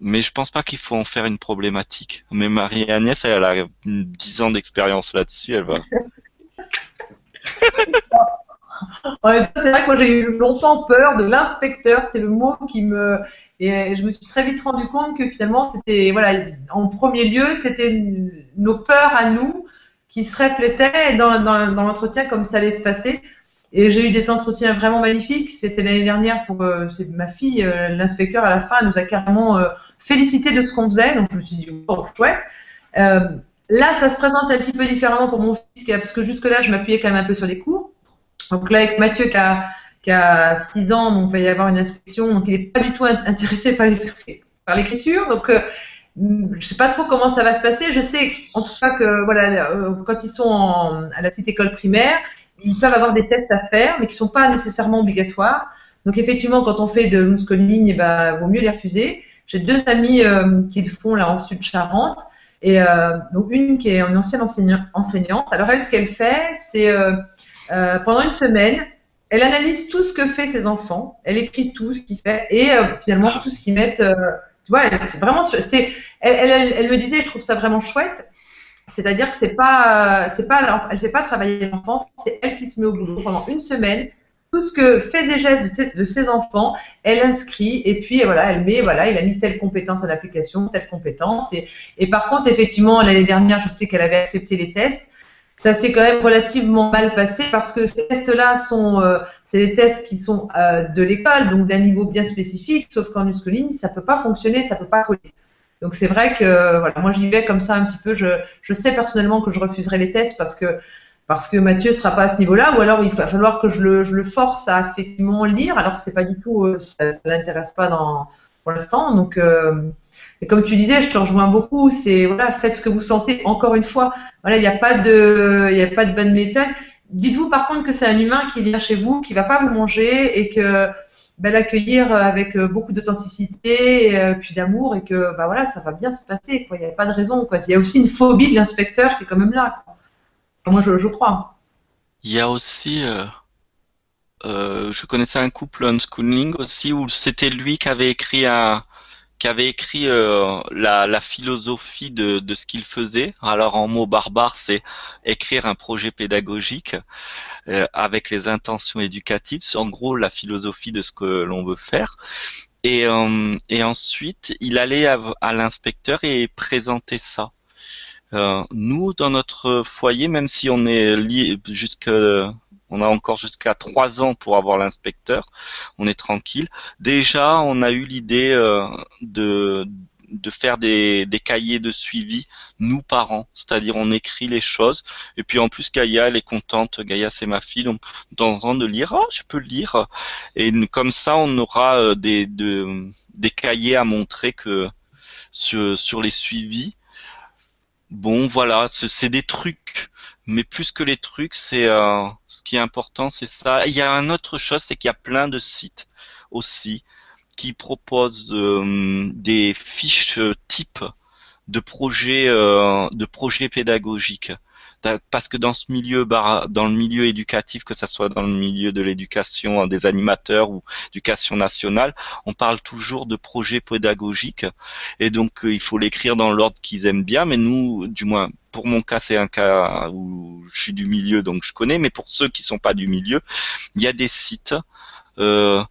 Speaker 2: Mais je pense pas qu'il faut en faire une problématique. Mais Marie-Agnès, elle a 10 ans d'expérience là-dessus, elle va.
Speaker 3: c'est vrai que moi j'ai eu longtemps peur de l'inspecteur, c'était le mot qui me. Et je me suis très vite rendu compte que finalement, c'était, voilà, en premier lieu, c'était nos peurs à nous qui se reflétaient dans, dans, l'entretien comme ça allait se passer. Et j'ai eu des entretiens vraiment magnifiques. C'était l'année dernière pour euh, ma fille, euh, l'inspecteur à la fin nous a carrément euh, félicité de ce qu'on faisait. Donc je me suis dit, oh, chouette. là, ça se présente un petit peu différemment pour mon fils, parce que jusque-là, je m'appuyais quand même un peu sur les cours. Donc là, avec Mathieu qui a, qui a 6 ans, donc il va y avoir une inspection, donc il n'est pas du tout intéressé par l'écriture. Donc euh, je ne sais pas trop comment ça va se passer. Je sais en tout cas que voilà, euh, quand ils sont à la petite école primaire, ils peuvent avoir des tests à faire, mais qui ne sont pas nécessairement obligatoires. Donc effectivement, quand on fait de l'homeschooling, eh ben, vaut mieux les refuser. J'ai deux amis euh, qui le font là en Sud-Charente. Et donc une qui est une ancienne enseignante. Alors elle, ce qu'elle fait, c'est euh, pendant une semaine. Elle analyse tout ce que fait ses enfants. Elle écrit tout ce qu'il fait et euh, finalement tout ce qu'ils mettent. Euh, tu vois, c'est vraiment. Elle, elle, me disait, je trouve ça vraiment chouette. C'est-à-dire que c'est pas, c'est pas, elle fait pas travailler l'enfant, c'est elle qui se met au boulot pendant une semaine. Tout ce que fait et gestes de, ses enfants, elle inscrit et puis voilà, elle met, voilà, il a mis telle compétence en application, telle compétence. Et par contre, effectivement, l'année dernière, je sais qu'elle avait accepté les tests ça s'est quand même relativement mal passé parce que ces tests-là sont, euh, c'est des tests qui sont euh, de l'école, donc d'un niveau bien spécifique, sauf qu'en ligne, ça peut pas fonctionner, ça peut pas coller. Donc c'est vrai que voilà, moi j'y vais comme ça un petit peu. Je, je sais personnellement que je refuserai les tests parce que parce que Mathieu sera pas à ce niveau-là, ou alors il va falloir que je le, je le force à effectivement lire, alors que c'est pas du tout, euh, ça, ça l'intéresse pas dans pour l'instant. Donc, et comme tu disais, je te rejoins beaucoup. C'est voilà, faites ce que vous sentez. Encore une fois, voilà, il n'y a pas de, il a pas de bonne méthode. Dites-vous par contre que c'est un humain qui vient chez vous, qui va pas vous manger et que ben, l'accueillir avec beaucoup d'authenticité, euh, puis d'amour, et que bah voilà, ça va bien se passer. Il n'y a pas de raison. Il y a aussi une phobie de l'inspecteur qui est quand même là. Moi, je, crois.
Speaker 2: Il y a aussi euh, euh, je connaissais un couple unschooling aussi où c'était lui qui avait écrit un, qui avait écrit euh, la, la, philosophie de, de ce qu'il faisait. Alors en mots barbares, c'est écrire un projet pédagogique euh, avec les intentions éducatives. C'est en gros la philosophie de ce que l'on veut faire. Et, euh, et ensuite, il allait à, à l'inspecteur et présenter ça. Euh, nous, dans notre foyer, même si on est lié jusque on a encore jusqu'à trois ans pour avoir l'inspecteur. On est tranquille. Déjà, on a eu l'idée euh, de de faire des, des, cahiers de suivi, nous parents, c'est-à-dire on écrit les choses, et puis en plus Gaïa elle est contente, Gaïa c'est ma fille, donc de temps de lire, oh je peux lire, et comme ça on aura euh, des, des cahiers à montrer que sur, sur les suivis. Bon voilà, c'est des trucs mais plus que les trucs, c'est euh, ce qui est important, c'est ça. Il y a une autre chose, c'est qu'il y a plein de sites aussi qui proposent euh, des fiches type de projets euh, de projets pédagogiques parce que dans ce milieu, dans le milieu éducatif, que ce soit dans le milieu de l'éducation des animateurs ou éducation nationale, on parle toujours de projets pédagogiques et donc euh, il faut l'écrire dans l'ordre qu'ils aiment bien. Mais nous, du moins pour mon cas, c'est un cas où je suis du milieu, donc je connais. Mais pour ceux qui sont pas du milieu, il y a des sites. Euh,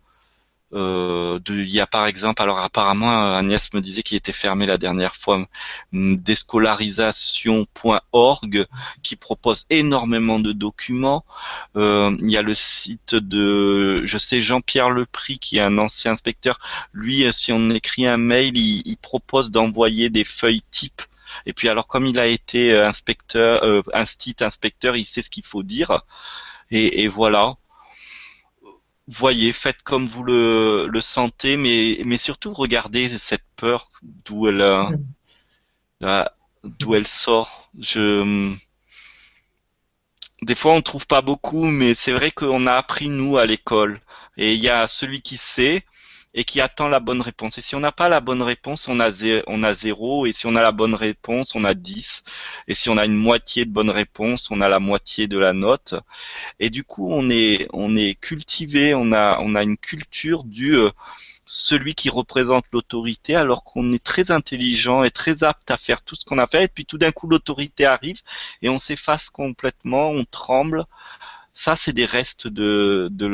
Speaker 2: euh, il y a par exemple, alors apparemment Agnès me disait qu'il était fermé la dernière fois, déscolarisation.org qui propose énormément de documents. Euh, il y a le site de, je sais Jean-Pierre Lepris qui est un ancien inspecteur. Lui, si on écrit un mail, il, il propose d'envoyer des feuilles types et puis alors comme il a été inspecteur, euh, instit inspecteur, il sait ce qu'il faut dire. Et, et, voilà voyez, faites comme vous le, le sentez, mais, mais surtout regardez cette peur d'où elle, euh, d'où elle sort. Je, des fois, on ne trouve pas beaucoup, mais c'est vrai qu'on a appris nous à l'école. Et il y a celui qui sait, et qui attend la bonne réponse. Et si on n'a pas la bonne réponse, on a, zéro. Et si on a la bonne réponse, on a 10. Et si on a une moitié de bonne réponse, on a la moitié de la note. Et du coup, on est, cultivé, on a, on a une culture du euh, celui qui représente l'autorité, alors qu'on est très intelligent et très apte à faire tout ce qu'on a fait. Et puis tout d'un coup, l'autorité arrive et on s'efface complètement, on tremble ça, c'est des restes de, de,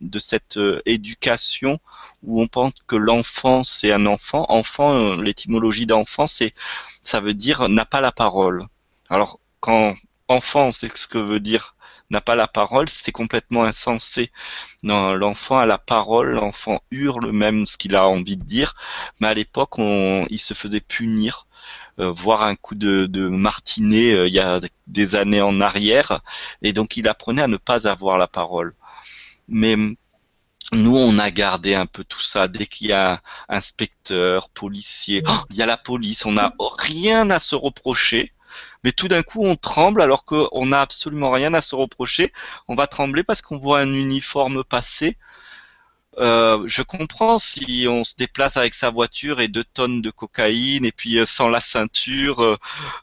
Speaker 2: de cette euh, éducation où on pense que l'enfant, c'est un enfant. Enfant, euh, l'étymologie d'enfant, c'est, ça veut dire n'a pas la parole. Alors, quand enfant, c'est ce que veut dire n'a pas la parole, c'est complètement insensé. Non, l'enfant a la parole, l'enfant hurle même ce qu'il a envie de dire, mais à l'époque, on, il se faisait punir euh, voir un coup de, martinet euh, il y a des années en arrière, et donc il apprenait à ne pas avoir la parole. Mais nous, on a gardé un peu tout ça. Dès qu'il y a inspecteur, policier, oh, il y a la police, on n'a rien à se reprocher. Mais tout d'un coup, on tremble alors qu'on n'a absolument rien à se reprocher. On va trembler parce qu'on voit un uniforme passer. Euh, je comprends si on se déplace avec sa voiture et deux tonnes de cocaïne et puis euh, sans la ceinture, euh,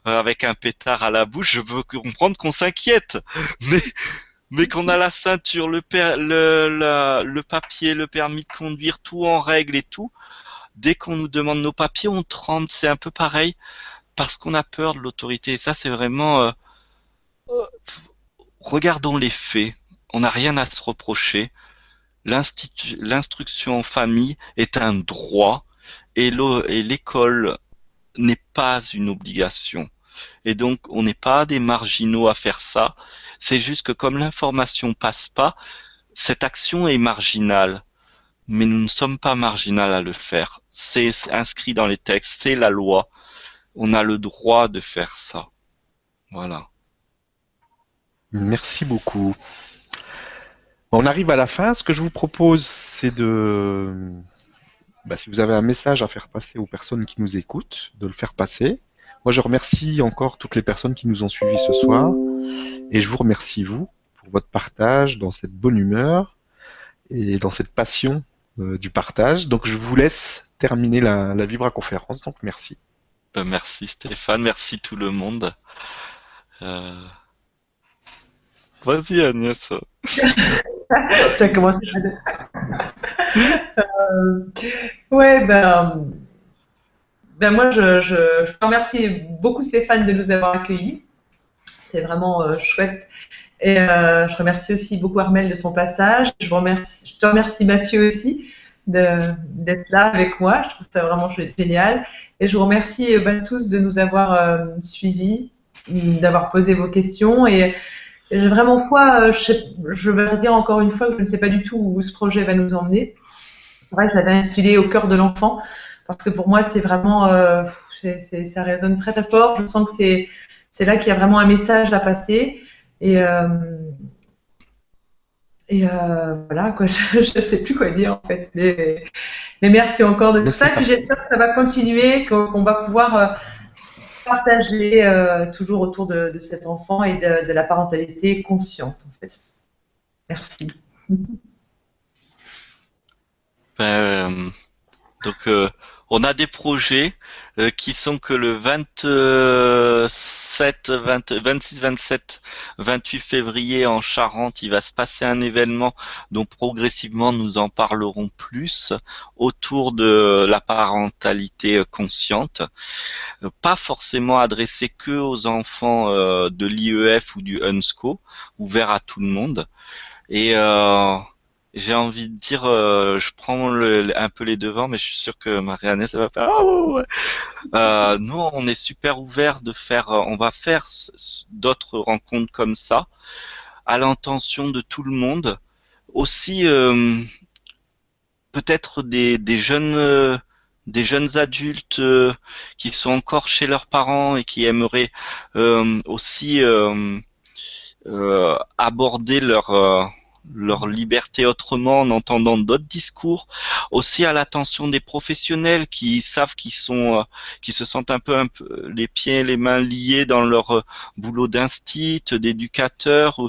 Speaker 2: avec un pétard à la bouche, je veux comprendre qu'on s'inquiète. Mais qu'on a la ceinture, le papier, le permis de conduire, tout en règle et tout, dès qu'on nous demande nos papiers, on tremble. C'est un peu pareil parce qu'on a peur de l'autorité. Ça, c'est vraiment... regardons les faits. On n'a rien à se reprocher l'instruction en famille est un droit et l'école n'est pas une obligation. Et donc, on n'est pas des marginaux à faire ça. C'est juste que comme l'information passe pas, cette action est marginale. Mais nous ne sommes pas marginales à le faire. C'est inscrit dans les textes, c'est la loi. On a le droit de faire ça. Voilà.
Speaker 1: Merci beaucoup. On arrive à la fin. Ce que je vous propose, c'est de, bah, si vous avez un message à faire passer aux personnes qui nous écoutent, de le faire passer. Moi, je remercie encore toutes les personnes qui nous ont suivis ce soir, et je vous remercie vous pour votre partage dans cette bonne humeur et dans cette passion euh, du partage. Donc, je vous laisse terminer la, la Vibra conférence. Donc, merci.
Speaker 2: Ben, merci Stéphane, merci tout le monde. Euh, vas-y Agnès.
Speaker 3: ça commence euh, ouais, ben, ben moi, je, je, remercie beaucoup Stéphane de nous avoir accueillis. C'est vraiment euh, chouette. Et euh, je remercie aussi beaucoup Armel de son passage. Je, remercie, je te remercie Mathieu aussi d'être là avec moi. Je trouve ça vraiment génial. Et je vous remercie ben, tous de nous avoir suivis, d'avoir posé vos questions. Et j'ai vraiment foi, euh, je, je, vais dire encore une fois que je ne sais pas du tout où ce projet va nous emmener. C'est vrai que j'avais infilé au cœur de l'enfant, parce que pour moi, c'est vraiment, euh, ça résonne très très fort. Je sens que c'est là qu'il y a vraiment un message à passer. Et, euh, et euh, voilà, quoi, je ne sais plus quoi dire en fait. Mais, mais merci encore de tout ça. Puis j'espère que ça va continuer, qu'on va pouvoir euh, partager euh, toujours autour de, cet enfant et de, la parentalité consciente, en fait. Merci.
Speaker 2: Ben, euh, donc, on a des projets euh, qui sont que le 27, 26, 27, 28 février en Charente, il va se passer un événement dont progressivement nous en parlerons plus autour de la parentalité consciente. Euh, pas forcément adressé que aux enfants euh, de l'IEF ou du UNSCO, ouvert à tout le monde. Et j'ai envie de dire, euh, je prends un peu les devants, mais je suis sûr que Marianne, ça va faire. Oh, euh, nous, on est super ouvert de faire, on va faire d'autres rencontres comme ça, à l'intention de tout le monde. Aussi, euh, peut-être des, des jeunes des jeunes adultes qui sont encore chez leurs parents et qui aimeraient aussi aborder leur leur liberté autrement en entendant d'autres discours, aussi à l'attention des professionnels qui savent qu'ils sont, euh, qui se sentent un peu, un peu les pieds et les mains liés dans leur euh, boulot d'instit, d'éducateur,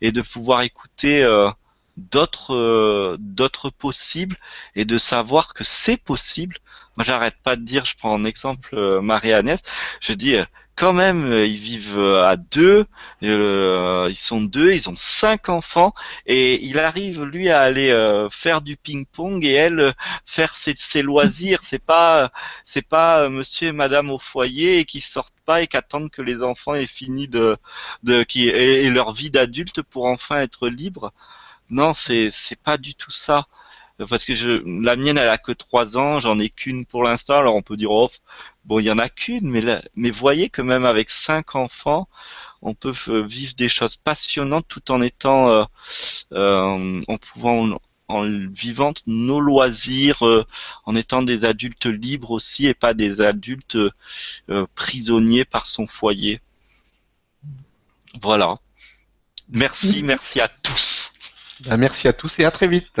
Speaker 2: et de pouvoir écouter euh, d'autres d'autres possibles et de savoir que c'est possible. Moi, j'arrête pas de dire, je prends en exemple Marie-Agnès, je dis quand même, euh, ils vivent euh, à deux, euh, ils sont deux, ils ont cinq enfants, et il arrive lui à aller faire du ping-pong et elle faire ses, loisirs. C'est pas, c'est pas Monsieur et Madame au foyer qui sortent pas et qui attendent que les enfants aient fini de, de qui et, leur vie d'adulte pour enfin être libres. Non, c'est c'est pas du tout ça parce que je, la mienne elle a que trois ans, j'en ai qu'une pour l'instant. Alors on peut dire oh Bon, il y en a qu'une, mais, mais voyez que même avec cinq enfants, on peut vivre des choses passionnantes tout en étant, euh, euh, en pouvant, en vivant nos loisirs, euh, en étant des adultes libres aussi et pas des adultes prisonniers par son foyer. Voilà. Merci, merci à tous.
Speaker 1: Ben, merci à tous et à très vite.